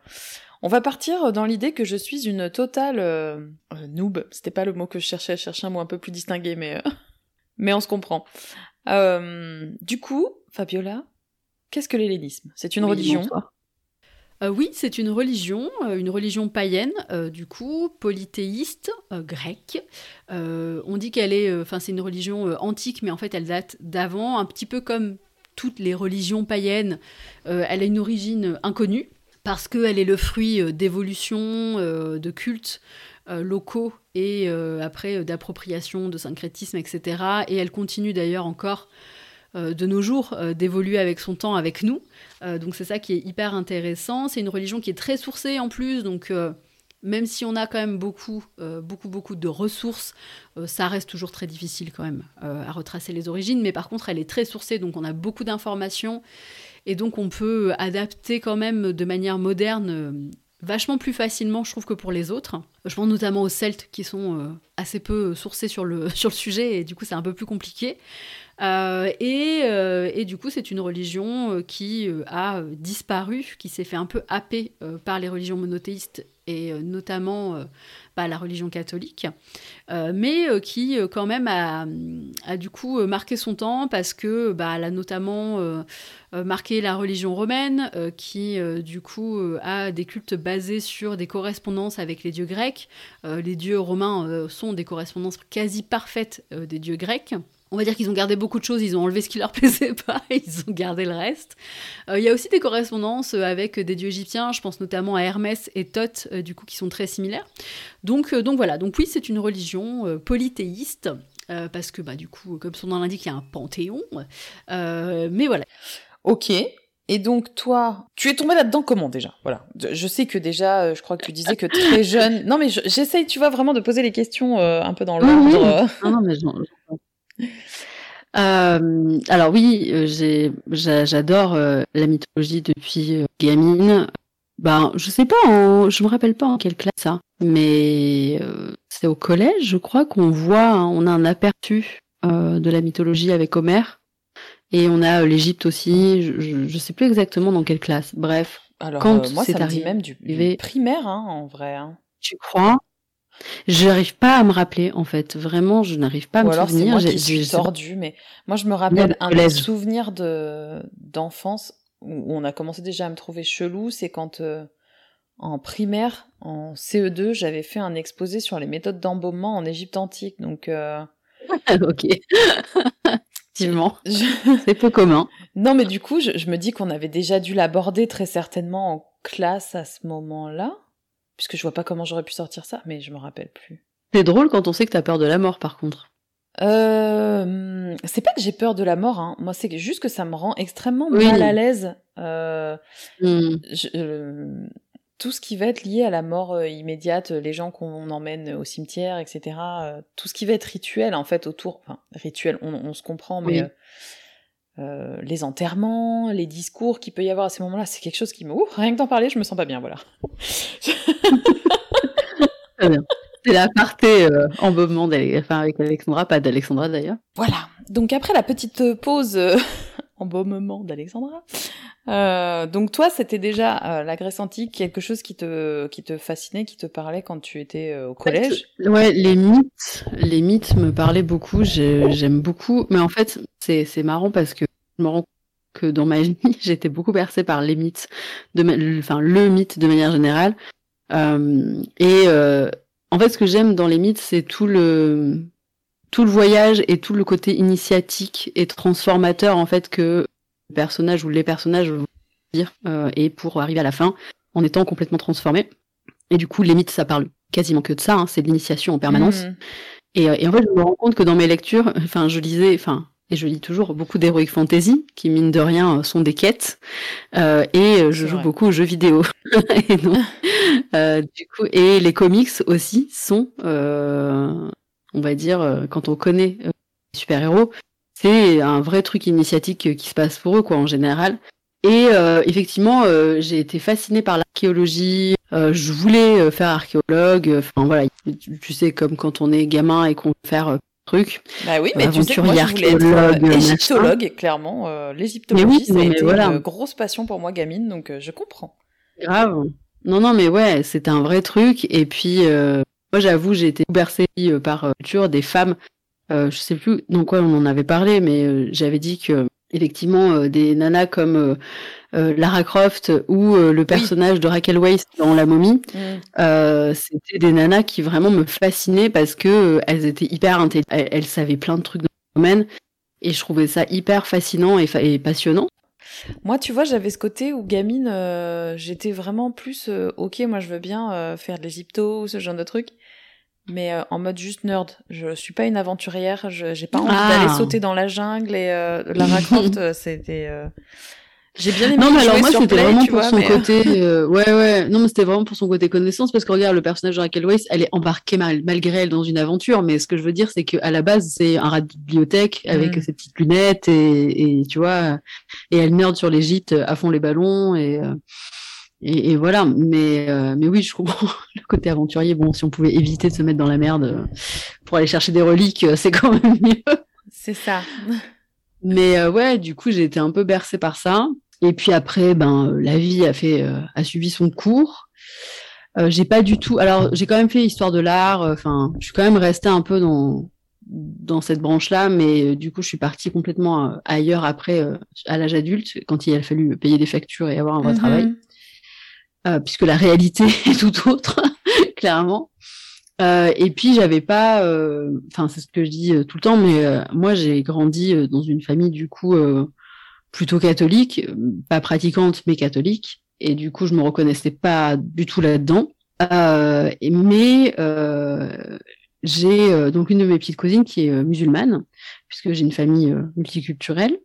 Speaker 1: on va partir dans l'idée que je suis une totale noob, c'était pas le mot que je cherchais, je cherchais un mot un peu plus distingué, mais, mais on se comprend. du coup, Fabiola, qu'est-ce que l'hellénisme? C'est une religion?
Speaker 2: Euh, oui, c'est une religion, euh, une religion païenne, euh, du coup, polythéiste, grecque. on dit qu'elle est, enfin, c'est une religion antique, mais en fait, elle date d'avant, un petit peu comme toutes les religions païennes. elle a une origine inconnue parce qu'elle est le fruit d'évolution, de cultes locaux et après d'appropriation, de syncrétisme, etc. Et elle continue d'ailleurs encore de nos jours euh, d'évoluer avec son temps, avec nous. Euh, donc c'est ça qui est hyper intéressant. C'est une religion qui est très sourcée en plus, donc même si on a quand même beaucoup, beaucoup, beaucoup de ressources, ça reste toujours très difficile quand même à retracer les origines. Mais par contre, elle est très sourcée, donc on a beaucoup d'informations. Et donc on peut adapter quand même de manière moderne vachement plus facilement, je trouve, que pour les autres. Je pense notamment aux Celtes qui sont assez peu sourcés sur le, sur le sujet et du coup c'est un peu plus compliqué. Euh, euh, et, du coup, c'est une religion euh, qui a disparu, qui s'est fait un peu happer par les religions monothéistes et notamment bah, la religion catholique, mais qui quand même a, du coup marqué son temps parce que bah, elle a notamment marqué la religion romaine, qui du coup a des cultes basés sur des correspondances avec les dieux grecs. les dieux romains sont des correspondances quasi parfaites des dieux grecs on va dire qu'ils ont gardé beaucoup de choses, ils ont enlevé ce qui leur plaisait pas et ils ont gardé le reste. Euh, il y a aussi des correspondances euh, avec des dieux égyptiens, je pense notamment à Hermès et Thoth, euh, du coup, qui sont très similaires. Donc, donc voilà, donc oui, c'est une religion polythéiste. parce que bah, du coup, comme son nom l'indique, il y a un panthéon. mais voilà.
Speaker 1: Ok, et donc toi, tu es tombée là-dedans comment déjà? Voilà. Je sais que déjà, je crois que tu disais que très jeune. Non mais j'essaye, tu vois, vraiment de poser les questions un peu dans l'ordre.
Speaker 4: Non, non mais euh, alors oui, euh, j'adore euh, la mythologie depuis gamine. Ben, je sais pas, je me rappelle pas en quelle classe ça, mais c'est au collège, je crois qu'on voit, hein, on a un aperçu de la mythologie avec Homère, et on a l'Égypte aussi. Je, je, sais plus exactement dans quelle classe. Bref,
Speaker 1: alors quand moi, c'est ça arrivé, même du, primaire, hein, en vrai. Hein.
Speaker 4: Tu crois? Je n'arrive pas à me rappeler, en fait. Vraiment, je n'arrive pas à me souvenir.
Speaker 1: Moi qui tordu, mais moi, je me rappelle un souvenir de d'enfance où on a commencé déjà à me trouver chelou. C'est quand, euh, en primaire, en CE2, j'avais fait un exposé sur les méthodes d'embaumement en Égypte antique. Donc, euh...
Speaker 4: ok.
Speaker 2: Effectivement, c'est peu commun.
Speaker 1: Non, mais du coup, je, me dis qu'on avait déjà dû l'aborder très certainement en classe à ce moment-là, puisque je vois pas comment j'aurais pu sortir ça, mais je me rappelle plus.
Speaker 2: C'est drôle quand on sait que t'as peur de la mort, par contre.
Speaker 1: Euh, c'est pas que j'ai peur de la mort, hein. moi c'est juste que ça me rend extrêmement mal à l'aise. Euh, hmm. euh, tout ce qui va être lié à la mort immédiate, les gens qu'on emmène au cimetière, etc. tout ce qui va être rituel en fait autour, enfin rituel, on, se comprend, mais les enterrements, les discours qu'il peut y avoir à ces moments-là, c'est quelque chose qui me, Ouh, rien que d'en parler, je me sens pas bien, voilà.
Speaker 2: Très bien. C'est la partie euh, embaument enfin, avec Alexandra, pas d'Alexandra d'ailleurs.
Speaker 1: Voilà. Donc après la petite pause euh, embaumement d'Alexandra, euh, donc toi, c'était déjà euh, la Grèce antique, quelque chose qui te qui te fascinait, qui te parlait quand tu étais au collège?
Speaker 2: Ouais, les mythes, les mythes me parlaient beaucoup. J'aime beaucoup, mais en fait, c'est c'est marrant parce que je me rends compte que dans ma vie, j'étais beaucoup bercée par les mythes, de, enfin le mythe de manière générale. Euh, et en fait, ce que j'aime dans les mythes, c'est tout le tout le voyage et tout le côté initiatique et transformateur en fait que le personnage ou les personnages vont dire euh, et pour arriver à la fin en étant complètement transformé. Et du coup, les mythes, ça parle quasiment que de ça. Hein, c'est de l'initiation en permanence. Mmh. Et, euh, et, en fait, je me rends compte que dans mes lectures, enfin, je lisais, enfin, et je lis toujours beaucoup d'heroic fantasy qui mine de rien sont des quêtes euh, et euh, je joue beaucoup aux jeux vidéo et euh, du coup et les comics aussi sont euh, on va dire quand on connaît les super héros c'est un vrai truc initiatique qui se passe pour eux quoi en général et effectivement j'ai été fascinée par l'archéologie je voulais faire archéologue enfin voilà tu sais comme quand on est gamin et qu'on veut faire truc.
Speaker 1: Bah oui, mais tu sais que moi, je voulais être euh, égyptologue, clairement. Euh, L'égyptologie, c'est une grosse passion pour moi, gamine, donc euh, je comprends.
Speaker 2: Grave. Non, non, mais ouais, c'était un vrai truc. Et puis, euh, moi, j'avoue, j'ai été bercée par la culture des femmes. je sais plus dans quoi on en avait parlé, mais j'avais dit que effectivement euh, des nanas comme euh, euh, Lara Croft ou le personnage de Raquel Weisz dans La Momie, mm. c'était des nanas qui vraiment me fascinaient parce que elles étaient hyper intelligentes, elles, savaient plein de trucs dans le domaine et je trouvais ça hyper fascinant et, passionnant.
Speaker 1: Moi, tu vois, j'avais ce côté où gamine, j'étais vraiment plus ok, moi je veux bien faire de l'Égypto ou ce genre de trucs mais euh, en mode juste nerd. Je suis pas une aventurière, je j'ai pas envie d'aller ah. sauter dans la jungle et euh, Lara Croft euh, c'était euh, j'ai bien aimé
Speaker 2: Non mais alors moi c'était vraiment pour son côté ouais ouais, non mais c'était vraiment pour son côté connaissance parce que regarde le personnage de Raquel Weisz, elle est embarquée mal, malgré elle dans une aventure mais ce que je veux dire c'est que à la base c'est un rat de bibliothèque avec mm. ses petites lunettes et, et tu vois et elle nerd sur l'Égypte à fond les ballons et et, et, voilà, mais euh, mais oui, je comprends le côté aventurier. Bon, si on pouvait éviter de se mettre dans la merde euh, pour aller chercher des reliques, euh, c'est quand même mieux.
Speaker 1: C'est ça.
Speaker 2: Mais ouais, du coup, j'ai été un peu bercée par ça. Et puis après, ben la vie a fait a suivi son cours. j'ai pas du tout. Alors, j'ai quand même fait histoire de l'art. Enfin, je suis quand même restée un peu dans dans cette branche-là, mais du coup, je suis partie complètement ailleurs après, à l'âge adulte, quand il a fallu payer des factures et avoir un vrai mm-hmm. travail. Euh, puisque la réalité est tout autre, clairement. Euh, et puis j'avais pas, euh, enfin c'est ce que je dis tout le temps, mais moi j'ai grandi dans une famille du coup plutôt catholique, pas pratiquante mais catholique, et du coup je me reconnaissais pas du tout là-dedans. mais j'ai donc une de mes petites cousines qui est musulmane, puisque j'ai une famille multiculturelle.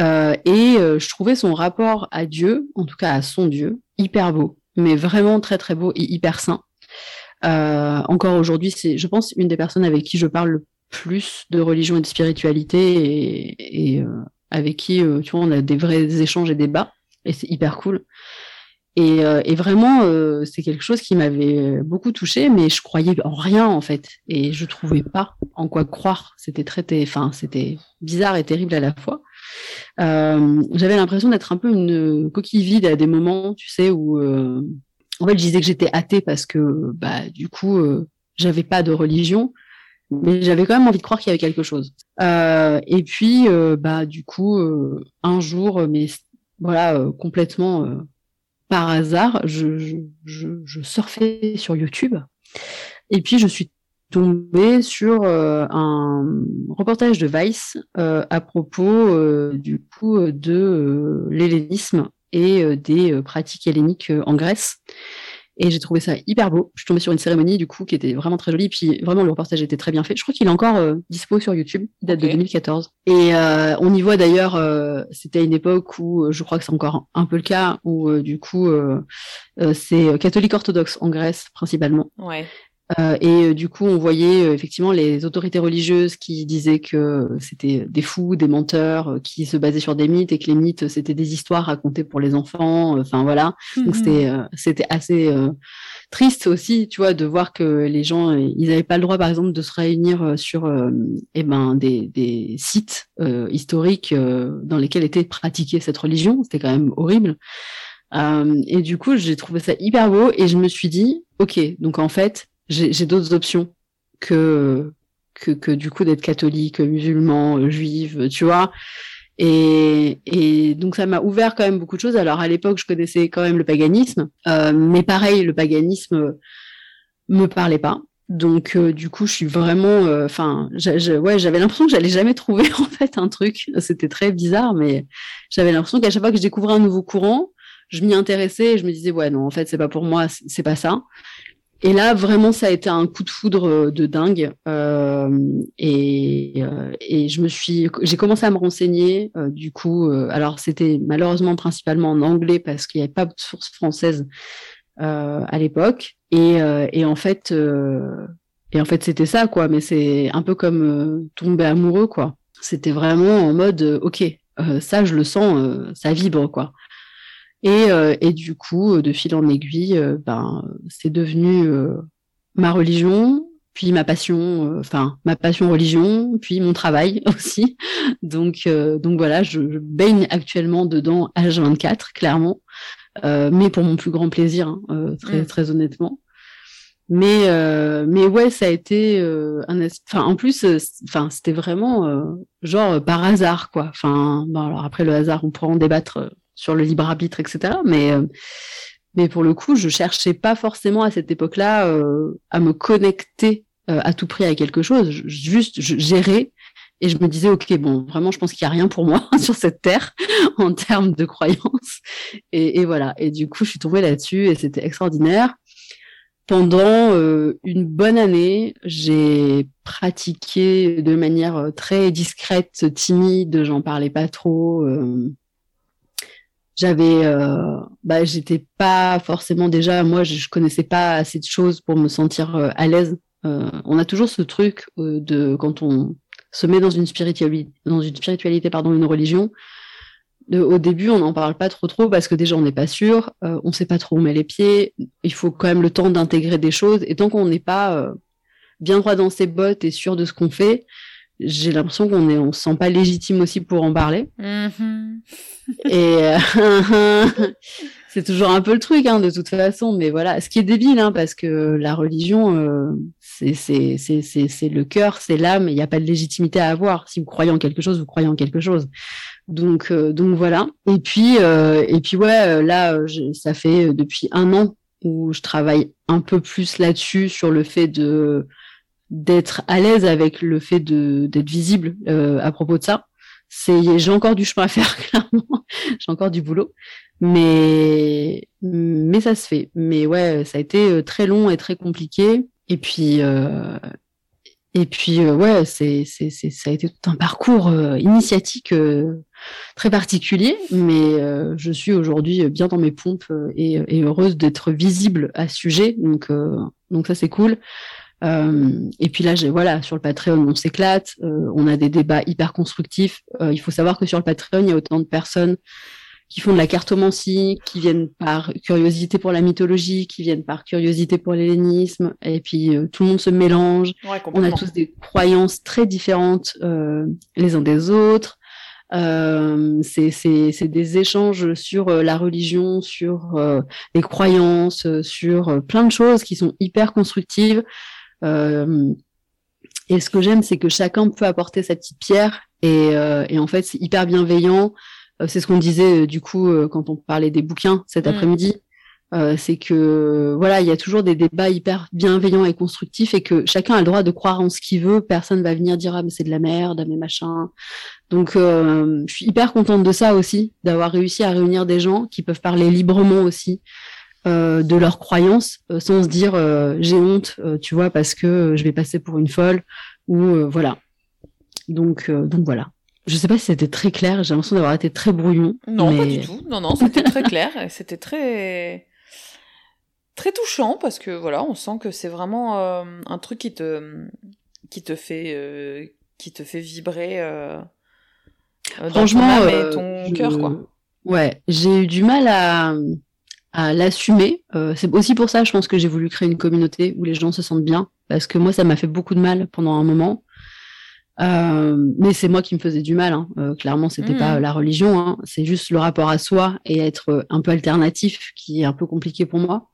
Speaker 2: Euh, et je trouvais son rapport à Dieu, en tout cas à son Dieu, hyper beau, mais vraiment très très beau et hyper sain. Euh, encore aujourd'hui, c'est, je pense, une des personnes avec qui je parle le plus de religion et de spiritualité et, et euh, avec qui, euh, tu vois, on a des vrais échanges et débats et c'est hyper cool. Et, euh, et vraiment, c'est quelque chose qui m'avait beaucoup touché, mais je croyais en rien en fait, et je trouvais pas en quoi croire. C'était très, enfin, c'était bizarre et terrible à la fois. Euh, j'avais l'impression d'être un peu une coquille vide à des moments, tu sais, où euh, en fait je disais que j'étais athée parce que bah du coup euh, j'avais pas de religion, mais j'avais quand même envie de croire qu'il y avait quelque chose. et puis bah du coup un jour, mais voilà complètement par hasard, je, je, surfais sur YouTube et puis je suis tombée sur un reportage de Vice à propos du coup de l'hellénisme et des pratiques helléniques en Grèce. Et j'ai trouvé ça hyper beau. Je suis tombée sur une cérémonie, du coup, qui était vraiment très jolie. Puis vraiment, le reportage était très bien fait. Je crois qu'il est encore euh, dispo sur YouTube. Il date de 2014. Et euh, on y voit d'ailleurs, euh, c'était une époque où, je crois que c'est encore un peu le cas, où du coup, c'est catholique orthodoxe en Grèce, principalement.
Speaker 1: Ouais.
Speaker 2: Euh, et euh, du coup, on voyait euh, effectivement les autorités religieuses qui disaient que c'était des fous, des menteurs, qui se basaient sur des mythes et que les mythes c'était des histoires racontées pour les enfants. Enfin voilà, donc mhm. c'était c'était assez triste aussi, tu vois, de voir que les gens ils n'avaient pas le droit, par exemple, de se réunir sur eh ben des, des sites historiques dans lesquels était pratiquée cette religion. C'était quand même horrible. et du coup, j'ai trouvé ça hyper beau et je me suis dit, ok, donc en fait j'ai d'autres options que, que, que du coup d'être catholique, musulman, euh, juive, tu vois. Et, et donc ça m'a ouvert quand même beaucoup de choses. Alors à l'époque, je connaissais quand même le paganisme, euh, mais pareil, le paganisme me parlait pas. Donc euh, du coup, je suis vraiment, euh, enfin, ouais, j'avais l'impression que j'allais jamais trouver en fait un truc. C'était très bizarre, mais j'avais l'impression qu'à chaque fois que je découvrais un nouveau courant, je m'y intéressais et je me disais ouais non, en fait c'est pas pour moi, c'est pas ça. Et là, vraiment, ça a été un coup de foudre euh, de dingue. Euh, et, euh, et, je me suis, j'ai commencé à me renseigner. Du coup, alors c'était malheureusement principalement en anglais parce qu'il n'y avait pas de source française à l'époque. Et, en fait, et en fait, c'était ça, quoi. Mais c'est un peu comme tomber amoureux, quoi. C'était vraiment en mode, ok, ça, je le sens, ça vibre, quoi. Et, euh, et du coup, euh, de fil en aiguille, euh, ben, c'est devenu ma religion, puis ma passion, enfin ma passion religion, puis mon travail aussi. Donc, donc voilà, je, baigne actuellement dedans H24, clairement, mais pour mon plus grand plaisir, hein, très mm. très honnêtement. Mais mais ouais, ça a été un, enfin en plus, enfin c'était vraiment genre par hasard quoi. Enfin, bon, alors après le hasard, on pourra en débattre sur le libre arbitre, etc. Mais, euh, mais pour le coup, je cherchais pas forcément à cette époque-là euh, à me connecter euh, à tout prix à quelque chose. juste, je gérais et je me disais, ok, bon, vraiment, je pense qu'il y a rien pour moi sur cette terre en termes de croyances. Et, et, voilà. Et du coup, je suis tombée là-dessus et c'était extraordinaire. Pendant une bonne année, j'ai pratiqué de manière très discrète, timide, j'en parlais pas trop j'avais euh, bah j'étais pas forcément déjà moi je, connaissais pas assez de choses pour me sentir euh, à l'aise. Euh, on a toujours ce truc euh, de quand on se met dans une spiritualité dans une spiritualité pardon une religion de, au début on n'en parle pas trop trop parce que déjà on n'est pas sûr on sait pas trop où met les pieds. Il faut quand même le temps d'intégrer des choses et tant qu'on n'est pas bien droit dans ses bottes et sûr de ce qu'on fait j'ai l'impression qu'on est, on se sent pas légitime aussi pour en parler. Mm-hmm. Et euh, c'est toujours un peu le truc, hein, de toute façon. Mais voilà, ce qui est débile, hein, parce que la religion, euh, c'est c'est c'est c'est le cœur, c'est l'âme. Il n'y a pas de légitimité à avoir. Si vous croyez en quelque chose, vous croyez en quelque chose. Donc euh, donc voilà. Et puis euh, et puis ouais, là, ça fait depuis un an où je travaille un peu plus là-dessus sur le fait de d'être à l'aise avec le fait de d'être visible euh, à propos de ça. C'est j'ai encore du chemin à faire clairement, j'ai encore du boulot, mais mais ça se fait. Mais ouais, ça a été euh, très long et très compliqué. Et puis euh, et puis euh, ouais, c'est c'est c'est ça a été tout un parcours initiatique très particulier, mais je suis aujourd'hui bien dans mes pompes et, et heureuse d'être visible à ce sujet. Donc donc ça c'est cool. Euh, et puis là, voilà, sur le Patreon, on s'éclate, euh, on a des débats hyper constructifs. Euh, il faut savoir que sur le Patreon, il y a autant de personnes qui font de la cartomancie, qui viennent par curiosité pour la mythologie, qui viennent par curiosité pour l'hellénisme, et puis tout le monde se mélange. on a tous des croyances très différentes les uns des autres. Euh, c'est des échanges sur la religion, sur les croyances, sur plein de choses qui sont hyper constructives. Euh, et ce que j'aime, c'est que chacun peut apporter sa petite pierre. Et, euh, et en fait, c'est hyper bienveillant. Euh, c'est ce qu'on disait du coup quand on parlait des bouquins cet mm. après-midi. Euh, c'est que voilà, il y a toujours des débats hyper bienveillants et constructifs et que chacun a le droit de croire en ce qu'il veut. Personne va venir dire ah mais c'est de la merde, ah, mais machin. Donc euh, je suis hyper contente de ça aussi, d'avoir réussi à réunir des gens qui peuvent parler librement aussi euh, de leurs croyances sans se dire j'ai honte, tu vois, parce que je vais passer pour une folle ou voilà. Donc donc voilà. Je sais pas si c'était très clair, j'ai l'impression d'avoir été très brouillon.
Speaker 1: Non, pas du tout. Non, non, c'était très clair. C'était très très touchant parce que voilà, on sent que c'est vraiment euh, un truc qui te qui te fait euh, qui te fait vibrer euh,
Speaker 2: Franchement,
Speaker 1: ton, ton cœur quoi.
Speaker 2: Ouais, j'ai eu du mal à à l'assumer. c'est aussi pour ça, je pense que j'ai voulu créer une communauté où les gens se sentent bien parce que moi, ça m'a fait beaucoup de mal pendant un moment. mais c'est moi qui me faisais du mal. Hein. clairement, c'était pas mmh. la religion. Hein. C'est juste le rapport à soi et être un peu alternatif qui est un peu compliqué pour moi.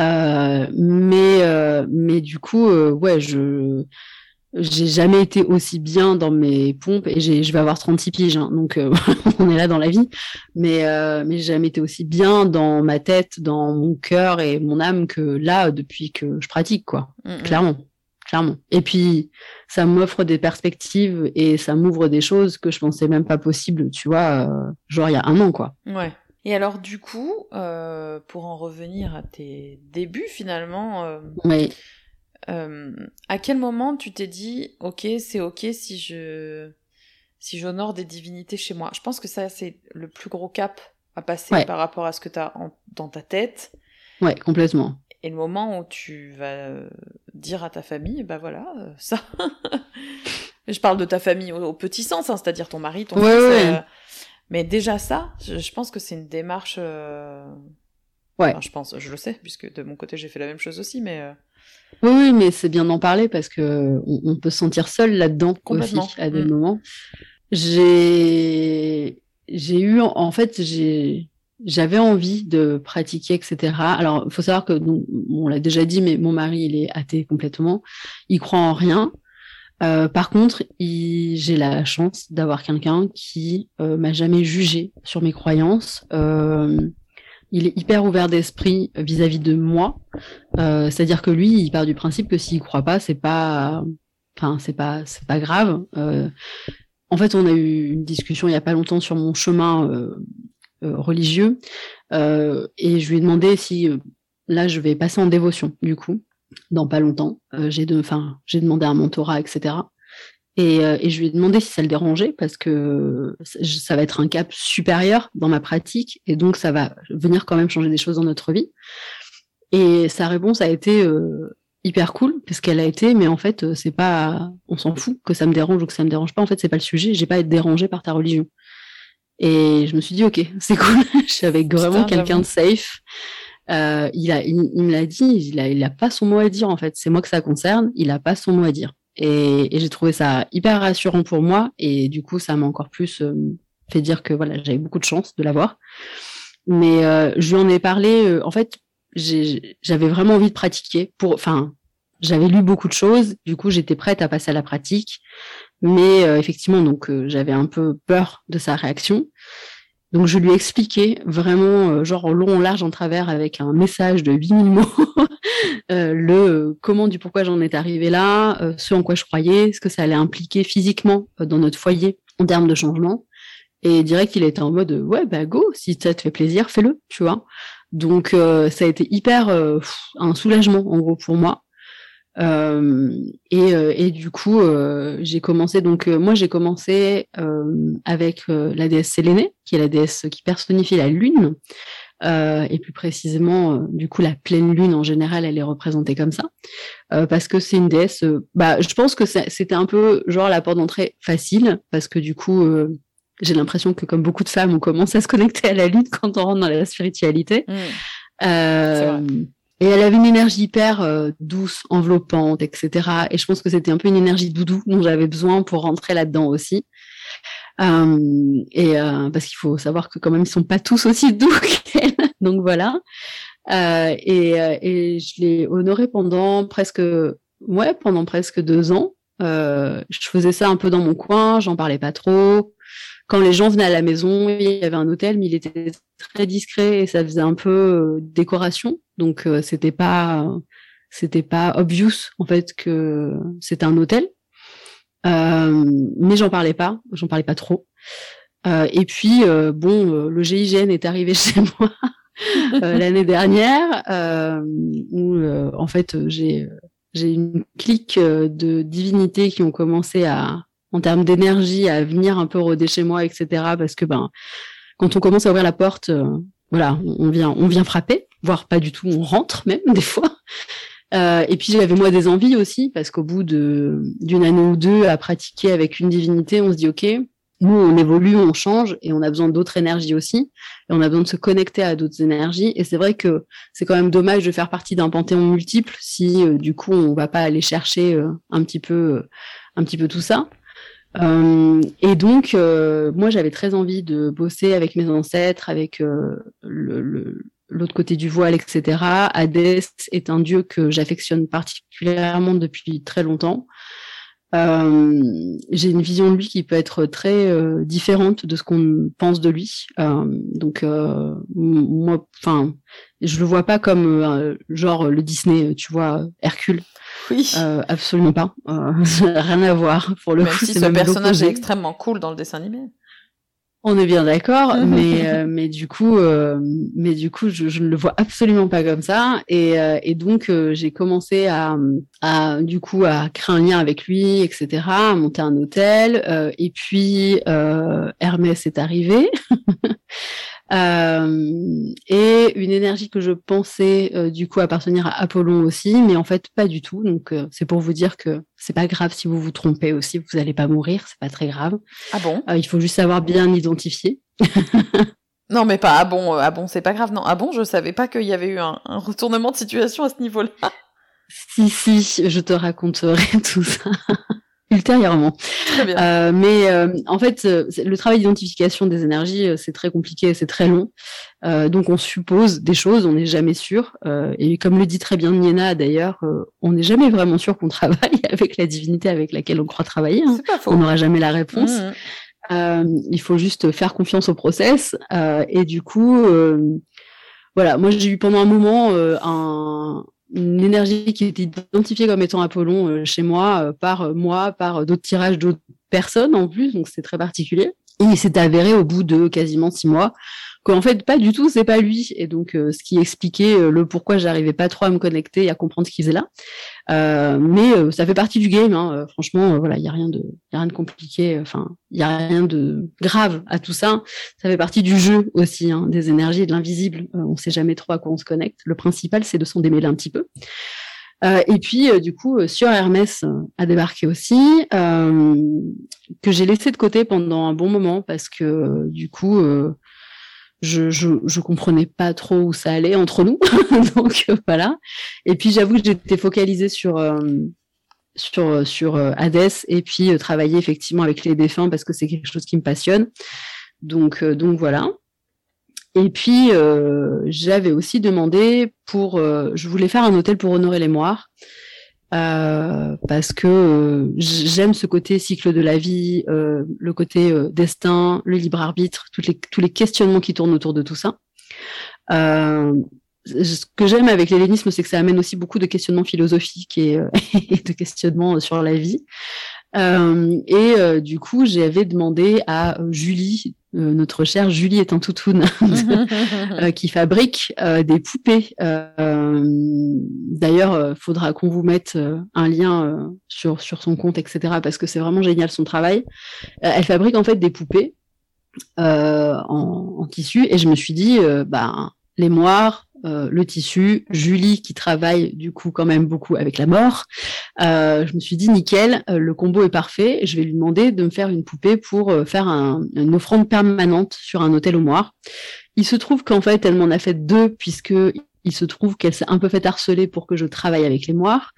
Speaker 2: Euh, mais, euh, mais du coup, euh, ouais, je j'ai jamais été aussi bien dans mes pompes et je vais avoir 36 piges, hein, donc on est là dans la vie. Mais, mais j'ai jamais été aussi bien dans ma tête, dans mon cœur et mon âme que là depuis que je pratique, quoi. Clairement, clairement. Et puis ça m'offre des perspectives et ça m'ouvre des choses que je pensais même pas possible, tu vois, genre il y a un an, quoi.
Speaker 1: Ouais. Et alors du coup, euh, pour en revenir à tes débuts finalement, euh,
Speaker 2: oui.
Speaker 1: Euh, à quel moment tu t'es dit, ok, c'est ok si je si j'honore des divinités chez moi? Je pense que ça c'est le plus gros cap à passer par rapport à ce que tu as dans ta tête.
Speaker 2: Ouais, complètement.
Speaker 1: Et le moment où tu vas euh, dire à ta famille, bah voilà, euh, ça. je parle de ta famille au, petit sens, hein, c'est-à-dire ton mari, ton
Speaker 2: ouais, fils. Ouais.
Speaker 1: Mais déjà ça, je, pense que c'est une démarche. Euh...
Speaker 2: Ouais.
Speaker 1: je pense, je le sais, puisque de mon côté j'ai fait la même chose aussi, mais.
Speaker 2: Oui, oui, mais c'est bien d'en parler parce que on, peut se sentir seul là-dedans aussi à des mm. moments. J'ai j'ai eu en fait j'ai j'avais envie de pratiquer, etc. Alors, il faut savoir que, on l'a déjà dit, mais mon mari, il est athée complètement. Il croit en rien. Euh, par contre, j'ai la chance d'avoir quelqu'un qui euh, m'a jamais jugé sur mes croyances. Euh, il est hyper ouvert d'esprit vis-à-vis de moi. C'est-à-dire que lui, il part du principe que s'il croit pas, c'est pas, c'est pas, grave. en fait, on a eu une discussion il y a pas longtemps sur mon chemin religieux, et je lui ai demandé si là, je vais passer en dévotion, du coup dans pas longtemps. Euh, j'ai de, j'ai demandé un mentorat, etc. Et, euh, et, je lui ai demandé si ça le dérangeait parce que ça va être un cap supérieur dans ma pratique et donc ça va venir quand même changer des choses dans notre vie. Et sa réponse a été euh, hyper cool parce qu'elle a été, mais en fait c'est pas, on s'en fout que ça me dérange ou que ça me dérange pas. En fait c'est pas le sujet. J'ai pas à être dérangée par ta religion. Et je me suis dit ok, c'est cool. je suis avec vraiment quelqu'un de safe. Euh, il, a, il, me l'a dit, il a, il a pas son mot à dire en fait. C'est moi que ça concerne, il a pas son mot à dire. Et, et j'ai trouvé ça hyper rassurant pour moi. Et du coup, ça m'a encore plus euh, fait dire que voilà, j'avais beaucoup de chance de l'avoir. Mais euh, je lui en ai parlé. Euh, en fait, j'avais vraiment envie de pratiquer. Pour, enfin, j'avais lu beaucoup de choses. Du coup, j'étais prête à passer à la pratique. Mais euh, effectivement, donc j'avais un peu peur de sa réaction. Donc je lui ai expliqué vraiment, euh, genre en long, en large, en travers, avec un message de 8000 mots, euh, le comment du pourquoi j'en étais arrivée là, euh, ce en quoi je croyais, ce que ça allait impliquer physiquement dans notre foyer en termes de changement. Et direct, il était en mode ouais bah go, si ça te fait plaisir, fais-le, tu vois. Donc ça a été hyper un soulagement en gros pour moi. Euh, et, euh, et, du coup, euh, j'ai commencé. Donc, moi, j'ai commencé avec la déesse Sélénée, qui est la déesse qui personnifie la lune. et plus précisément, du coup, la pleine lune en général, elle est représentée comme ça, parce que c'est une déesse. bah, je pense que c'était un peu genre la porte d'entrée facile, parce que du coup, j'ai l'impression que comme beaucoup de femmes, on commence à se connecter à la lune quand on rentre dans la spiritualité. Mmh. Et elle avait une énergie hyper euh, douce, enveloppante, etc. Et je pense que c'était un peu une énergie doudou dont j'avais besoin pour rentrer là-dedans aussi. Euh, et euh, parce qu'il faut savoir que quand même ils sont pas tous aussi doux qu'elle. Donc voilà. Et, et, je l'ai honorée pendant presque, ouais, pendant presque deux ans. je faisais ça un peu dans mon coin, j'en parlais pas trop quand les gens venaient à la maison, il y avait un hôtel, mais il était très discret et ça faisait un peu décoration. Donc c'était pas c'était pas obvious en fait que c'était un hôtel. mais j'en parlais pas, j'en parlais pas trop. et puis bon, le GIGN est arrivé chez moi euh, l'année dernière, euh, où euh, en fait j'ai j'ai une clique de divinités qui ont commencé à, en termes d'énergie, à venir un peu rôder chez moi, etc. Parce que ben, quand on commence à ouvrir la porte, voilà, on vient, on vient frapper, voire pas du tout, on rentre même des fois. Euh, et puis j'avais moi des envies aussi, parce qu'au bout de d'une année ou deux à pratiquer avec une divinité, on se dit ok, nous, on évolue, on change et on a besoin d'autres énergies aussi. Et on a besoin de se connecter à d'autres énergies. Et c'est vrai que c'est quand même dommage de faire partie d'un panthéon multiple si, euh, du coup, on va pas aller chercher euh, un petit peu, euh, un petit peu tout ça. Et donc, moi, j'avais très envie de bosser avec mes ancêtres, avec le, l'autre côté du voile, etc. Hadès est un dieu que j'affectionne particulièrement depuis très longtemps. Euh, j'ai une vision de lui qui peut être très euh, différente de ce qu'on pense de lui. Euh, donc euh, moi, enfin, je le vois pas comme euh, genre le Disney, tu vois, Hercule.
Speaker 1: Oui.
Speaker 2: absolument pas. rien à voir pour le
Speaker 1: même
Speaker 2: coup.
Speaker 1: Si ce personnage est extrêmement cool dans le dessin animé.
Speaker 2: On est bien d'accord, mais euh, mais du coup, euh, mais du coup, je, je, ne le vois absolument pas comme ça, et, euh, et donc j'ai commencé à, à du coup à créer un lien avec lui, etc., à monter un hôtel, et puis Hermès est arrivé. Euh, et une énergie que je pensais euh, du coup appartenir à Apollon aussi, mais en fait pas du tout. Donc euh, c'est pour vous dire que c'est pas grave si vous vous trompez aussi, vous n'allez pas mourir, c'est pas très grave.
Speaker 1: Ah bon?
Speaker 2: Il faut juste savoir bien identifier.
Speaker 1: non mais pas ah bon, ah bon c'est pas grave. Non ah bon je savais pas qu'il y avait eu un, un retournement de situation à ce niveau-là.
Speaker 2: Si si, je te raconterai tout ça ultérieurement.
Speaker 1: Très bien.
Speaker 2: Euh, mais euh, en fait, euh, le travail d'identification des énergies, c'est très compliqué, c'est très long. donc on suppose des choses, on n'est jamais sûr. et comme le dit très bien Niena d'ailleurs, on n'est jamais vraiment sûr qu'on travaille avec la divinité avec laquelle on croit travailler. Hein. On n'aura jamais la réponse. Mmh. il faut juste faire confiance au process. et du coup, voilà, moi j'ai eu pendant un moment un, une énergie qui était identifiée comme étant Apollon euh, chez moi euh, par euh, moi, par d'autres tirages d'autres personnes en plus, donc c'est très particulier. Et il s'est avéré au bout de quasiment six mois qu'en fait pas du tout c'est pas lui. Et donc euh, ce qui expliquait euh, le pourquoi j'arrivais pas trop à me connecter et à comprendre ce qu'il faisait là. Euh, mais ça fait partie du game hein. franchement voilà il y a rien de y a rien de compliqué. Enfin il y a rien de grave à tout ça. Ça fait partie du jeu aussi hein, des énergies et de l'invisible. On sait jamais trop à quoi on se connecte. Le principal c'est de s'en démêler un petit peu. Et puis, du coup, sur Hermès a débarqué aussi, que j'ai laissé de côté pendant un bon moment parce que, du coup, je, je, je, comprenais pas trop où ça allait entre nous. Donc euh, voilà. Et puis j'avoue que j'étais focalisée sur euh, sur sur euh, Hades et puis travailler effectivement avec les défunts parce que c'est quelque chose qui me passionne. Donc donc voilà. Et puis j'avais aussi demandé pour je voulais faire un hôtel pour honorer les moires. Euh, parce que euh, j'aime ce côté cycle de la vie, euh, le côté destin, le libre arbitre, tous les questionnements qui tournent autour de tout ça. ce que j'aime avec l'hellénisme, c'est que ça amène aussi beaucoup de questionnements philosophiques et, et de questionnements sur la vie. et du coup, j'avais demandé à Julie euh, notre chère Julie est un toutoune euh, qui fabrique euh, des poupées. D'ailleurs, faudra qu'on vous mette un lien sur sur son compte, etc. Parce que c'est vraiment génial son travail. elle fabrique en fait des poupées en, en, tissu et je me suis dit, bah les moires, euh, le tissu, Julie qui travaille du coup quand même beaucoup avec la mort. Euh, je me suis dit nickel, euh, le combo est parfait. Je vais lui demander de me faire une poupée pour faire une offrande permanente sur un hôtel au moire. Il se trouve qu'en fait elle m'en a fait deux puisque il se trouve qu'elle s'est un peu fait harceler pour que je travaille avec les moires,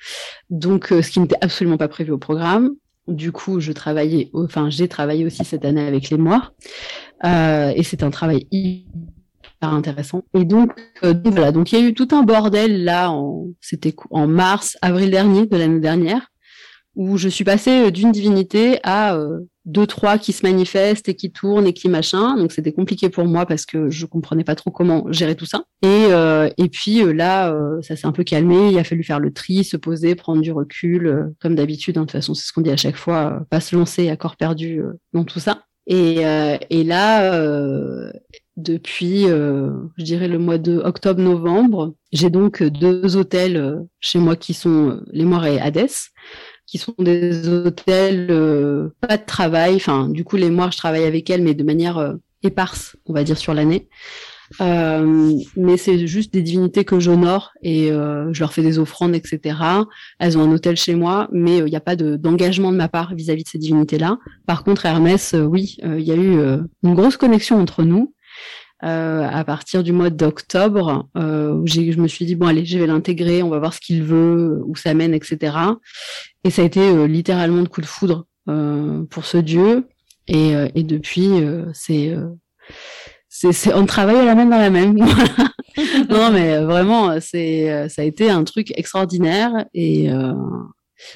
Speaker 2: donc ce qui n'était absolument pas prévu au programme. Du coup, je travaillais, enfin, j'ai travaillé aussi cette année avec les moires, et c'est un travail intéressant. Et euh, donc, voilà, donc il y a eu tout un bordel là, c'était en mars, avril dernier de l'année dernière, où je suis passée d'une divinité à deux trois qui se manifestent et qui tournent et qui machin. Donc c'était compliqué pour moi parce que je comprenais pas trop comment gérer tout ça. Et euh, et puis euh, là euh, ça s'est un peu calmé. Il a fallu faire le tri se poser prendre du recul comme d'habitude hein, de toute façon c'est ce qu'on dit à chaque fois pas se lancer à corps perdu dans tout ça. Et et là depuis je dirais le mois de octobre novembre j'ai donc deux hôtels chez moi qui sont les Moires et Hadès qui sont des hôtels euh, pas de travail. Enfin, du coup, les mois, je travaille avec elles, mais de manière euh, éparse, on va dire, sur l'année. Euh, mais c'est juste des divinités que j'honore et je leur fais des offrandes, etc. Elles ont un hôtel chez moi, mais il n'y a pas d'engagement de, ma part vis-à-vis -vis de ces divinités-là. Par contre, Hermès, oui, il y a eu une grosse connexion entre nous. Euh, à partir du mois d'octobre, euh, où je me suis dit bon allez, je vais l'intégrer, on va voir ce qu'il veut, où ça mène, etc. Et ça a été euh, littéralement de coup de foudre pour ce dieu. Et, depuis, c'est on travaille à la même dans la même. non mais vraiment, c'est ça a été un truc extraordinaire et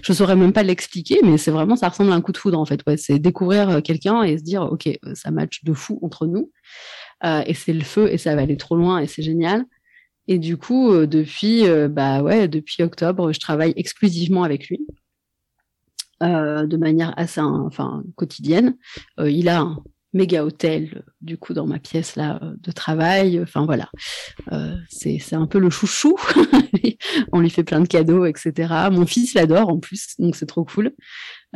Speaker 2: je saurais même pas l'expliquer, mais c'est vraiment, ça ressemble à un coup de foudre en fait. C'est découvrir quelqu'un et se dire, ok, ça match de fou entre nous. Euh, et c'est le feu et ça va aller trop loin et c'est génial. Et du coup, euh, depuis, euh, bah ouais, depuis octobre, je travaille exclusivement avec lui. de manière assez enfin quotidienne. il a méga hôtel du coup dans ma pièce là de travail. Enfin voilà, c'est c'est un peu le chouchou. On lui fait plein de cadeaux, etc. Mon fils l'adore en plus, donc c'est trop cool.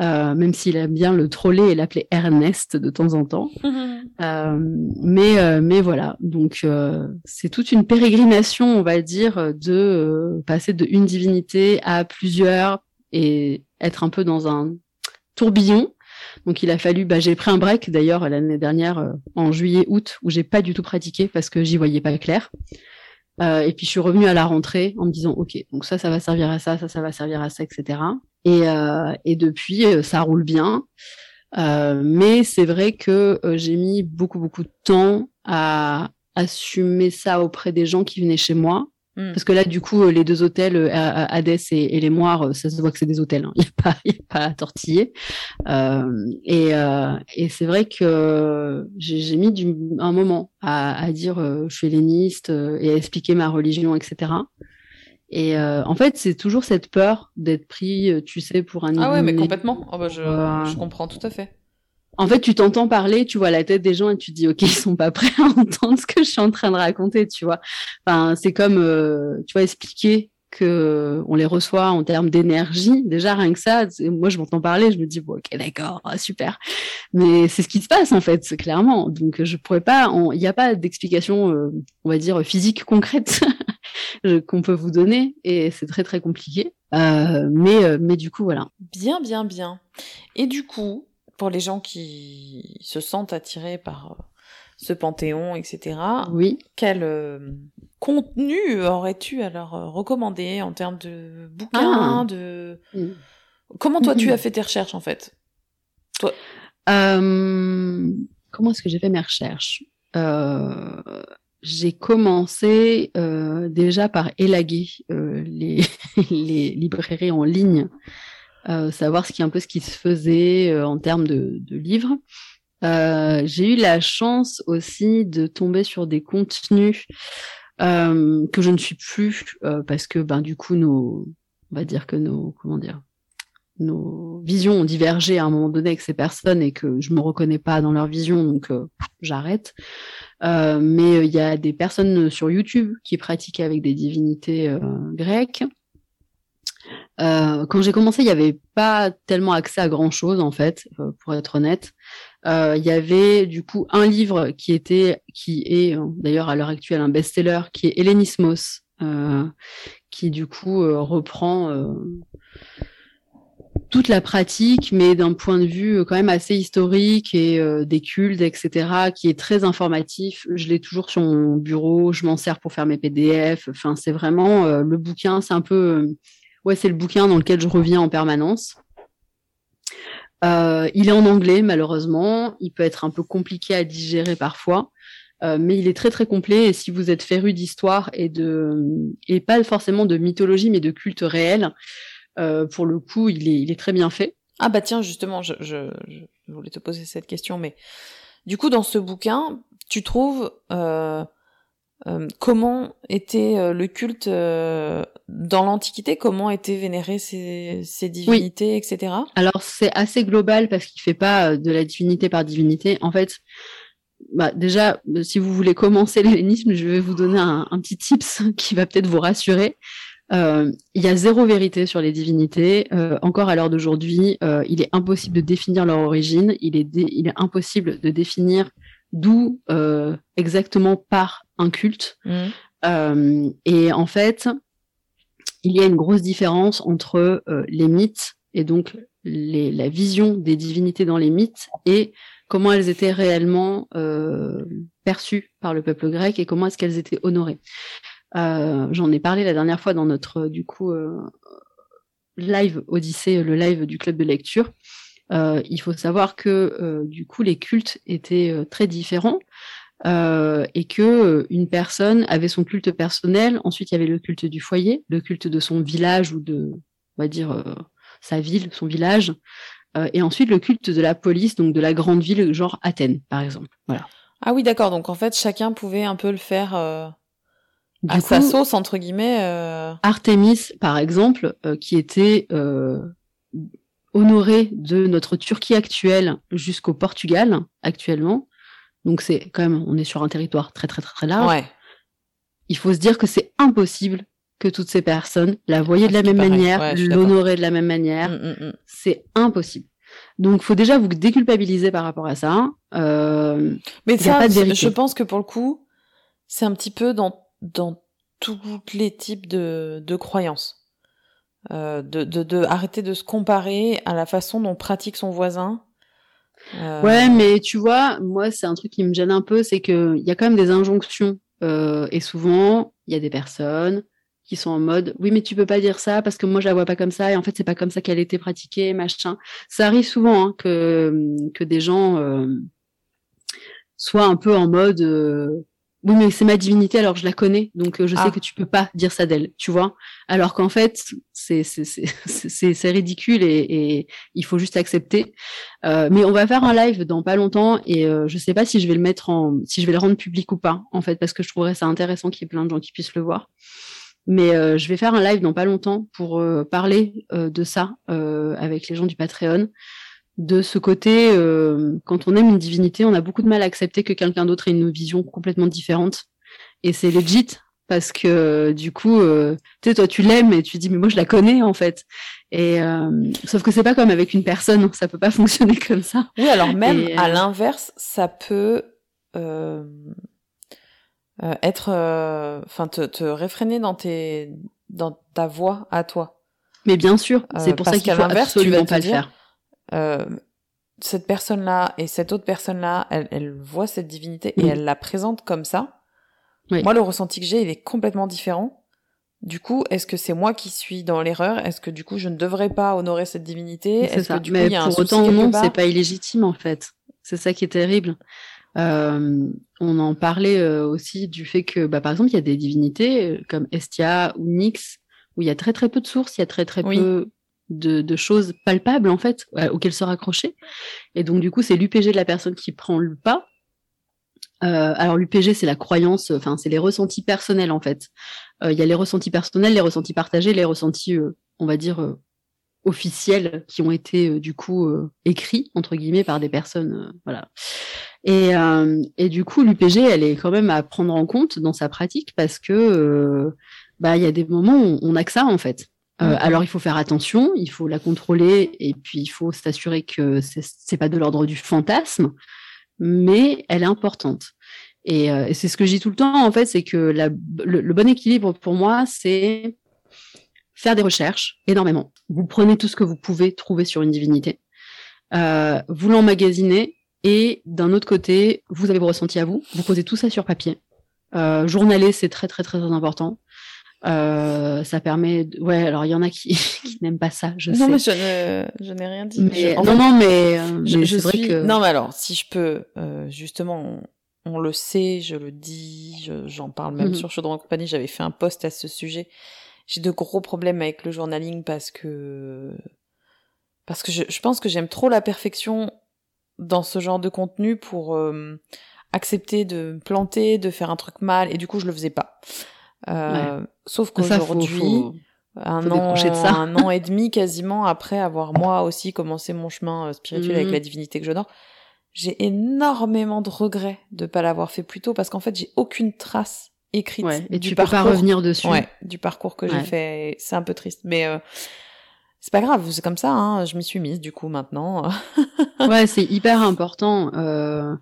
Speaker 2: Euh, même s'il aime bien le troller et l'appeler Ernest de temps en temps. euh, mais, euh, mais voilà, donc euh, c'est toute une pérégrination, on va dire, de passer de une divinité à plusieurs et être un peu dans un tourbillon. Donc il a fallu, bah, j'ai pris un break d'ailleurs l'année dernière en juillet-août où j'ai pas du tout pratiqué parce que j'y voyais pas clair. Euh, et puis je suis revenue à la rentrée en me disant ok donc ça ça va servir à ça ça ça va servir à ça etc et, euh, et depuis, euh, ça roule bien. Euh, mais c'est vrai que j'ai mis beaucoup, beaucoup de temps à assumer ça auprès des gens qui venaient chez moi. Hmm. Parce que là, du coup, les deux hôtels, Hadès et, les Moires, ça se voit que c'est des hôtels. Hein. Il n'y a, pas, y a pas à tortiller. Euh, et, euh, et c'est vrai que j'ai mis du, un moment à, à dire je suis helléniste et à expliquer ma religion, etc. Et euh, en fait, c'est toujours cette peur d'être pris, euh, tu sais, pour un.
Speaker 1: Ah ouais, mais complètement. Oh bah je, je, comprends tout à fait.
Speaker 2: En fait, tu t'entends parler, tu vois la tête des gens et tu te dis, ok, ils sont pas prêts à entendre ce que je suis en train de raconter, tu vois. Enfin, c'est comme, euh, tu vois, expliquer que on les reçoit en termes d'énergie. Déjà, rien que ça, moi, je m'entends parler, je me dis, ok, d'accord, ah, super. Mais c'est ce qui se passe, en fait, clairement. Donc, je pourrais pas, il n'y a pas d'explication, on va dire, physique concrète qu'on peut vous donner et c'est très très compliqué. Euh, mais, euh, mais du coup, voilà.
Speaker 1: Bien, bien, bien. Et du coup, pour les gens qui se sentent attirés par euh, ce panthéon, etc.
Speaker 2: Oui.
Speaker 1: Quel contenu aurais-tu à leur recommander en termes de bouquins, ah. de mm. comment toi tu mm-hmm. as fait tes recherches en fait?
Speaker 2: Toi. comment est-ce que j'ai fait mes recherches? J'ai commencé euh, déjà par élaguer euh, les, les, librairies en ligne, euh, savoir ce qui un peu ce qui se faisait euh, en termes de, de livres. Euh, j'ai eu la chance aussi de tomber sur des contenus que je ne suis plus parce que ben du coup nos on va dire que nos comment dire nos visions ont divergé à un moment donné avec ces personnes et que je me reconnais pas dans leur vision donc j'arrête. Euh, mais euh, il y a des personnes sur YouTube qui pratiquent avec des divinités euh, quand j'ai commencé, il n'y avait pas tellement accès à grand chose en fait, pour être honnête. Il y avait du coup un livre qui était, qui est d'ailleurs à l'heure actuelle un best-seller, qui est Hellenismos, qui du coup reprend toute la pratique, mais d'un point de vue euh, quand même assez historique et euh, des cultes, etc., qui est très informatif. Je l'ai toujours sur mon bureau, je m'en sers pour faire mes PDF. Enfin, c'est vraiment euh, le bouquin, c'est un peu, ouais, c'est le bouquin dans lequel je reviens en permanence. il est en anglais, malheureusement. Il peut être un peu compliqué à digérer parfois. mais il est très très complet et si vous êtes féru d'histoire et de et pas forcément de mythologie mais de culte réel, pour le coup, il est, il est très bien fait.
Speaker 1: Ah bah tiens, justement, je voulais te poser cette question, mais du coup, dans ce bouquin, tu trouves euh, comment était euh, le culte euh, dans l'Antiquité, comment étaient vénérées ces, ces divinités, etc.
Speaker 2: Alors c'est assez global parce qu'il fait pas de la divinité par divinité. En fait, bah, déjà, si vous voulez commencer l'hellénisme, je vais vous donner un, un petit tips qui va peut-être vous rassurer. Euh, il y a zéro vérité sur les divinités. Euh, encore à l'heure d'aujourd'hui, euh, il est impossible de définir leur origine. Il est, il est impossible de définir d'où exactement part un culte. Mmh. et en fait, il y a une grosse différence entre les mythes et donc les, la vision des divinités dans les mythes et comment elles étaient réellement perçues par le peuple grec et comment est-ce qu'elles étaient honorées. Euh, j'en ai parlé la dernière fois dans notre du coup euh, live Odyssée, le live du club de lecture. Euh, il faut savoir que du coup les cultes étaient très différents. Et que une personne avait son culte personnel, ensuite il y avait le culte du foyer, le culte de son village ou de, on va dire, sa ville, son village, et ensuite le culte de la police, donc de la grande ville, genre Athènes, par exemple. Voilà.
Speaker 1: Ah oui, d'accord. Donc en fait, chacun pouvait un peu le faire à sa sauce entre guillemets. Euh...
Speaker 2: Artemis, par exemple, euh, qui était euh, honorée de notre Turquie actuelle jusqu'au Portugal actuellement. Donc c'est quand même, on est sur un territoire très très très très large. Ouais. Il faut se dire que c'est impossible que toutes ces personnes la voyaient de la même manière, l'honoraient de la même manière. Mm, mm, mm. C'est impossible. Donc, faut déjà vous déculpabiliser par rapport à ça. Euh,
Speaker 1: Mais ça, je pense que pour le coup, c'est un petit peu dans dans tous les types de, de croyances. Euh, de, de, de, arrêter de se comparer à la façon dont pratique son voisin.
Speaker 2: Euh... Ouais, mais tu vois, moi, c'est un truc qui me gêne un peu, c'est qu'il y a quand même des injonctions. Euh, et souvent, il y a des personnes qui sont en mode oui mais tu peux pas dire ça parce que moi je la vois pas comme ça et en fait c'est pas comme ça qu'elle a été pratiquée machin ça arrive souvent hein, que que des gens euh, soient un peu en mode oui, mais c'est ma divinité, alors je la connais, donc euh, je sais ah. que tu peux pas dire ça d'elle, tu vois. Alors qu'en fait, c'est c'est ridicule et, et, il faut juste accepter. Euh, mais on va faire un live dans pas longtemps et euh, je sais pas si je vais le mettre en, si je vais le rendre public ou pas, en fait, parce que je trouverais ça intéressant qu'il y ait plein de gens qui puissent le voir. Mais euh, je vais faire un live dans pas longtemps pour parler de ça avec les gens du Patreon de ce côté, euh, quand on aime une divinité, on a beaucoup de mal à accepter que quelqu'un d'autre ait une vision complètement différente. Et c'est legit parce que du coup, euh, tu sais, toi tu l'aimes et tu dis mais moi je la connais en fait. Et euh, sauf que c'est pas comme avec une personne, ça peut pas fonctionner comme ça.
Speaker 1: Oui, alors même à l'inverse, ça peut être, enfin te, te réfréner dans tes, dans ta voix à toi.
Speaker 2: Mais bien sûr, c'est pour ça qu'il faut absolument pas le faire
Speaker 1: euh, cette personne-là et cette autre personne-là, elle, elle, voit cette divinité et elle la présente comme ça. Moi, le ressenti que j'ai, il est complètement différent. Du coup, est-ce que c'est moi qui suis dans l'erreur? Est-ce que du coup, je ne devrais pas honorer cette divinité? Est-ce que du coup, il y a pour un autant,
Speaker 2: non, c'est pas illégitime en fait. C'est ça qui est terrible. Euh, on en parlait euh, aussi du fait que, bah, par exemple, il y a des divinités comme Estia ou Nyx où il y a très très peu de sources, il y a très très peu de, choses palpables en fait auxquelles se raccrocher. Et donc du coup, c'est l'UPG de la personne qui prend le pas. Euh, alors l'UPG, c'est la croyance, enfin c'est les ressentis personnels en fait. Euh, il y a les ressentis personnels, les ressentis partagés, les ressentis, euh, on va dire officiels qui ont été du coup écrits entre guillemets par des personnes, voilà. Et, et du coup, l'UPG, elle est quand même à prendre en compte dans sa pratique parce que bah il y a des moments où on n'a que ça en fait. Euh, alors il faut faire attention, il faut la contrôler et puis il faut s'assurer que c'est pas de l'ordre du fantasme, mais elle est importante. Euh, et, c'est ce que je dis tout le temps en fait, c'est que le, bon équilibre pour moi, c'est faire des recherches énormément. Vous prenez tout ce que vous pouvez trouver sur une divinité, euh, vous l'emmagasinez et d'un autre côté, vous avez vos ressentis à vous, vous posez tout ça sur papier. journaler, c'est très très très important. Euh, ça permet. De... Ouais, alors il y en a qui, qui n'aiment pas ça, je
Speaker 1: non,
Speaker 2: sais.
Speaker 1: Non, mais je ne, je n'ai rien dit.
Speaker 2: Mais... non, non, mais, euh,
Speaker 1: je, je suis... que... Non, mais alors, si je peux, euh, justement, on, le sait, je le dis, j'en parle même mm -hmm. sur Chaudron Compagnie, j'avais fait un post à ce sujet. j'ai de gros problèmes avec le journaling parce que parce que je, je pense que j'aime trop la perfection dans ce genre de contenu pour euh, accepter de me planter, de faire un truc mal, et du coup je le faisais pas. Euh, Sauf qu'aujourd'hui, un an, un an et demi quasiment après avoir moi aussi commencé mon chemin euh, spirituel avec mhm. la divinité que j'honore, j'ai énormément de regrets de pas l'avoir fait plus tôt parce qu'en fait j'ai aucune trace écrite
Speaker 2: et du tu parcours. peux pas revenir dessus.
Speaker 1: Ouais, du parcours que j'ai fait, c'est un peu triste, mais euh, c'est pas grave, c'est comme ça. Hein, je m'y suis mise du coup maintenant.
Speaker 2: ouais, c'est hyper important. Euh,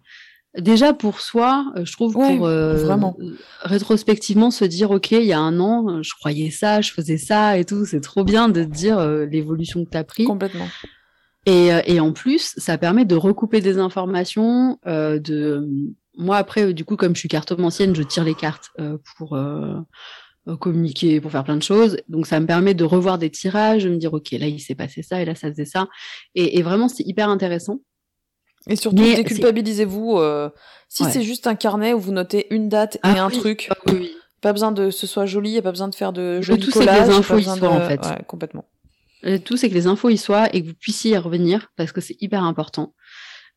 Speaker 2: déjà pour soi, euh, je trouve pour euh, vraiment rétrospectivement se dire ok, il y a un an, je croyais ça, je faisais ça et tout. C'est trop bien de dire l'évolution que tu as pris.
Speaker 1: Complètement.
Speaker 2: Et, et en plus, ça permet de recouper des informations, de moi après du coup comme je suis cartomancienne je tire les cartes pour euh, communiquer, pour faire plein de choses. Donc ça me permet de revoir des tirages, de me dire ok là il s'est passé ça et là ça faisait ça. Et, et vraiment c'est hyper intéressant.
Speaker 1: Et surtout déculpabilisez-vous. Euh, si c'est juste un carnet où vous notez une date et ah un truc, ah oui. pas besoin de ce soit joli, y a pas besoin de faire de jolis tout collages.
Speaker 2: Que les infos y soient en fait.
Speaker 1: Ouais, complètement.
Speaker 2: tout c'est que les infos y soient et que vous puissiez y revenir parce que c'est hyper important.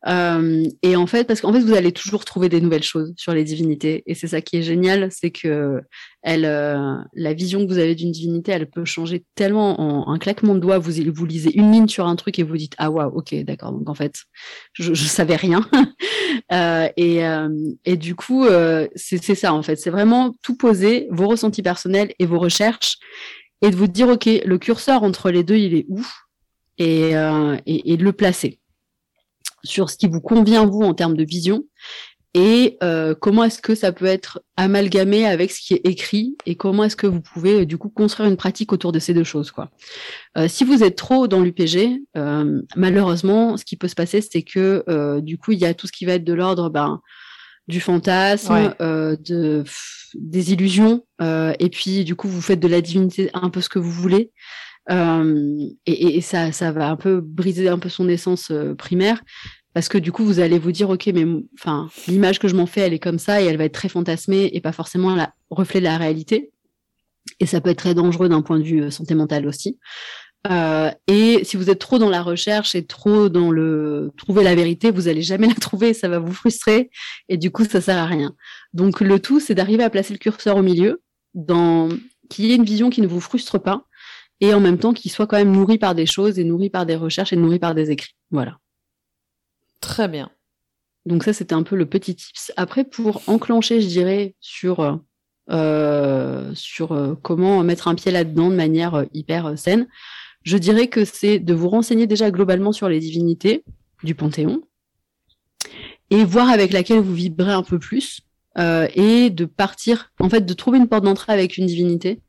Speaker 2: Euh, et en fait, parce qu'en fait, vous allez toujours trouver des nouvelles choses sur les divinités. Et c'est ça qui est génial, c'est que elle, euh, la vision que vous avez d'une divinité, elle peut changer tellement en un claquement de doigts. Vous, vous lisez une ligne sur un truc et vous dites ah waouh, ok, d'accord. Donc en fait, je, je savais rien. euh, et, euh, et du coup, euh, c'est ça en fait. C'est vraiment tout poser, vos ressentis personnels et vos recherches, et de vous dire ok, le curseur entre les deux, il est où, et, et, et de le placer sur ce qui vous convient vous en termes de vision et euh, comment est-ce que ça peut être amalgamé avec ce qui est écrit et comment est-ce que vous pouvez euh, du coup construire une pratique autour de ces deux choses quoi. Euh, si vous êtes trop dans l'UPG, malheureusement, ce qui peut se passer, c'est que du coup il y a tout ce qui va être de l'ordre ben, du fantasme, de des illusions, et puis du coup vous faites de la divinité un peu ce que vous voulez. Euh, et, et, ça, ça va un peu briser un peu son essence euh, primaire parce que du coup vous allez vous dire ok mais enfin l'image que je m'en fais elle est comme ça et elle va être très fantasmée et pas forcément la reflet de la réalité et ça peut être très dangereux d'un point de vue euh, santé mentale aussi euh, et si vous êtes trop dans la recherche et trop dans le trouver la vérité, vous allez jamais la trouver, ça va vous frustrer et du coup ça sert à rien. Donc le tout c'est d'arriver à placer le curseur au milieu, dans qu'il y ait une vision qui ne vous frustre pas, et en même temps qu'il soit quand même nourri par des choses et nourri par des recherches et nourri par des écrits. Voilà.
Speaker 1: Très bien.
Speaker 2: Donc ça, c'était un peu le petit tips. Après, pour enclencher, je dirais, sur, euh, sur euh, comment mettre un pied là-dedans de manière euh, hyper saine, je dirais que c'est de vous renseigner déjà globalement sur les divinités du Panthéon et voir avec laquelle vous vibrez un peu plus et de partir, en fait, de trouver une porte d'entrée avec une divinité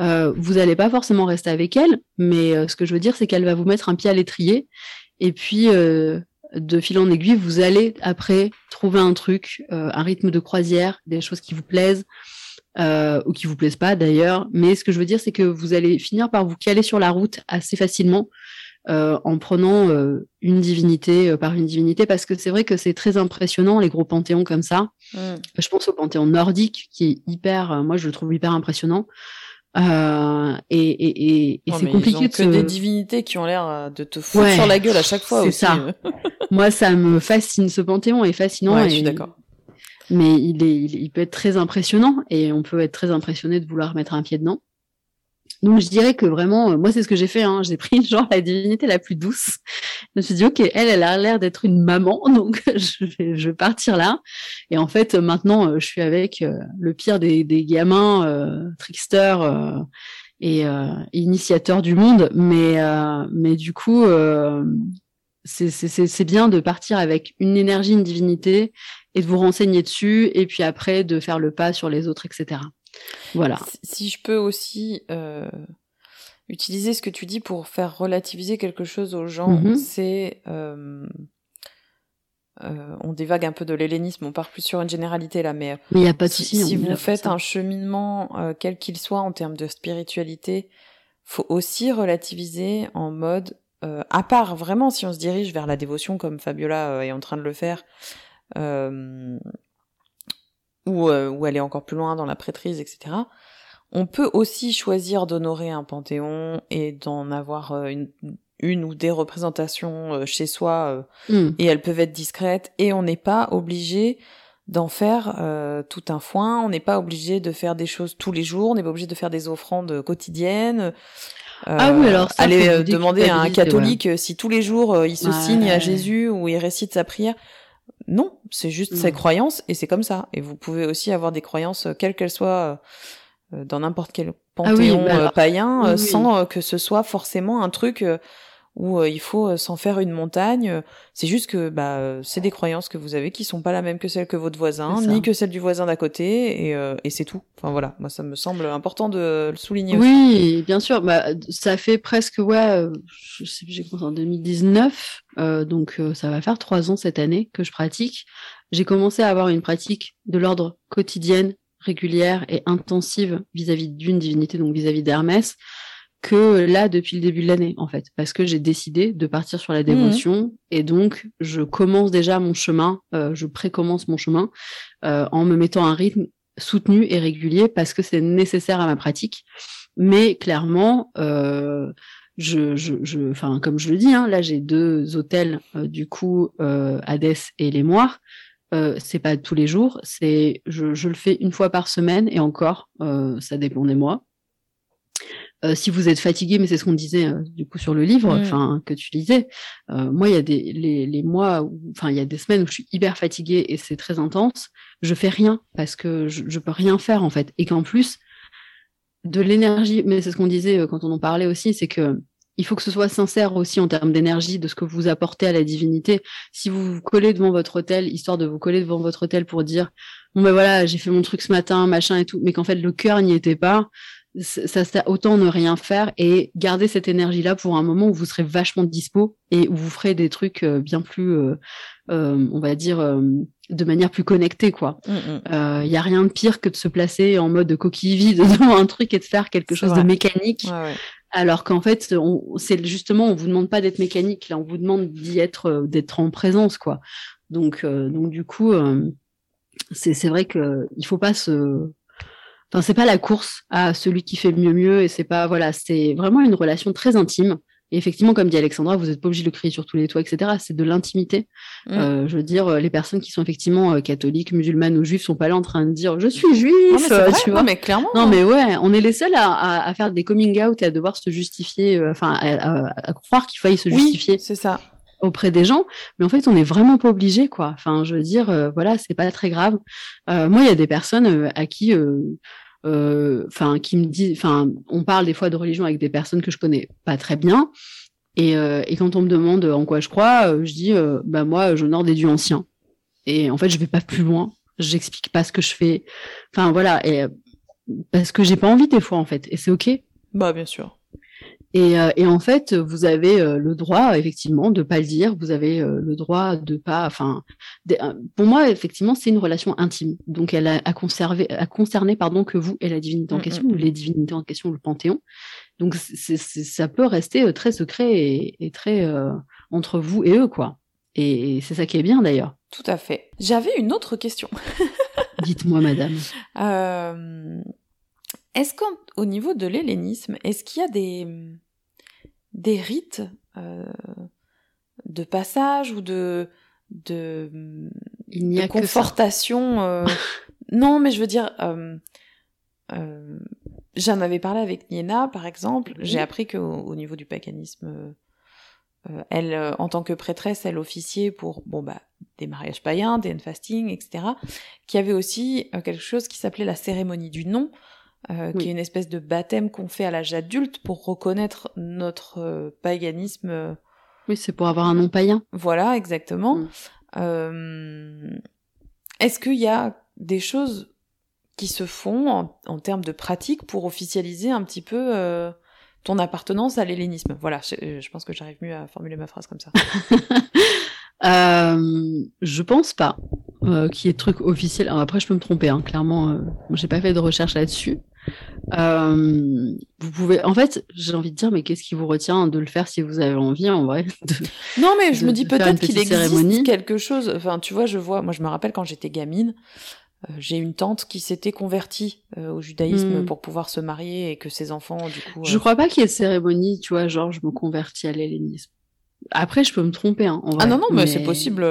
Speaker 2: euh, vous n'allez pas forcément rester avec elle, mais euh, ce que je veux dire, c'est qu'elle va vous mettre un pied à l'étrier. Et puis, euh, de fil en aiguille, vous allez après trouver un truc, un rythme de croisière, des choses qui vous plaisent. ou qui vous plaisent pas d'ailleurs, mais ce que je veux dire, c'est que vous allez finir par vous caler sur la route assez facilement en prenant une divinité par une divinité, parce que c'est vrai que c'est très impressionnant les gros panthéons comme ça. Mm. Je pense au panthéon nordique qui est hyper, moi je le trouve hyper impressionnant. Euh, et, et, et, c'est compliqué
Speaker 1: ils ont que des divinités qui ont l'air euh, de te foutre sur la gueule à chaque fois aussi. ça.
Speaker 2: Moi, ça me fascine. Ce panthéon est fascinant.
Speaker 1: Ouais, je suis d'accord.
Speaker 2: Mais il, est, il, peut être très impressionnant et on peut être très impressionné de vouloir mettre un pied dedans. Donc je dirais que vraiment, euh, moi c'est ce que j'ai fait. Hein. J'ai pris genre la divinité la plus douce. Je me suis dit ok, elle, elle a l'air d'être une maman, donc je vais, je vais partir là. Et en fait, maintenant, euh, je suis avec euh, le pire des, des gamins, euh, tricksters euh, et initiateurs du monde. Mais mais du coup, c'est bien de partir avec une énergie, une divinité, et de vous renseigner dessus, et puis après de faire le pas sur les autres, etc. Voilà.
Speaker 1: Si je peux aussi euh, utiliser ce que tu dis pour faire relativiser quelque chose aux gens, mhm. c'est euh, euh, on dévague un peu de l'hellénisme, on part plus sur une généralité là, mais,
Speaker 2: mais y a pas de
Speaker 1: si, vous faites un cheminement quel qu'il soit en termes de spiritualité, faut aussi relativiser en mode à part vraiment si on se dirige vers la dévotion comme Fabiola est en train de le faire. Euh, ou, euh, ou aller encore plus loin dans la prêtrise, etc. on peut aussi choisir d'honorer un panthéon et d'en avoir euh, une, une ou des représentations euh, chez soi
Speaker 2: Mm.
Speaker 1: et elles peuvent être discrètes et on n'est pas obligé d'en faire euh, tout un foin, on n'est pas obligé de faire des choses tous les jours, on n'est pas obligé de faire des offrandes quotidiennes. Euh,
Speaker 2: Ah oui, alors ça,
Speaker 1: euh, demander à un catholique euh, si tous les jours euh, il se
Speaker 2: Ouais.
Speaker 1: signe à Jésus ou il récite sa prière. Non, c'est juste ses croyances et c'est comme ça. Et vous pouvez aussi avoir des croyances, euh, quelles qu'elles soient, euh, dans n'importe quel
Speaker 2: Ah oui,
Speaker 1: panthéon
Speaker 2: bah
Speaker 1: euh,
Speaker 2: alors,
Speaker 1: païen,
Speaker 2: oui, oui.
Speaker 1: sans que ce soit forcément un truc où euh, il faut euh, s'en faire une montagne. C'est juste que bah euh, c'est des croyances que vous avez qui sont pas la même que celles que votre voisin, ni que celles du voisin d'à côté, et, euh, et c'est tout. Enfin voilà, moi ça me semble important de le souligner. aussi.
Speaker 2: Oui, bien sûr. Bah, ça fait presque, ouais, je sais j'ai commencé en 2019, euh, donc euh, ça va faire trois ans cette année que je pratique. J'ai commencé à avoir une pratique de l'ordre quotidienne, régulière et intensive vis-à-vis d'une divinité, donc vis-à-vis d'Hermès, que là depuis le début de l'année, en fait, parce que j'ai décidé de partir sur la dévotion et donc je commence déjà mon chemin, euh, je précommence mon chemin euh, en me mettant un rythme soutenu et régulier parce que c'est nécessaire à ma pratique. Mais clairement, euh, je, je, je, enfin, comme je le dis, hein, là j'ai deux hôtels, euh, du coup, euh, Hadès et les Moires. Euh, c'est pas tous les jours, c'est je, je le fais une fois par semaine et encore, euh, ça dépend des mois. Euh, si vous êtes fatigué, mais c'est ce qu'on disait euh, du coup sur le livre,
Speaker 1: Mm.
Speaker 2: enfin que tu lisais. euh, moi, il y a des les, les mois, enfin il y a des semaines où je suis hyper fatiguée et c'est très intense. Je fais rien parce que je, je peux rien faire en fait, et qu'en plus de l'énergie. Mais c'est ce qu'on disait euh, quand on en parlait aussi, c'est que il faut que ce soit sincère aussi en termes d'énergie, de ce que vous apportez à la divinité. Si vous vous collez devant votre hôtel, histoire de vous coller devant votre hôtel pour dire bon ben voilà, j'ai fait mon truc ce matin, machin et tout, mais qu'en fait le cœur n'y était pas, ça, ça autant ne rien faire et garder cette énergie là pour un moment où vous serez vachement dispo et où vous ferez des trucs euh, bien plus, euh, euh, on va dire, euh, de manière plus connectée quoi.
Speaker 1: Mm, mm.
Speaker 2: Il y a rien de pire que de se placer en mode coquille vide devant un truc et de faire quelque chose
Speaker 1: vrai.
Speaker 2: de mécanique.
Speaker 1: Ouais, ouais.
Speaker 2: Alors qu'en fait, c'est justement, on vous demande pas d'être mécanique, là, on vous demande d'y être, euh, d'être en présence, quoi. Donc, euh, donc du coup, euh, c'est c'est vrai que il faut pas se, enfin, c'est pas la course à celui qui fait mieux mieux, et c'est pas, voilà, c'est vraiment une relation très intime. Et effectivement, comme dit Alexandra, vous n'êtes pas obligé de le crier sur tous les toits, etc. C'est de l'intimité.
Speaker 1: Mm.
Speaker 2: Euh, je veux dire, les personnes qui sont effectivement euh, catholiques, musulmanes ou juifs sont pas là en train de dire je suis juif,
Speaker 1: Non, mais
Speaker 2: euh,
Speaker 1: vrai,
Speaker 2: tu
Speaker 1: non,
Speaker 2: vois.
Speaker 1: mais clairement.
Speaker 2: Non, mais ouais, on est les seuls à, à, à faire des coming out et à devoir se justifier, euh, enfin, à, à- à croire qu'il faille se
Speaker 1: oui,
Speaker 2: justifier
Speaker 1: c'est ça.
Speaker 2: Auprès des gens. Mais en fait, on n'est vraiment pas obligé, quoi. Enfin, je veux dire, euh, voilà, c'est pas très grave. Euh, moi, il y a des personnes euh, à qui, enfin, qui me disent, enfin, on parle des fois de religion avec des personnes que je connais pas très bien. Et, quand on me demande en quoi je crois, je dis, bah moi, j'honore des dieux anciens. Et en fait, je vais pas plus loin. J'explique pas ce que je fais. Enfin, voilà. Et parce que j'ai pas envie des fois, en fait. Et c'est ok.
Speaker 1: Bah bien sûr.
Speaker 2: Et, euh, et en fait, vous avez euh, le droit, effectivement, de pas le dire. Vous avez euh, le droit de pas. Enfin, pour moi, effectivement, c'est une relation intime. Donc, elle a, a conservé, a concerné, pardon, que vous et la divinité en
Speaker 1: Mm,
Speaker 2: question,
Speaker 1: mm,
Speaker 2: ou les divinités en question, le panthéon. Donc, ça peut rester très secret et, et très entre vous et eux, quoi. Et, et c'est ça qui est bien, d'ailleurs.
Speaker 1: Tout à fait. J'avais une autre question.
Speaker 2: Dites-moi, madame.
Speaker 1: Euh, est-ce qu'au niveau de l'hellénisme, est-ce qu'il y a des, des rites euh, de passage ou de, de,
Speaker 2: Il n'y
Speaker 1: de
Speaker 2: a
Speaker 1: confortation euh, Non, mais je veux dire, euh, j'en avais parlé avec Niena, par exemple.
Speaker 2: Oui.
Speaker 1: J'ai appris qu'au au niveau du paganisme, elle, en tant que prêtresse, elle officiait pour bon bah des mariages païens, des fasting, etc. Qu'il y avait aussi quelque chose qui s'appelait la cérémonie du nom, euh,
Speaker 2: Oui.
Speaker 1: qui est une espèce de baptême qu'on fait à l'âge adulte pour reconnaître notre euh, paganisme. euh,
Speaker 2: Oui, c'est pour avoir un nom païen.
Speaker 1: voilà, exactement.
Speaker 2: Mm.
Speaker 1: Euh, Est-ce qu'il y a des choses qui se font en, en termes de pratique pour officialiser un petit peu ton appartenance à l'hellénisme? Voilà, je, je pense que j'arrive mieux à formuler ma phrase comme ça.
Speaker 2: Je pense pas euh, qu'il y ait de trucs officiels. Alors après, je peux me tromper, hein, clairement. Euh, j'ai pas fait de recherche là-dessus. Euh, vous pouvez, en fait, j'ai envie de dire, mais qu'est-ce qui vous retient de le faire si vous avez envie, en vrai de-
Speaker 1: Non, mais je
Speaker 2: de-
Speaker 1: me dis peut-être qu'il existe
Speaker 2: cérémonie?
Speaker 1: quelque chose. Enfin, tu vois, je vois. Moi, je me rappelle quand j'étais gamine. euh, j'ai une tante qui s'était convertie euh, au judaïsme
Speaker 2: Mm.
Speaker 1: pour pouvoir se marier et que ses enfants, du coup.
Speaker 2: Je crois pas qu'il y ait de cérémonie, tu vois, genre je me convertis à l'hellénisme. Après, je peux me tromper. Hein, en
Speaker 1: Ah
Speaker 2: vrai,
Speaker 1: non, non, mais, c'est possible.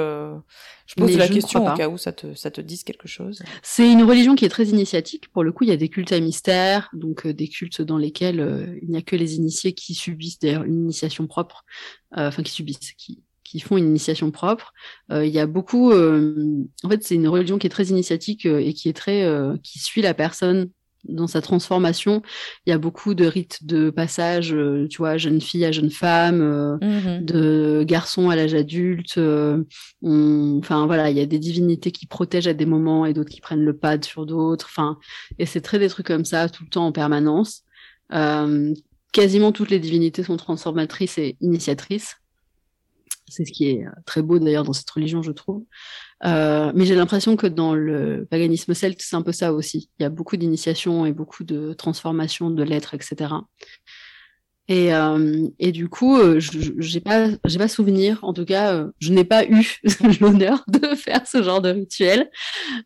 Speaker 1: Je pose
Speaker 2: mais
Speaker 1: la
Speaker 2: je
Speaker 1: question au cas où ça te, ça te dise quelque chose.
Speaker 2: C'est une religion qui est très initiatique. Pour le coup, il y a des cultes à mystère, donc euh, des cultes dans lesquels euh, il n'y a que les initiés qui subissent d'ailleurs une initiation propre, euh, enfin qui subissent, qui, qui font une initiation propre. Euh, il y a beaucoup. euh, en fait, c'est une religion qui est très initiatique euh, et qui est très, euh, qui suit la personne dans sa transformation. Il y a beaucoup de rites de passage, euh, tu vois, jeune fille à jeune femme. euh,
Speaker 1: Mhm.
Speaker 2: de garçons à l'âge adulte. euh, on- Enfin voilà, il y a des divinités qui protègent à des moments et d'autres qui prennent le pad sur d'autres. Enfin, et c'est très des trucs comme ça tout le temps en permanence. Euh, quasiment toutes les divinités sont transformatrices et initiatrices. C'est ce qui est euh, très beau d'ailleurs dans cette religion, je trouve. Euh, mais j'ai l'impression que dans le paganisme celte, c'est un peu ça aussi. Il y a beaucoup d'initiations et beaucoup de transformations de l'être, etc. Et, euh, et du coup, j'ai pas, j'ai pas souvenir. En tout cas, je n'ai pas eu l'honneur de faire ce genre de rituel.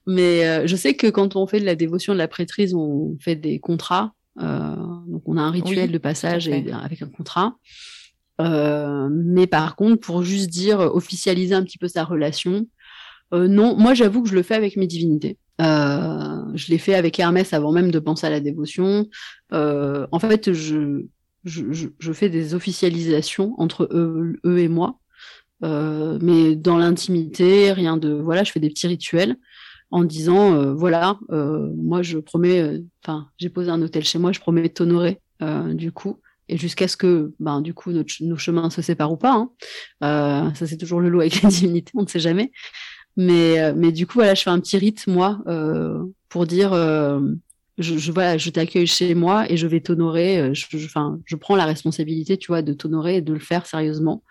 Speaker 2: Mais je sais que quand on fait de la dévotion de la prêtrise, on fait des contrats. Euh, donc, on a un rituel
Speaker 1: Oui,
Speaker 2: de passage et, avec un contrat. Euh, mais par contre, pour juste dire, euh, officialiser un petit peu sa relation, euh, non, moi j'avoue que je le fais avec mes divinités. Je l'ai fait avec Hermès avant même de penser à la dévotion. En fait, je, fais des officialisations entre eux, et moi, mais dans l'intimité, rien de voilà, je fais des petits rituels en disant voilà, moi je promets, enfin j'ai posé un hôtel chez moi, je promets de t'honorer du coup. Et jusqu'à ce que, ben, du coup, notre, nos chemins se séparent ou pas. Hein. Euh, ça, c'est toujours le lot avec les divinités, on ne sait jamais. Mais, euh, mais du coup, voilà, je fais un petit rite, moi, euh, pour dire, euh, je, je, voilà, je t'accueille chez moi et je vais t'honorer. Je, je, enfin, je prends la responsabilité, tu vois, de t'honorer et de le faire sérieusement.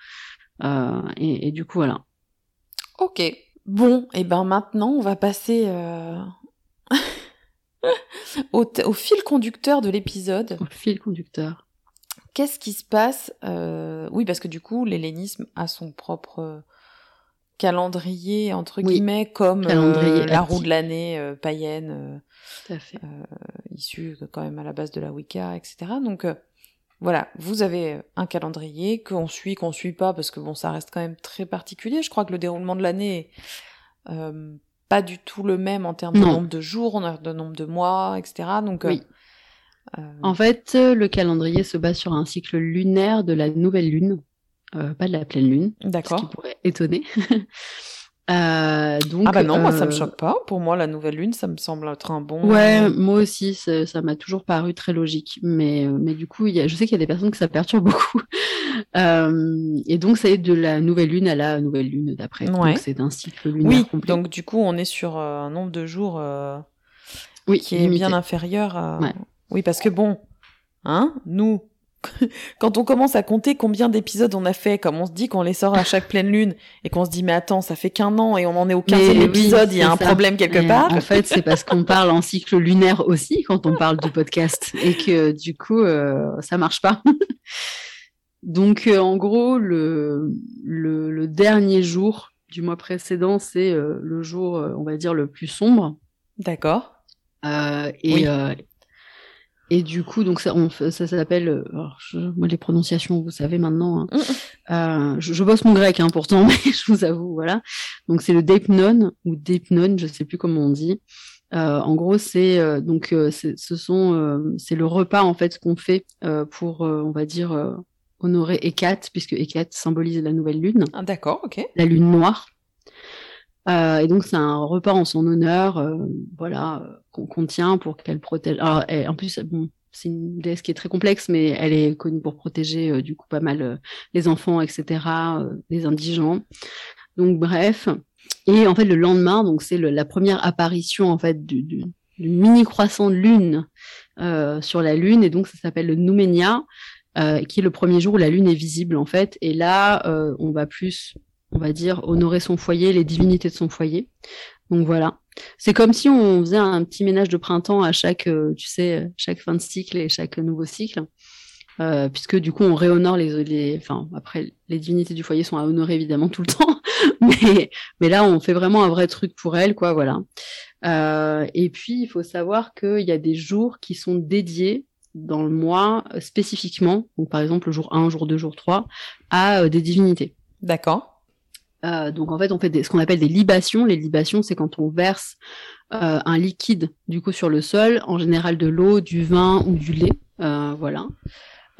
Speaker 2: Et, et du coup, voilà.
Speaker 1: Ok. Bon, et ben maintenant, on va passer au, au fil conducteur de l'épisode.
Speaker 2: Au fil conducteur.
Speaker 1: Qu'est-ce qui se passe euh, Oui, parce que du coup, l'hellénisme a son propre euh, calendrier, entre
Speaker 2: Oui,
Speaker 1: guillemets, comme euh, la roue de l'année euh, païenne, euh,
Speaker 2: Tout à fait.
Speaker 1: issue quand même à la base de la Wicca, etc. Donc voilà, vous avez un calendrier qu'on suit, qu'on suit pas, parce que bon, ça reste quand même très particulier. Je crois que le déroulement de l'année est euh, pas du tout le même en termes de nombre de jours, de nombre de mois, etc. Donc euh,
Speaker 2: Oui.
Speaker 1: Euh,
Speaker 2: En fait, le calendrier se base sur un cycle lunaire de la nouvelle lune, euh, pas de la pleine lune, ce qui
Speaker 1: d'accord.
Speaker 2: pourrait étonner. Euh, donc,
Speaker 1: Ah bah non, moi ça me choque pas. Pour moi, la nouvelle lune, ça me semble être un bon.
Speaker 2: Ouais, moi aussi, ça m'a toujours paru très logique. Mais, mais du coup, il y a, je sais qu'il y a des personnes que ça perturbe beaucoup. Euh, et donc, ça est de la nouvelle lune à la nouvelle lune d'après.
Speaker 1: Ouais.
Speaker 2: Donc, c'est d'un cycle lunaire
Speaker 1: Oui,
Speaker 2: complet.
Speaker 1: donc du coup, on est sur euh, un nombre de jours euh,
Speaker 2: oui,
Speaker 1: qui est
Speaker 2: limité.
Speaker 1: bien inférieur à.
Speaker 2: Ouais.
Speaker 1: Oui, parce que bon, hein, nous, quand on commence à compter combien d'épisodes on a fait, comme on se dit qu'on les sort à chaque pleine lune, et qu'on se dit, mais attends, ça fait qu'un an et on en est au 15e
Speaker 2: Mais oui,
Speaker 1: épisode, il y a un problème quelque
Speaker 2: Et,
Speaker 1: part.
Speaker 2: En fait, c'est parce qu'on parle en cycle lunaire aussi quand on parle du podcast et que du coup, euh, ça marche pas. Donc, euh, en gros, le, le, le dernier jour du mois précédent, c'est euh, le jour, euh, on va dire, le plus sombre.
Speaker 1: D'accord.
Speaker 2: Et,
Speaker 1: Oui.
Speaker 2: Et du coup, donc ça, on, fait- ça s'appelle, euh, moi les prononciations, vous savez maintenant. hein. Euh, je, je bosse mon grec hein, pourtant, mais je vous avoue, voilà. Donc c'est le Deipnon ou Deipnon, je sais plus comment on dit. Euh, en gros, c'est euh, donc ce sont c'est le repas en fait qu'on fait pour, on va dire, honorer Hécate, puisque Hécate symbolise la nouvelle lune
Speaker 1: Ah, D'accord, ok.
Speaker 2: la lune noire. Euh, et donc c'est un repas en son honneur, euh, voilà, euh, qu'on qu'on tient pour qu'elle protège. En plus, bon, c'est une déesse qui est très complexe, mais elle est connue pour protéger euh, du coup pas mal euh, les enfants, etc., euh, les indigents. Donc bref. Et en fait le lendemain, donc c'est le- la première apparition en fait du, du, du mini croissant de lune sur la lune, et donc ça s'appelle le Noumenia, qui est le premier jour où la lune est visible en fait. Et là, on va plus on va dire, honorer son foyer, les divinités de son foyer. Donc voilà. C'est comme si on faisait un petit ménage de printemps à chaque, euh, tu sais, chaque fin de cycle et chaque nouveau cycle. Euh, puisque du coup on réhonore les, les, enfin après les divinités du foyer sont à honorer évidemment tout le temps, mais mais là on fait vraiment un vrai truc pour elles quoi, voilà. et puis, il faut savoir qu'il y a des jours qui sont dédiés dans le mois spécifiquement, donc par exemple le jour 1, jour 2, jour 3, à des divinités.
Speaker 1: D'accord.
Speaker 2: Donc en fait, on fait ce qu'on appelle des libations. Les libations, c'est quand on verse un liquide du coup sur le sol, en général de l'eau, du vin ou du lait, voilà.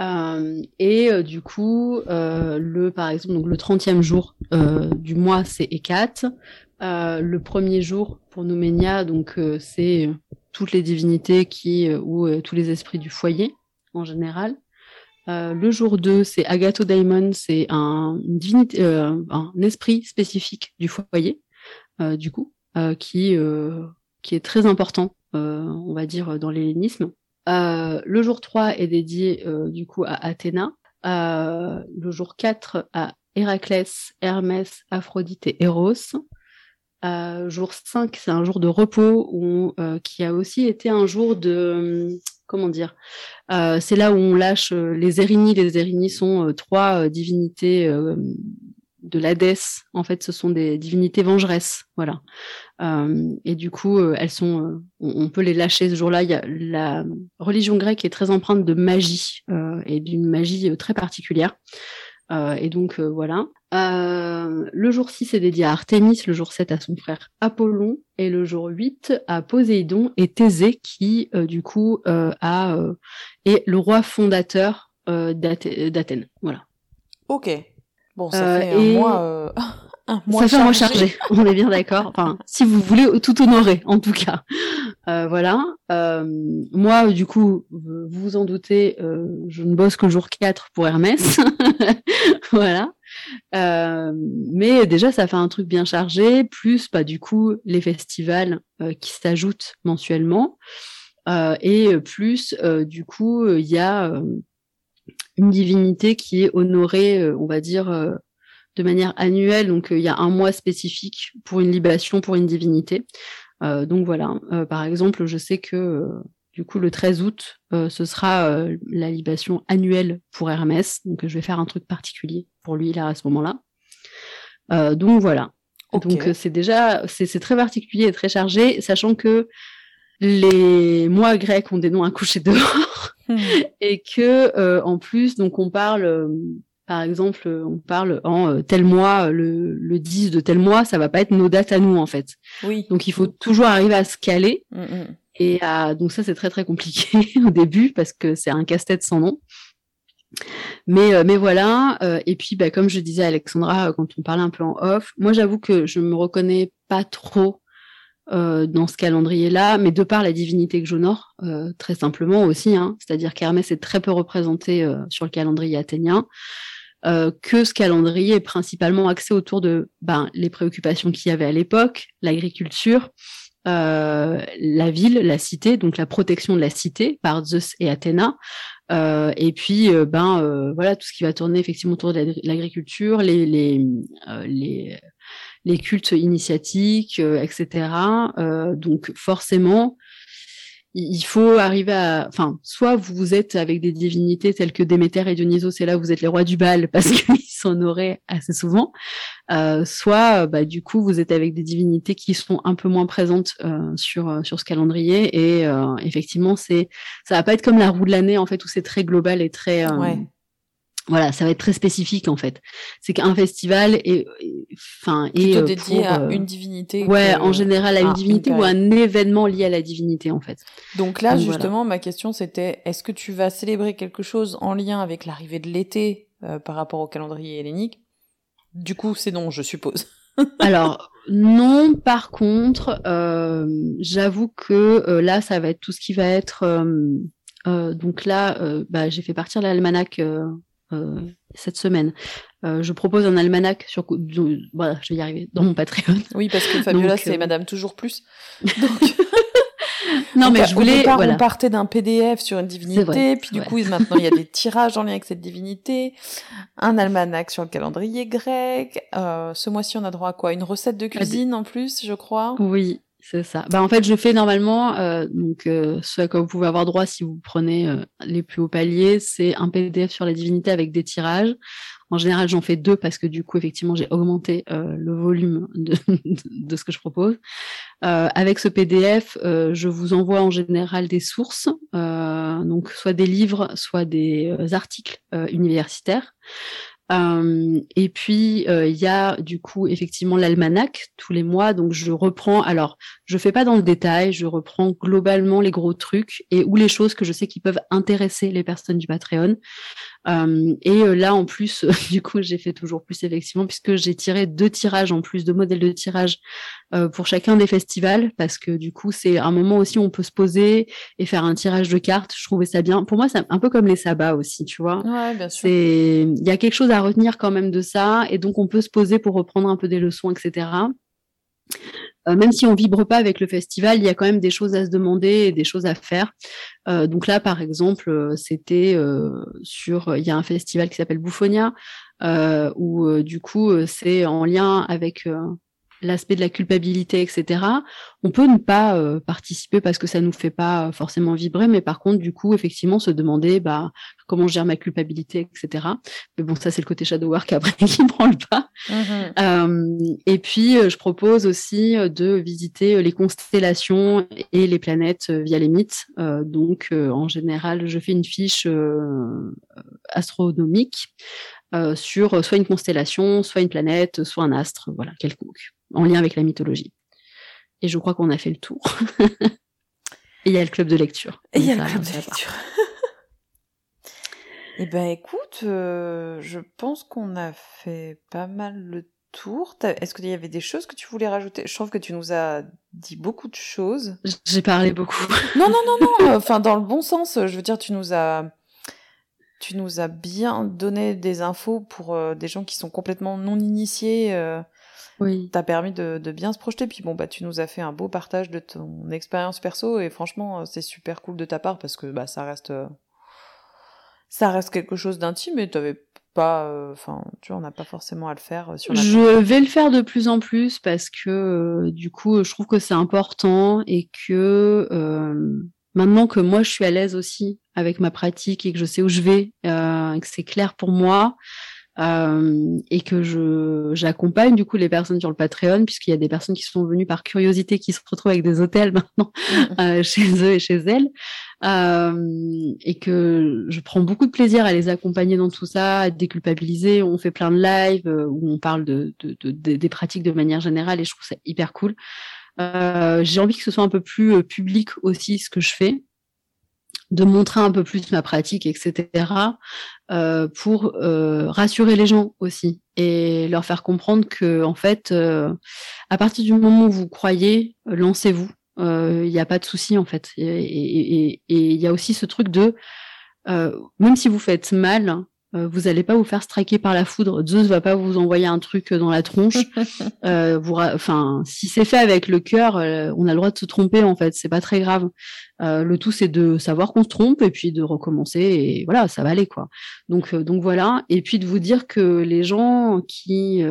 Speaker 2: Euh, et euh, du coup, euh, le, par exemple, donc le 30e jour du mois, c'est Ekat. le premier jour pour Noumenia, donc c'est toutes les divinités qui ou tous les esprits du foyer en général. Le jour 2, c'est Agatho Daimon, c'est un, un esprit spécifique du foyer, du coup, qui, qui est très important, on va dire, dans l'hellénisme. Euh, le jour 3 est dédié euh, du coup à Athéna. Euh, le jour 4 à Héraclès, Hermès, Aphrodite et Eros. jour 5, c'est un jour de repos qui a aussi été un jour de comment dire C'est là où on lâche les Érigny. Les Érigny sont trois divinités de l'Hadès. En fait, ce sont des divinités vengeresses. Voilà. Euh, et du coup, euh, elles sont, euh, on, peut les lâcher ce jour-là. La religion grecque est très empreinte de magie et d'une magie très particulière. Et donc voilà. le jour 6 est dédié à Artémis, le jour 7 à son frère Apollon, et le jour 8 à Poséidon et Thésée, qui du coup a, est le roi fondateur d'Athènes. Voilà.
Speaker 1: Ok. Bon, ça fait un mois
Speaker 2: ça fait un mois chargé, on est bien d'accord. Enfin, si vous voulez tout honorer, en tout cas. Euh, voilà. Euh, moi, du coup, vous vous en doutez, euh, je ne bosse que jour 4 pour Hermès. voilà. mais déjà, ça fait un truc bien chargé, plus, bah, du coup, les festivals qui s'ajoutent mensuellement. et plus, du coup, il y a une divinité qui est honorée, on va dire, de manière annuelle. Donc, il y a un mois spécifique pour une libation, pour une divinité. Euh, donc voilà. Euh, par exemple, je sais que du coup, le 13 août, ce sera la libation annuelle pour Hermès. Donc, je vais faire un truc particulier pour lui là à ce moment-là. donc voilà. Donc c'est déjà c'est très particulier et très chargé, sachant que les mois grecs ont des noms à coucher dehors hmm. et que en plus donc on parle par exemple, on parle en euh, tel mois, le, le 10 de tel mois, ça va pas être nos dates à nous en fait.
Speaker 1: Oui.
Speaker 2: Donc il faut toujours arriver à se caler. Mm, mm. Et donc ça c'est très très compliqué au début parce que c'est un casse-tête sans nom. Mais, euh, mais voilà, euh, et puis bah, comme je disais à Alexandra quand on parlait un peu en off, moi j'avoue que je me reconnais pas trop dans ce calendrier-là, mais de par la divinité que j'honore, très simplement aussi, hein, c'est-à-dire qu'Hermès est très peu représenté sur le calendrier athénien. Euh, que ce calendrier est principalement axé autour de ben, les préoccupations qu'il y avait à l'époque, l'agriculture, euh, la ville, la cité, donc la protection de la cité par Zeus et Athéna, euh, et puis ben voilà tout ce qui va tourner effectivement autour de l'agriculture, les les, les les cultes initiatiques, etc. donc forcément, il faut arriver à, enfin, soit vous êtes avec des divinités telles que Déméter et Dionysos, c'est là vous êtes les rois du bal parce qu'ils s'en auraient assez souvent, euh, soit bah, du coup vous êtes avec des divinités qui sont un peu moins présentes euh, sur euh, sur ce calendrier et effectivement c'est ça va pas être comme la roue de l'année en fait où c'est très global et très voilà, ça va être très spécifique en fait. C'est qu'un festival est, enfin, est
Speaker 1: euh, dédié à euh, une divinité.
Speaker 2: Ouais, en général à une divinité ou à un événement lié à la divinité en fait.
Speaker 1: Donc là, justement, ma question c'était est-ce que tu vas célébrer quelque chose en lien avec l'arrivée de l'été euh, par rapport au calendrier hellénique? Du coup, c'est non, je suppose.
Speaker 2: Alors non, par contre, j'avoue que là, ça va être tout ce qui va être. donc là, bah, j'ai fait partir l'almanach euh, cette semaine. Euh, je propose un almanach sur voilà, je vais y arriver dans mon Patreon.
Speaker 1: Oui, parce que Fabiola c'est euh, Madame toujours plus.
Speaker 2: non mais je voulais
Speaker 1: on partait d'un PDF sur une divinité, puis du coup maintenant il y a des tirages en lien avec cette divinité, un almanach sur le calendrier grec. ce mois-ci on a droit à quoi? Une recette de cuisine en plus, je crois?
Speaker 2: Oui, C'est ça. Bah, en fait, je fais normalement, euh, donc, euh, ce à quoi vous pouvez avoir droit si vous prenez euh, les plus hauts paliers, c'est un PDF sur les divinités avec des tirages. En général, j'en fais deux parce que du coup, effectivement, j'ai augmenté euh, le volume de, de, ce que je propose. Euh, avec ce PDF, euh, je vous envoie en général des sources, donc soit des livres, soit des articles universitaires. Euh, et puis euh, il y a du coup effectivement l'almanach tous les mois, donc je reprends. Alors je fais pas dans le détail, je reprends globalement les gros trucs et ou les choses que je sais qui peuvent intéresser les personnes du Patreon. Euh, et euh, là, en plus, du coup, j'ai fait toujours plus effectivement puisque j'ai tiré deux tirages en plus, deux modèles de tirage euh, pour chacun des festivals parce que du coup, c'est un moment aussi où on peut se poser et faire un tirage de cartes. Je trouvais ça bien. Pour moi, c'est un peu comme les sabbats aussi, tu vois.
Speaker 1: Ouais, bien sûr.
Speaker 2: C'est, il y a quelque chose à retenir quand même de ça et donc on peut se poser pour reprendre un peu des leçons, etc. Euh, même si on vibre pas avec le festival, il y a quand même des choses à se demander et des choses à faire. Euh, donc là, par exemple, euh, c'était sur, il y a un festival qui s'appelle Bouffonia, où du coup c'est en lien avec l'aspect de la culpabilité, etc. On peut ne pas euh, participer parce que ça nous fait pas forcément vibrer, mais par contre, du coup, effectivement, se demander bah comment je gère ma culpabilité, etc. Mais bon, ça c'est le côté shadow work après qui prend le pas. Mm-hmm. Euh, et puis, euh, je propose aussi de visiter les constellations et les planètes via les mythes. donc, en général, je fais une fiche astronomique. sur soit une constellation, soit une planète, soit un astre, voilà, quelconque en lien avec la mythologie. Et je crois qu'on a fait le tour. Et il y a le club de lecture.
Speaker 1: Et il y a le club de lecture. Eh ben écoute, euh, je pense qu'on a fait pas mal le tour. Est-ce qu'il y avait des choses que tu voulais rajouter? Je trouve que tu nous as dit beaucoup de choses.
Speaker 2: J'ai parlé beaucoup.
Speaker 1: non, non, non, non. Enfin, dans le bon sens. Je veux dire, tu nous as, tu nous as bien donné des infos pour euh, des gens qui sont complètement non initiés. Euh,
Speaker 2: oui.
Speaker 1: T'as permis de, bien se projeter. Puis bon, bah, tu nous as fait un beau partage de ton expérience perso et franchement, euh, c'est super cool de ta part parce que bah, ça reste, euh, ça reste quelque chose d'intime et t'avais pas, euh, enfin, tu vois, on n'a pas forcément à le faire sur la.
Speaker 2: Je vais le faire de plus en plus parce que du coup, je trouve que c'est important et que maintenant que moi, je suis à l'aise aussi avec ma pratique et que je sais où je vais et que c'est clair pour moi. Euh, et que je j'accompagne du coup les personnes sur le Patreon puisqu'il y a des personnes qui sont venues par curiosité qui se retrouvent avec des hôtels maintenant euh, chez eux et chez elles euh, et que je prends beaucoup de plaisir à les accompagner dans tout ça, à déculpabiliser. On fait plein de lives où on parle de, de, de, des pratiques de manière générale et je trouve ça hyper cool. J'ai envie que ce soit un peu plus public aussi ce que je fais de montrer un peu plus ma pratique, etc., euh, pour euh, rassurer les gens aussi et leur faire comprendre que, en fait, euh, à partir du moment où vous croyez, lancez-vous. Il n'y a pas de souci, en fait. Et il y a aussi ce truc de, même si vous faites mal, vous n'allez pas vous faire striker par la foudre. Zeus va pas vous envoyer un truc dans la tronche. euh, vous, enfin, si c'est fait avec le cœur, euh, on a le droit de se tromper en fait. C'est pas très grave. Euh, le tout c'est de savoir qu'on se trompe et puis de recommencer et voilà, ça va aller quoi. Donc donc voilà. Et puis de vous dire que les gens qui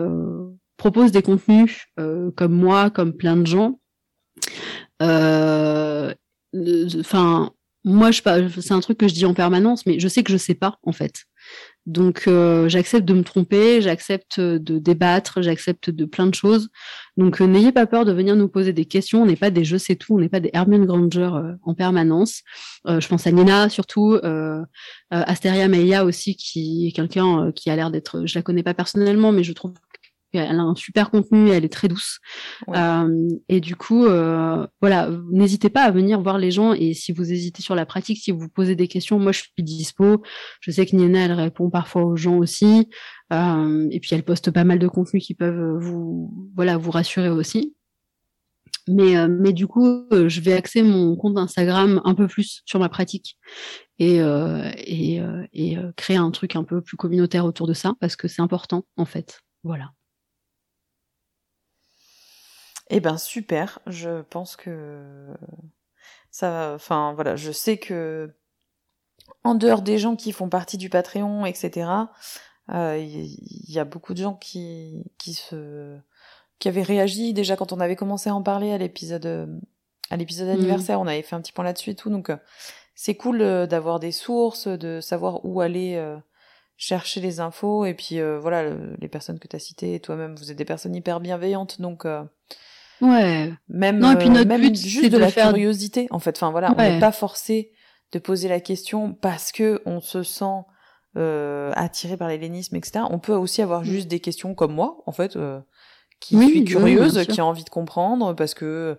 Speaker 2: proposent des contenus comme moi, comme plein de gens, enfin moi, je, c'est un truc que je dis en permanence, mais je sais que je sais pas en fait. Donc euh, j'accepte de me tromper, j'accepte de débattre, j'accepte de plein de choses. Donc euh, n'ayez pas peur de venir nous poser des questions. On n'est pas des je sais tout, on n'est pas des Hermione Granger euh, en permanence. je pense à Nina surtout, Asteria Meia aussi qui est quelqu'un qui a l'air d'être, je la connais pas personnellement, mais je trouve elle a un super contenu, elle est très douce. Euh, et du coup, euh, voilà, n'hésitez pas à venir voir les gens. Et si vous hésitez sur la pratique, si vous posez des questions, moi je suis dispo. Je sais que Nina, elle répond parfois aux gens aussi. Euh, et puis elle poste pas mal de contenus qui peuvent vous, voilà, vous rassurer aussi. Mais, mais du coup, je vais axer mon compte Instagram un peu plus sur ma pratique et, et, et créer un truc un peu plus communautaire autour de ça parce que c'est important en fait. Voilà.
Speaker 1: Eh ben super, je pense que ça, enfin voilà, je sais que en dehors des gens qui font partie du Patreon, etc., il euh, y, a beaucoup de gens qui, qui se qui avait réagi déjà quand on avait commencé à en parler à l'épisode à l'épisode
Speaker 2: Mhm.
Speaker 1: anniversaire. On avait fait un petit point là-dessus et tout. Donc, euh, c'est cool euh, d'avoir des sources, de savoir où aller euh, chercher les infos. Et puis, voilà, le- les personnes que tu as citées, toi-même, vous êtes des personnes hyper bienveillantes. Donc,
Speaker 2: Ouais.
Speaker 1: même,
Speaker 2: Non, et puis
Speaker 1: euh,
Speaker 2: notre
Speaker 1: même
Speaker 2: but,
Speaker 1: juste
Speaker 2: c'est
Speaker 1: de,
Speaker 2: de
Speaker 1: la
Speaker 2: faire-
Speaker 1: curiosité, en fait. Enfin, voilà, on
Speaker 2: Ouais.
Speaker 1: n'est pas forcé de poser la question parce que on se sent euh, attiré par l'hellénisme, etc. On peut aussi avoir juste des questions comme moi, en fait, euh, qui
Speaker 2: Oui,
Speaker 1: suis
Speaker 2: oui,
Speaker 1: curieuse,
Speaker 2: sûr.
Speaker 1: qui a envie de comprendre, parce que,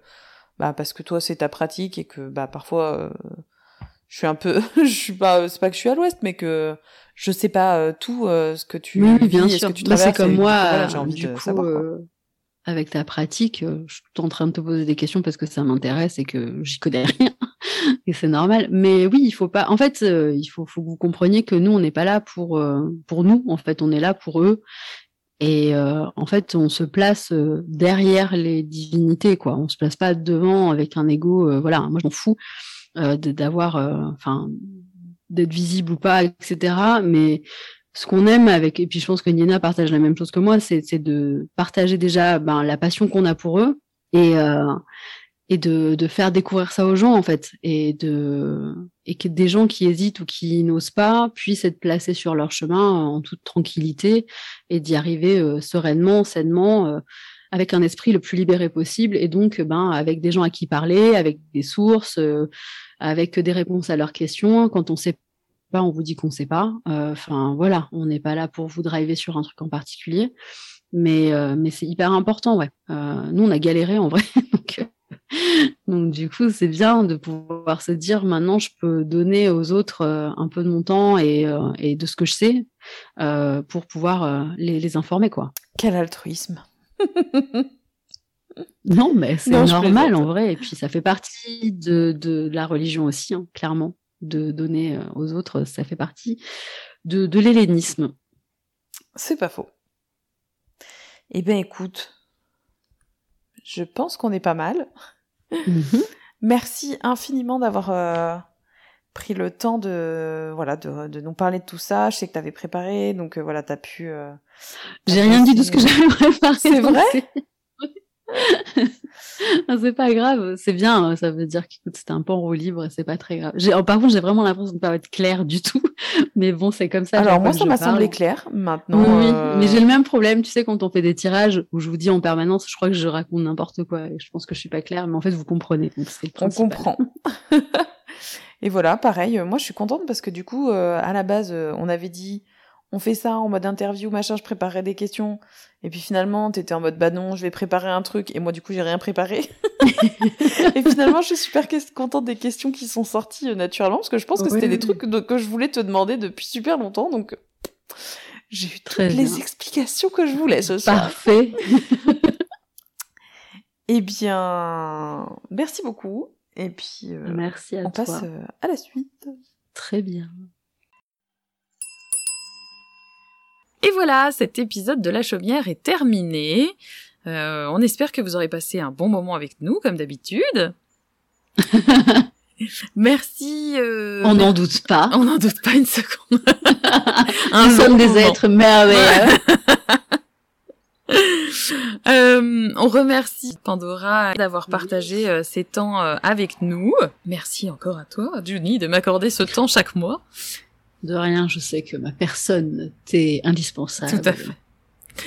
Speaker 1: bah, parce que toi, c'est ta pratique et que, bah, parfois, euh, je suis un peu, je suis pas, c'est pas que je suis à l'ouest, mais que je sais pas euh, tout euh, ce que tu
Speaker 2: Oui,
Speaker 1: vis
Speaker 2: bien
Speaker 1: et ce
Speaker 2: sûr.
Speaker 1: que tu
Speaker 2: Bah, c'est
Speaker 1: traverses. et
Speaker 2: comme
Speaker 1: coup,
Speaker 2: moi,
Speaker 1: voilà, j'ai envie
Speaker 2: du
Speaker 1: de
Speaker 2: coup,
Speaker 1: savoir. quoi.
Speaker 2: Avec ta pratique, euh, je suis en train de te poser des questions parce que ça m'intéresse et que j'y connais rien. et c'est normal. Mais oui, il faut pas. En fait, euh, il faut, faut que vous compreniez que nous, on n'est pas là pour euh, pour nous. En fait, on est là pour eux. Et euh, en fait, on se place derrière les divinités, quoi. On se place pas devant avec un ego. voilà, moi, je m'en fous euh, d'avoir, enfin, d'être visible ou pas, etc. Mais ce qu'on aime avec, et puis je pense que Nina partage la même chose que moi, c'est de partager déjà ben, la passion qu'on a pour eux et euh, et de, de faire découvrir ça aux gens en fait et de et que des gens qui hésitent ou qui n'osent pas puissent être placés sur leur chemin en toute tranquillité et d'y arriver euh, sereinement, sainement, euh, avec un esprit le plus libéré possible et donc ben avec des gens à qui parler, avec des sources, euh, avec des réponses à leurs questions. Quand on sait pas, on vous dit qu'on sait pas. Euh, Enfin voilà, on n'est pas là pour vous driver sur un truc en particulier, mais euh, mais c'est hyper important, ouais. Euh, nous on a galéré en vrai, donc donc du coup c'est bien de pouvoir se dire maintenant je peux donner aux autres euh, un peu de mon temps et euh, et de ce que je sais euh, pour pouvoir les les informer quoi.
Speaker 1: Quel altruisme.
Speaker 2: Non mais c'est normal en vrai et puis ça fait partie de de la religion aussi, hein, clairement de donner euh, aux autres, ça fait partie de de l'hellénisme.
Speaker 1: C'est pas faux. Eh ben écoute, je pense qu'on est pas mal.
Speaker 2: Mhm.
Speaker 1: Merci infiniment d'avoir euh, pris le temps de voilà de, de nous parler de tout ça. Je sais que tu avais préparé, donc euh, voilà, tu as pu. euh,
Speaker 2: J'ai rien dit de ce que j'avais préparé.
Speaker 1: C'est vrai?
Speaker 2: C'est- Ah, c'est pas grave, c'est bien. hein, Ça veut dire que c'était un peu en roue libre c'est pas très grave. Oh, par contre, j'ai vraiment l'impression de pas être claire du tout. Mais bon, c'est comme ça.
Speaker 1: Alors moi, ça m'a semblé clair. Maintenant,
Speaker 2: Oui, oui,
Speaker 1: euh,
Speaker 2: mais j'ai le même problème, tu sais, quand on fait des tirages où je vous dis en permanence, je crois que je raconte n'importe quoi et je pense que je suis pas claire, mais en fait, vous comprenez. donc c'est le
Speaker 1: on comprend. Et voilà, pareil. euh, Moi, je suis contente parce que du coup, euh, à la base, euh, on avait dit, on fait ça en mode interview, machin. Je préparais des questions. Et puis finalement, t'étais en mode, bah non, je vais préparer un truc. Et moi, du coup, j'ai rien préparé. et finalement, je suis super contente des questions qui sont sorties euh, naturellement parce que je pense que c'était des trucs de- que je voulais te demander depuis super longtemps. Donc, j'ai eu toutes
Speaker 2: Très
Speaker 1: les
Speaker 2: bien.
Speaker 1: explications que je voulais ce soir.
Speaker 2: Parfait.
Speaker 1: Eh bien, merci beaucoup. Et puis, euh,
Speaker 2: Merci à
Speaker 1: on
Speaker 2: toi.
Speaker 1: passe euh, à la suite.
Speaker 2: Très bien.
Speaker 1: Et voilà, cet épisode de La Chaumière est terminé. Euh, on espère que vous aurez passé un bon moment avec nous, comme d'habitude. Merci. euh,
Speaker 2: On n'en doute pas.
Speaker 1: on n'en doute pas une seconde. Un
Speaker 2: Nous sommes des êtres merveilleux.
Speaker 1: Euh, on remercie Pandora d'avoir partagé euh, ces temps euh, avec nous. Merci encore à toi, Juni, de m'accorder ce temps chaque mois.
Speaker 2: De rien, je sais que ma personne t'est indispensable.
Speaker 1: Tout à fait.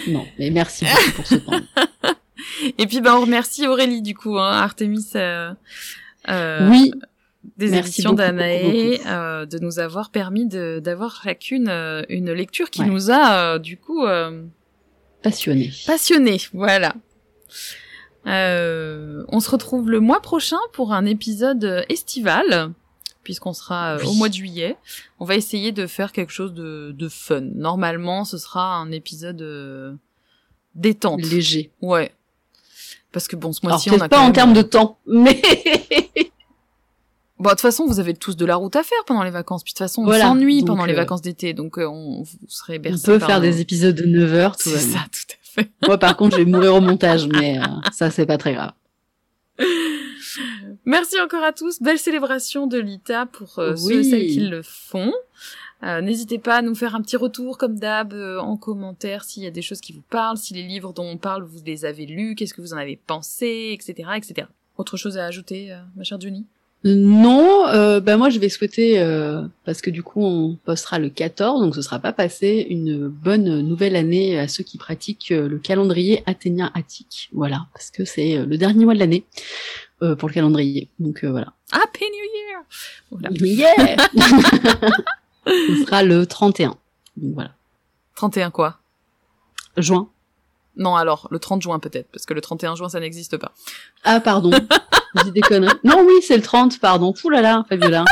Speaker 2: Non, mais merci beaucoup pour ce temps.
Speaker 1: Et puis, ben, on remercie Aurélie, du coup, hein, Artemis, euh, euh,
Speaker 2: Oui,
Speaker 1: des
Speaker 2: Merci
Speaker 1: éditions d'Anaé, euh, de nous avoir permis de- d'avoir chacune euh, une lecture qui
Speaker 2: Ouais.
Speaker 1: nous a, euh, du coup, euh,
Speaker 2: passionné.
Speaker 1: passionnés. Voilà. Euh, on se retrouve le mois prochain pour un épisode estival, puisqu'on sera euh, au mois de juillet. On va essayer de faire quelque chose de, de fun. Normalement, ce sera un épisode euh, détente.
Speaker 2: Léger.
Speaker 1: Ouais. Parce que bon, ce mois-ci, on a
Speaker 2: pas
Speaker 1: quand
Speaker 2: en
Speaker 1: même-
Speaker 2: termes de temps, mais
Speaker 1: Bon, de toute façon, vous avez tous de la route à faire pendant les vacances. Puis de toute façon, on
Speaker 2: Voilà,
Speaker 1: s'ennuie pendant les
Speaker 2: euh,
Speaker 1: vacances d'été, donc euh, on vous serez
Speaker 2: on
Speaker 1: bercés
Speaker 2: peut
Speaker 1: par
Speaker 2: faire des épisodes de 9 heures. Tout
Speaker 1: C'est ça, tout à fait.
Speaker 2: Moi, par contre, je vais mourir au montage, mais ça, c'est pas très grave.
Speaker 1: Merci encore à tous. Belle célébration de l'ITA pour euh, ceux et celles qui le font. Euh, N'hésitez pas à nous faire un petit retour comme d'hab euh, en commentaire s'il y a des choses qui vous parlent, si les livres dont on parle vous les avez lus, qu'est-ce que vous en avez pensé, etc., etc. Autre chose à ajouter, ma chère Johnny?
Speaker 2: Non, euh, bah moi je vais souhaiter, euh, parce que du coup on postera le 14, donc ce sera pas passé, une bonne nouvelle année à ceux qui pratiquent le calendrier athénien attique. Voilà, parce que c'est le dernier mois de l'année euh, pour le calendrier. Donc euh, voilà.
Speaker 1: Happy New Year Voilà.
Speaker 2: Yeah Ce sera le 31. Donc voilà.
Speaker 1: 31 quoi?
Speaker 2: Juin.
Speaker 1: Non, alors, le 30 juin peut-être, parce que le 31 juin, ça n'existe pas.
Speaker 2: Ah pardon. J'ai conneries. Non oui, c'est le 30, pardon. Ouh là là, Fabiola.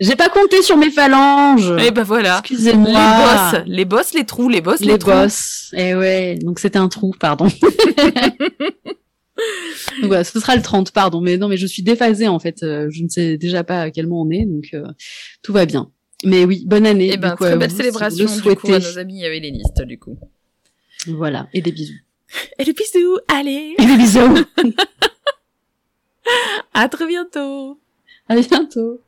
Speaker 2: J'ai pas compté sur mes phalanges.
Speaker 1: Et ben voilà.
Speaker 2: Excusez-moi.
Speaker 1: Les boss, les boss, les trous, les boss, les,
Speaker 2: les
Speaker 1: trous.
Speaker 2: boss. Eh ouais, donc c'était un trou, pardon. donc voilà, ce sera le 30, pardon. Mais non, mais je suis déphasée en fait. Euh, Je ne sais déjà pas à quel moment on est, donc euh, tout va bien. Mais oui, bonne année.
Speaker 1: Et ben,
Speaker 2: du coup,
Speaker 1: très
Speaker 2: à
Speaker 1: belle
Speaker 2: vous, si
Speaker 1: célébration,
Speaker 2: vous
Speaker 1: du coup, à nos amis hellénistes, du coup.
Speaker 2: Voilà, et des bisous.
Speaker 1: Et des bisous, allez
Speaker 2: Et des bisous.
Speaker 1: À très bientôt
Speaker 2: à bientôt.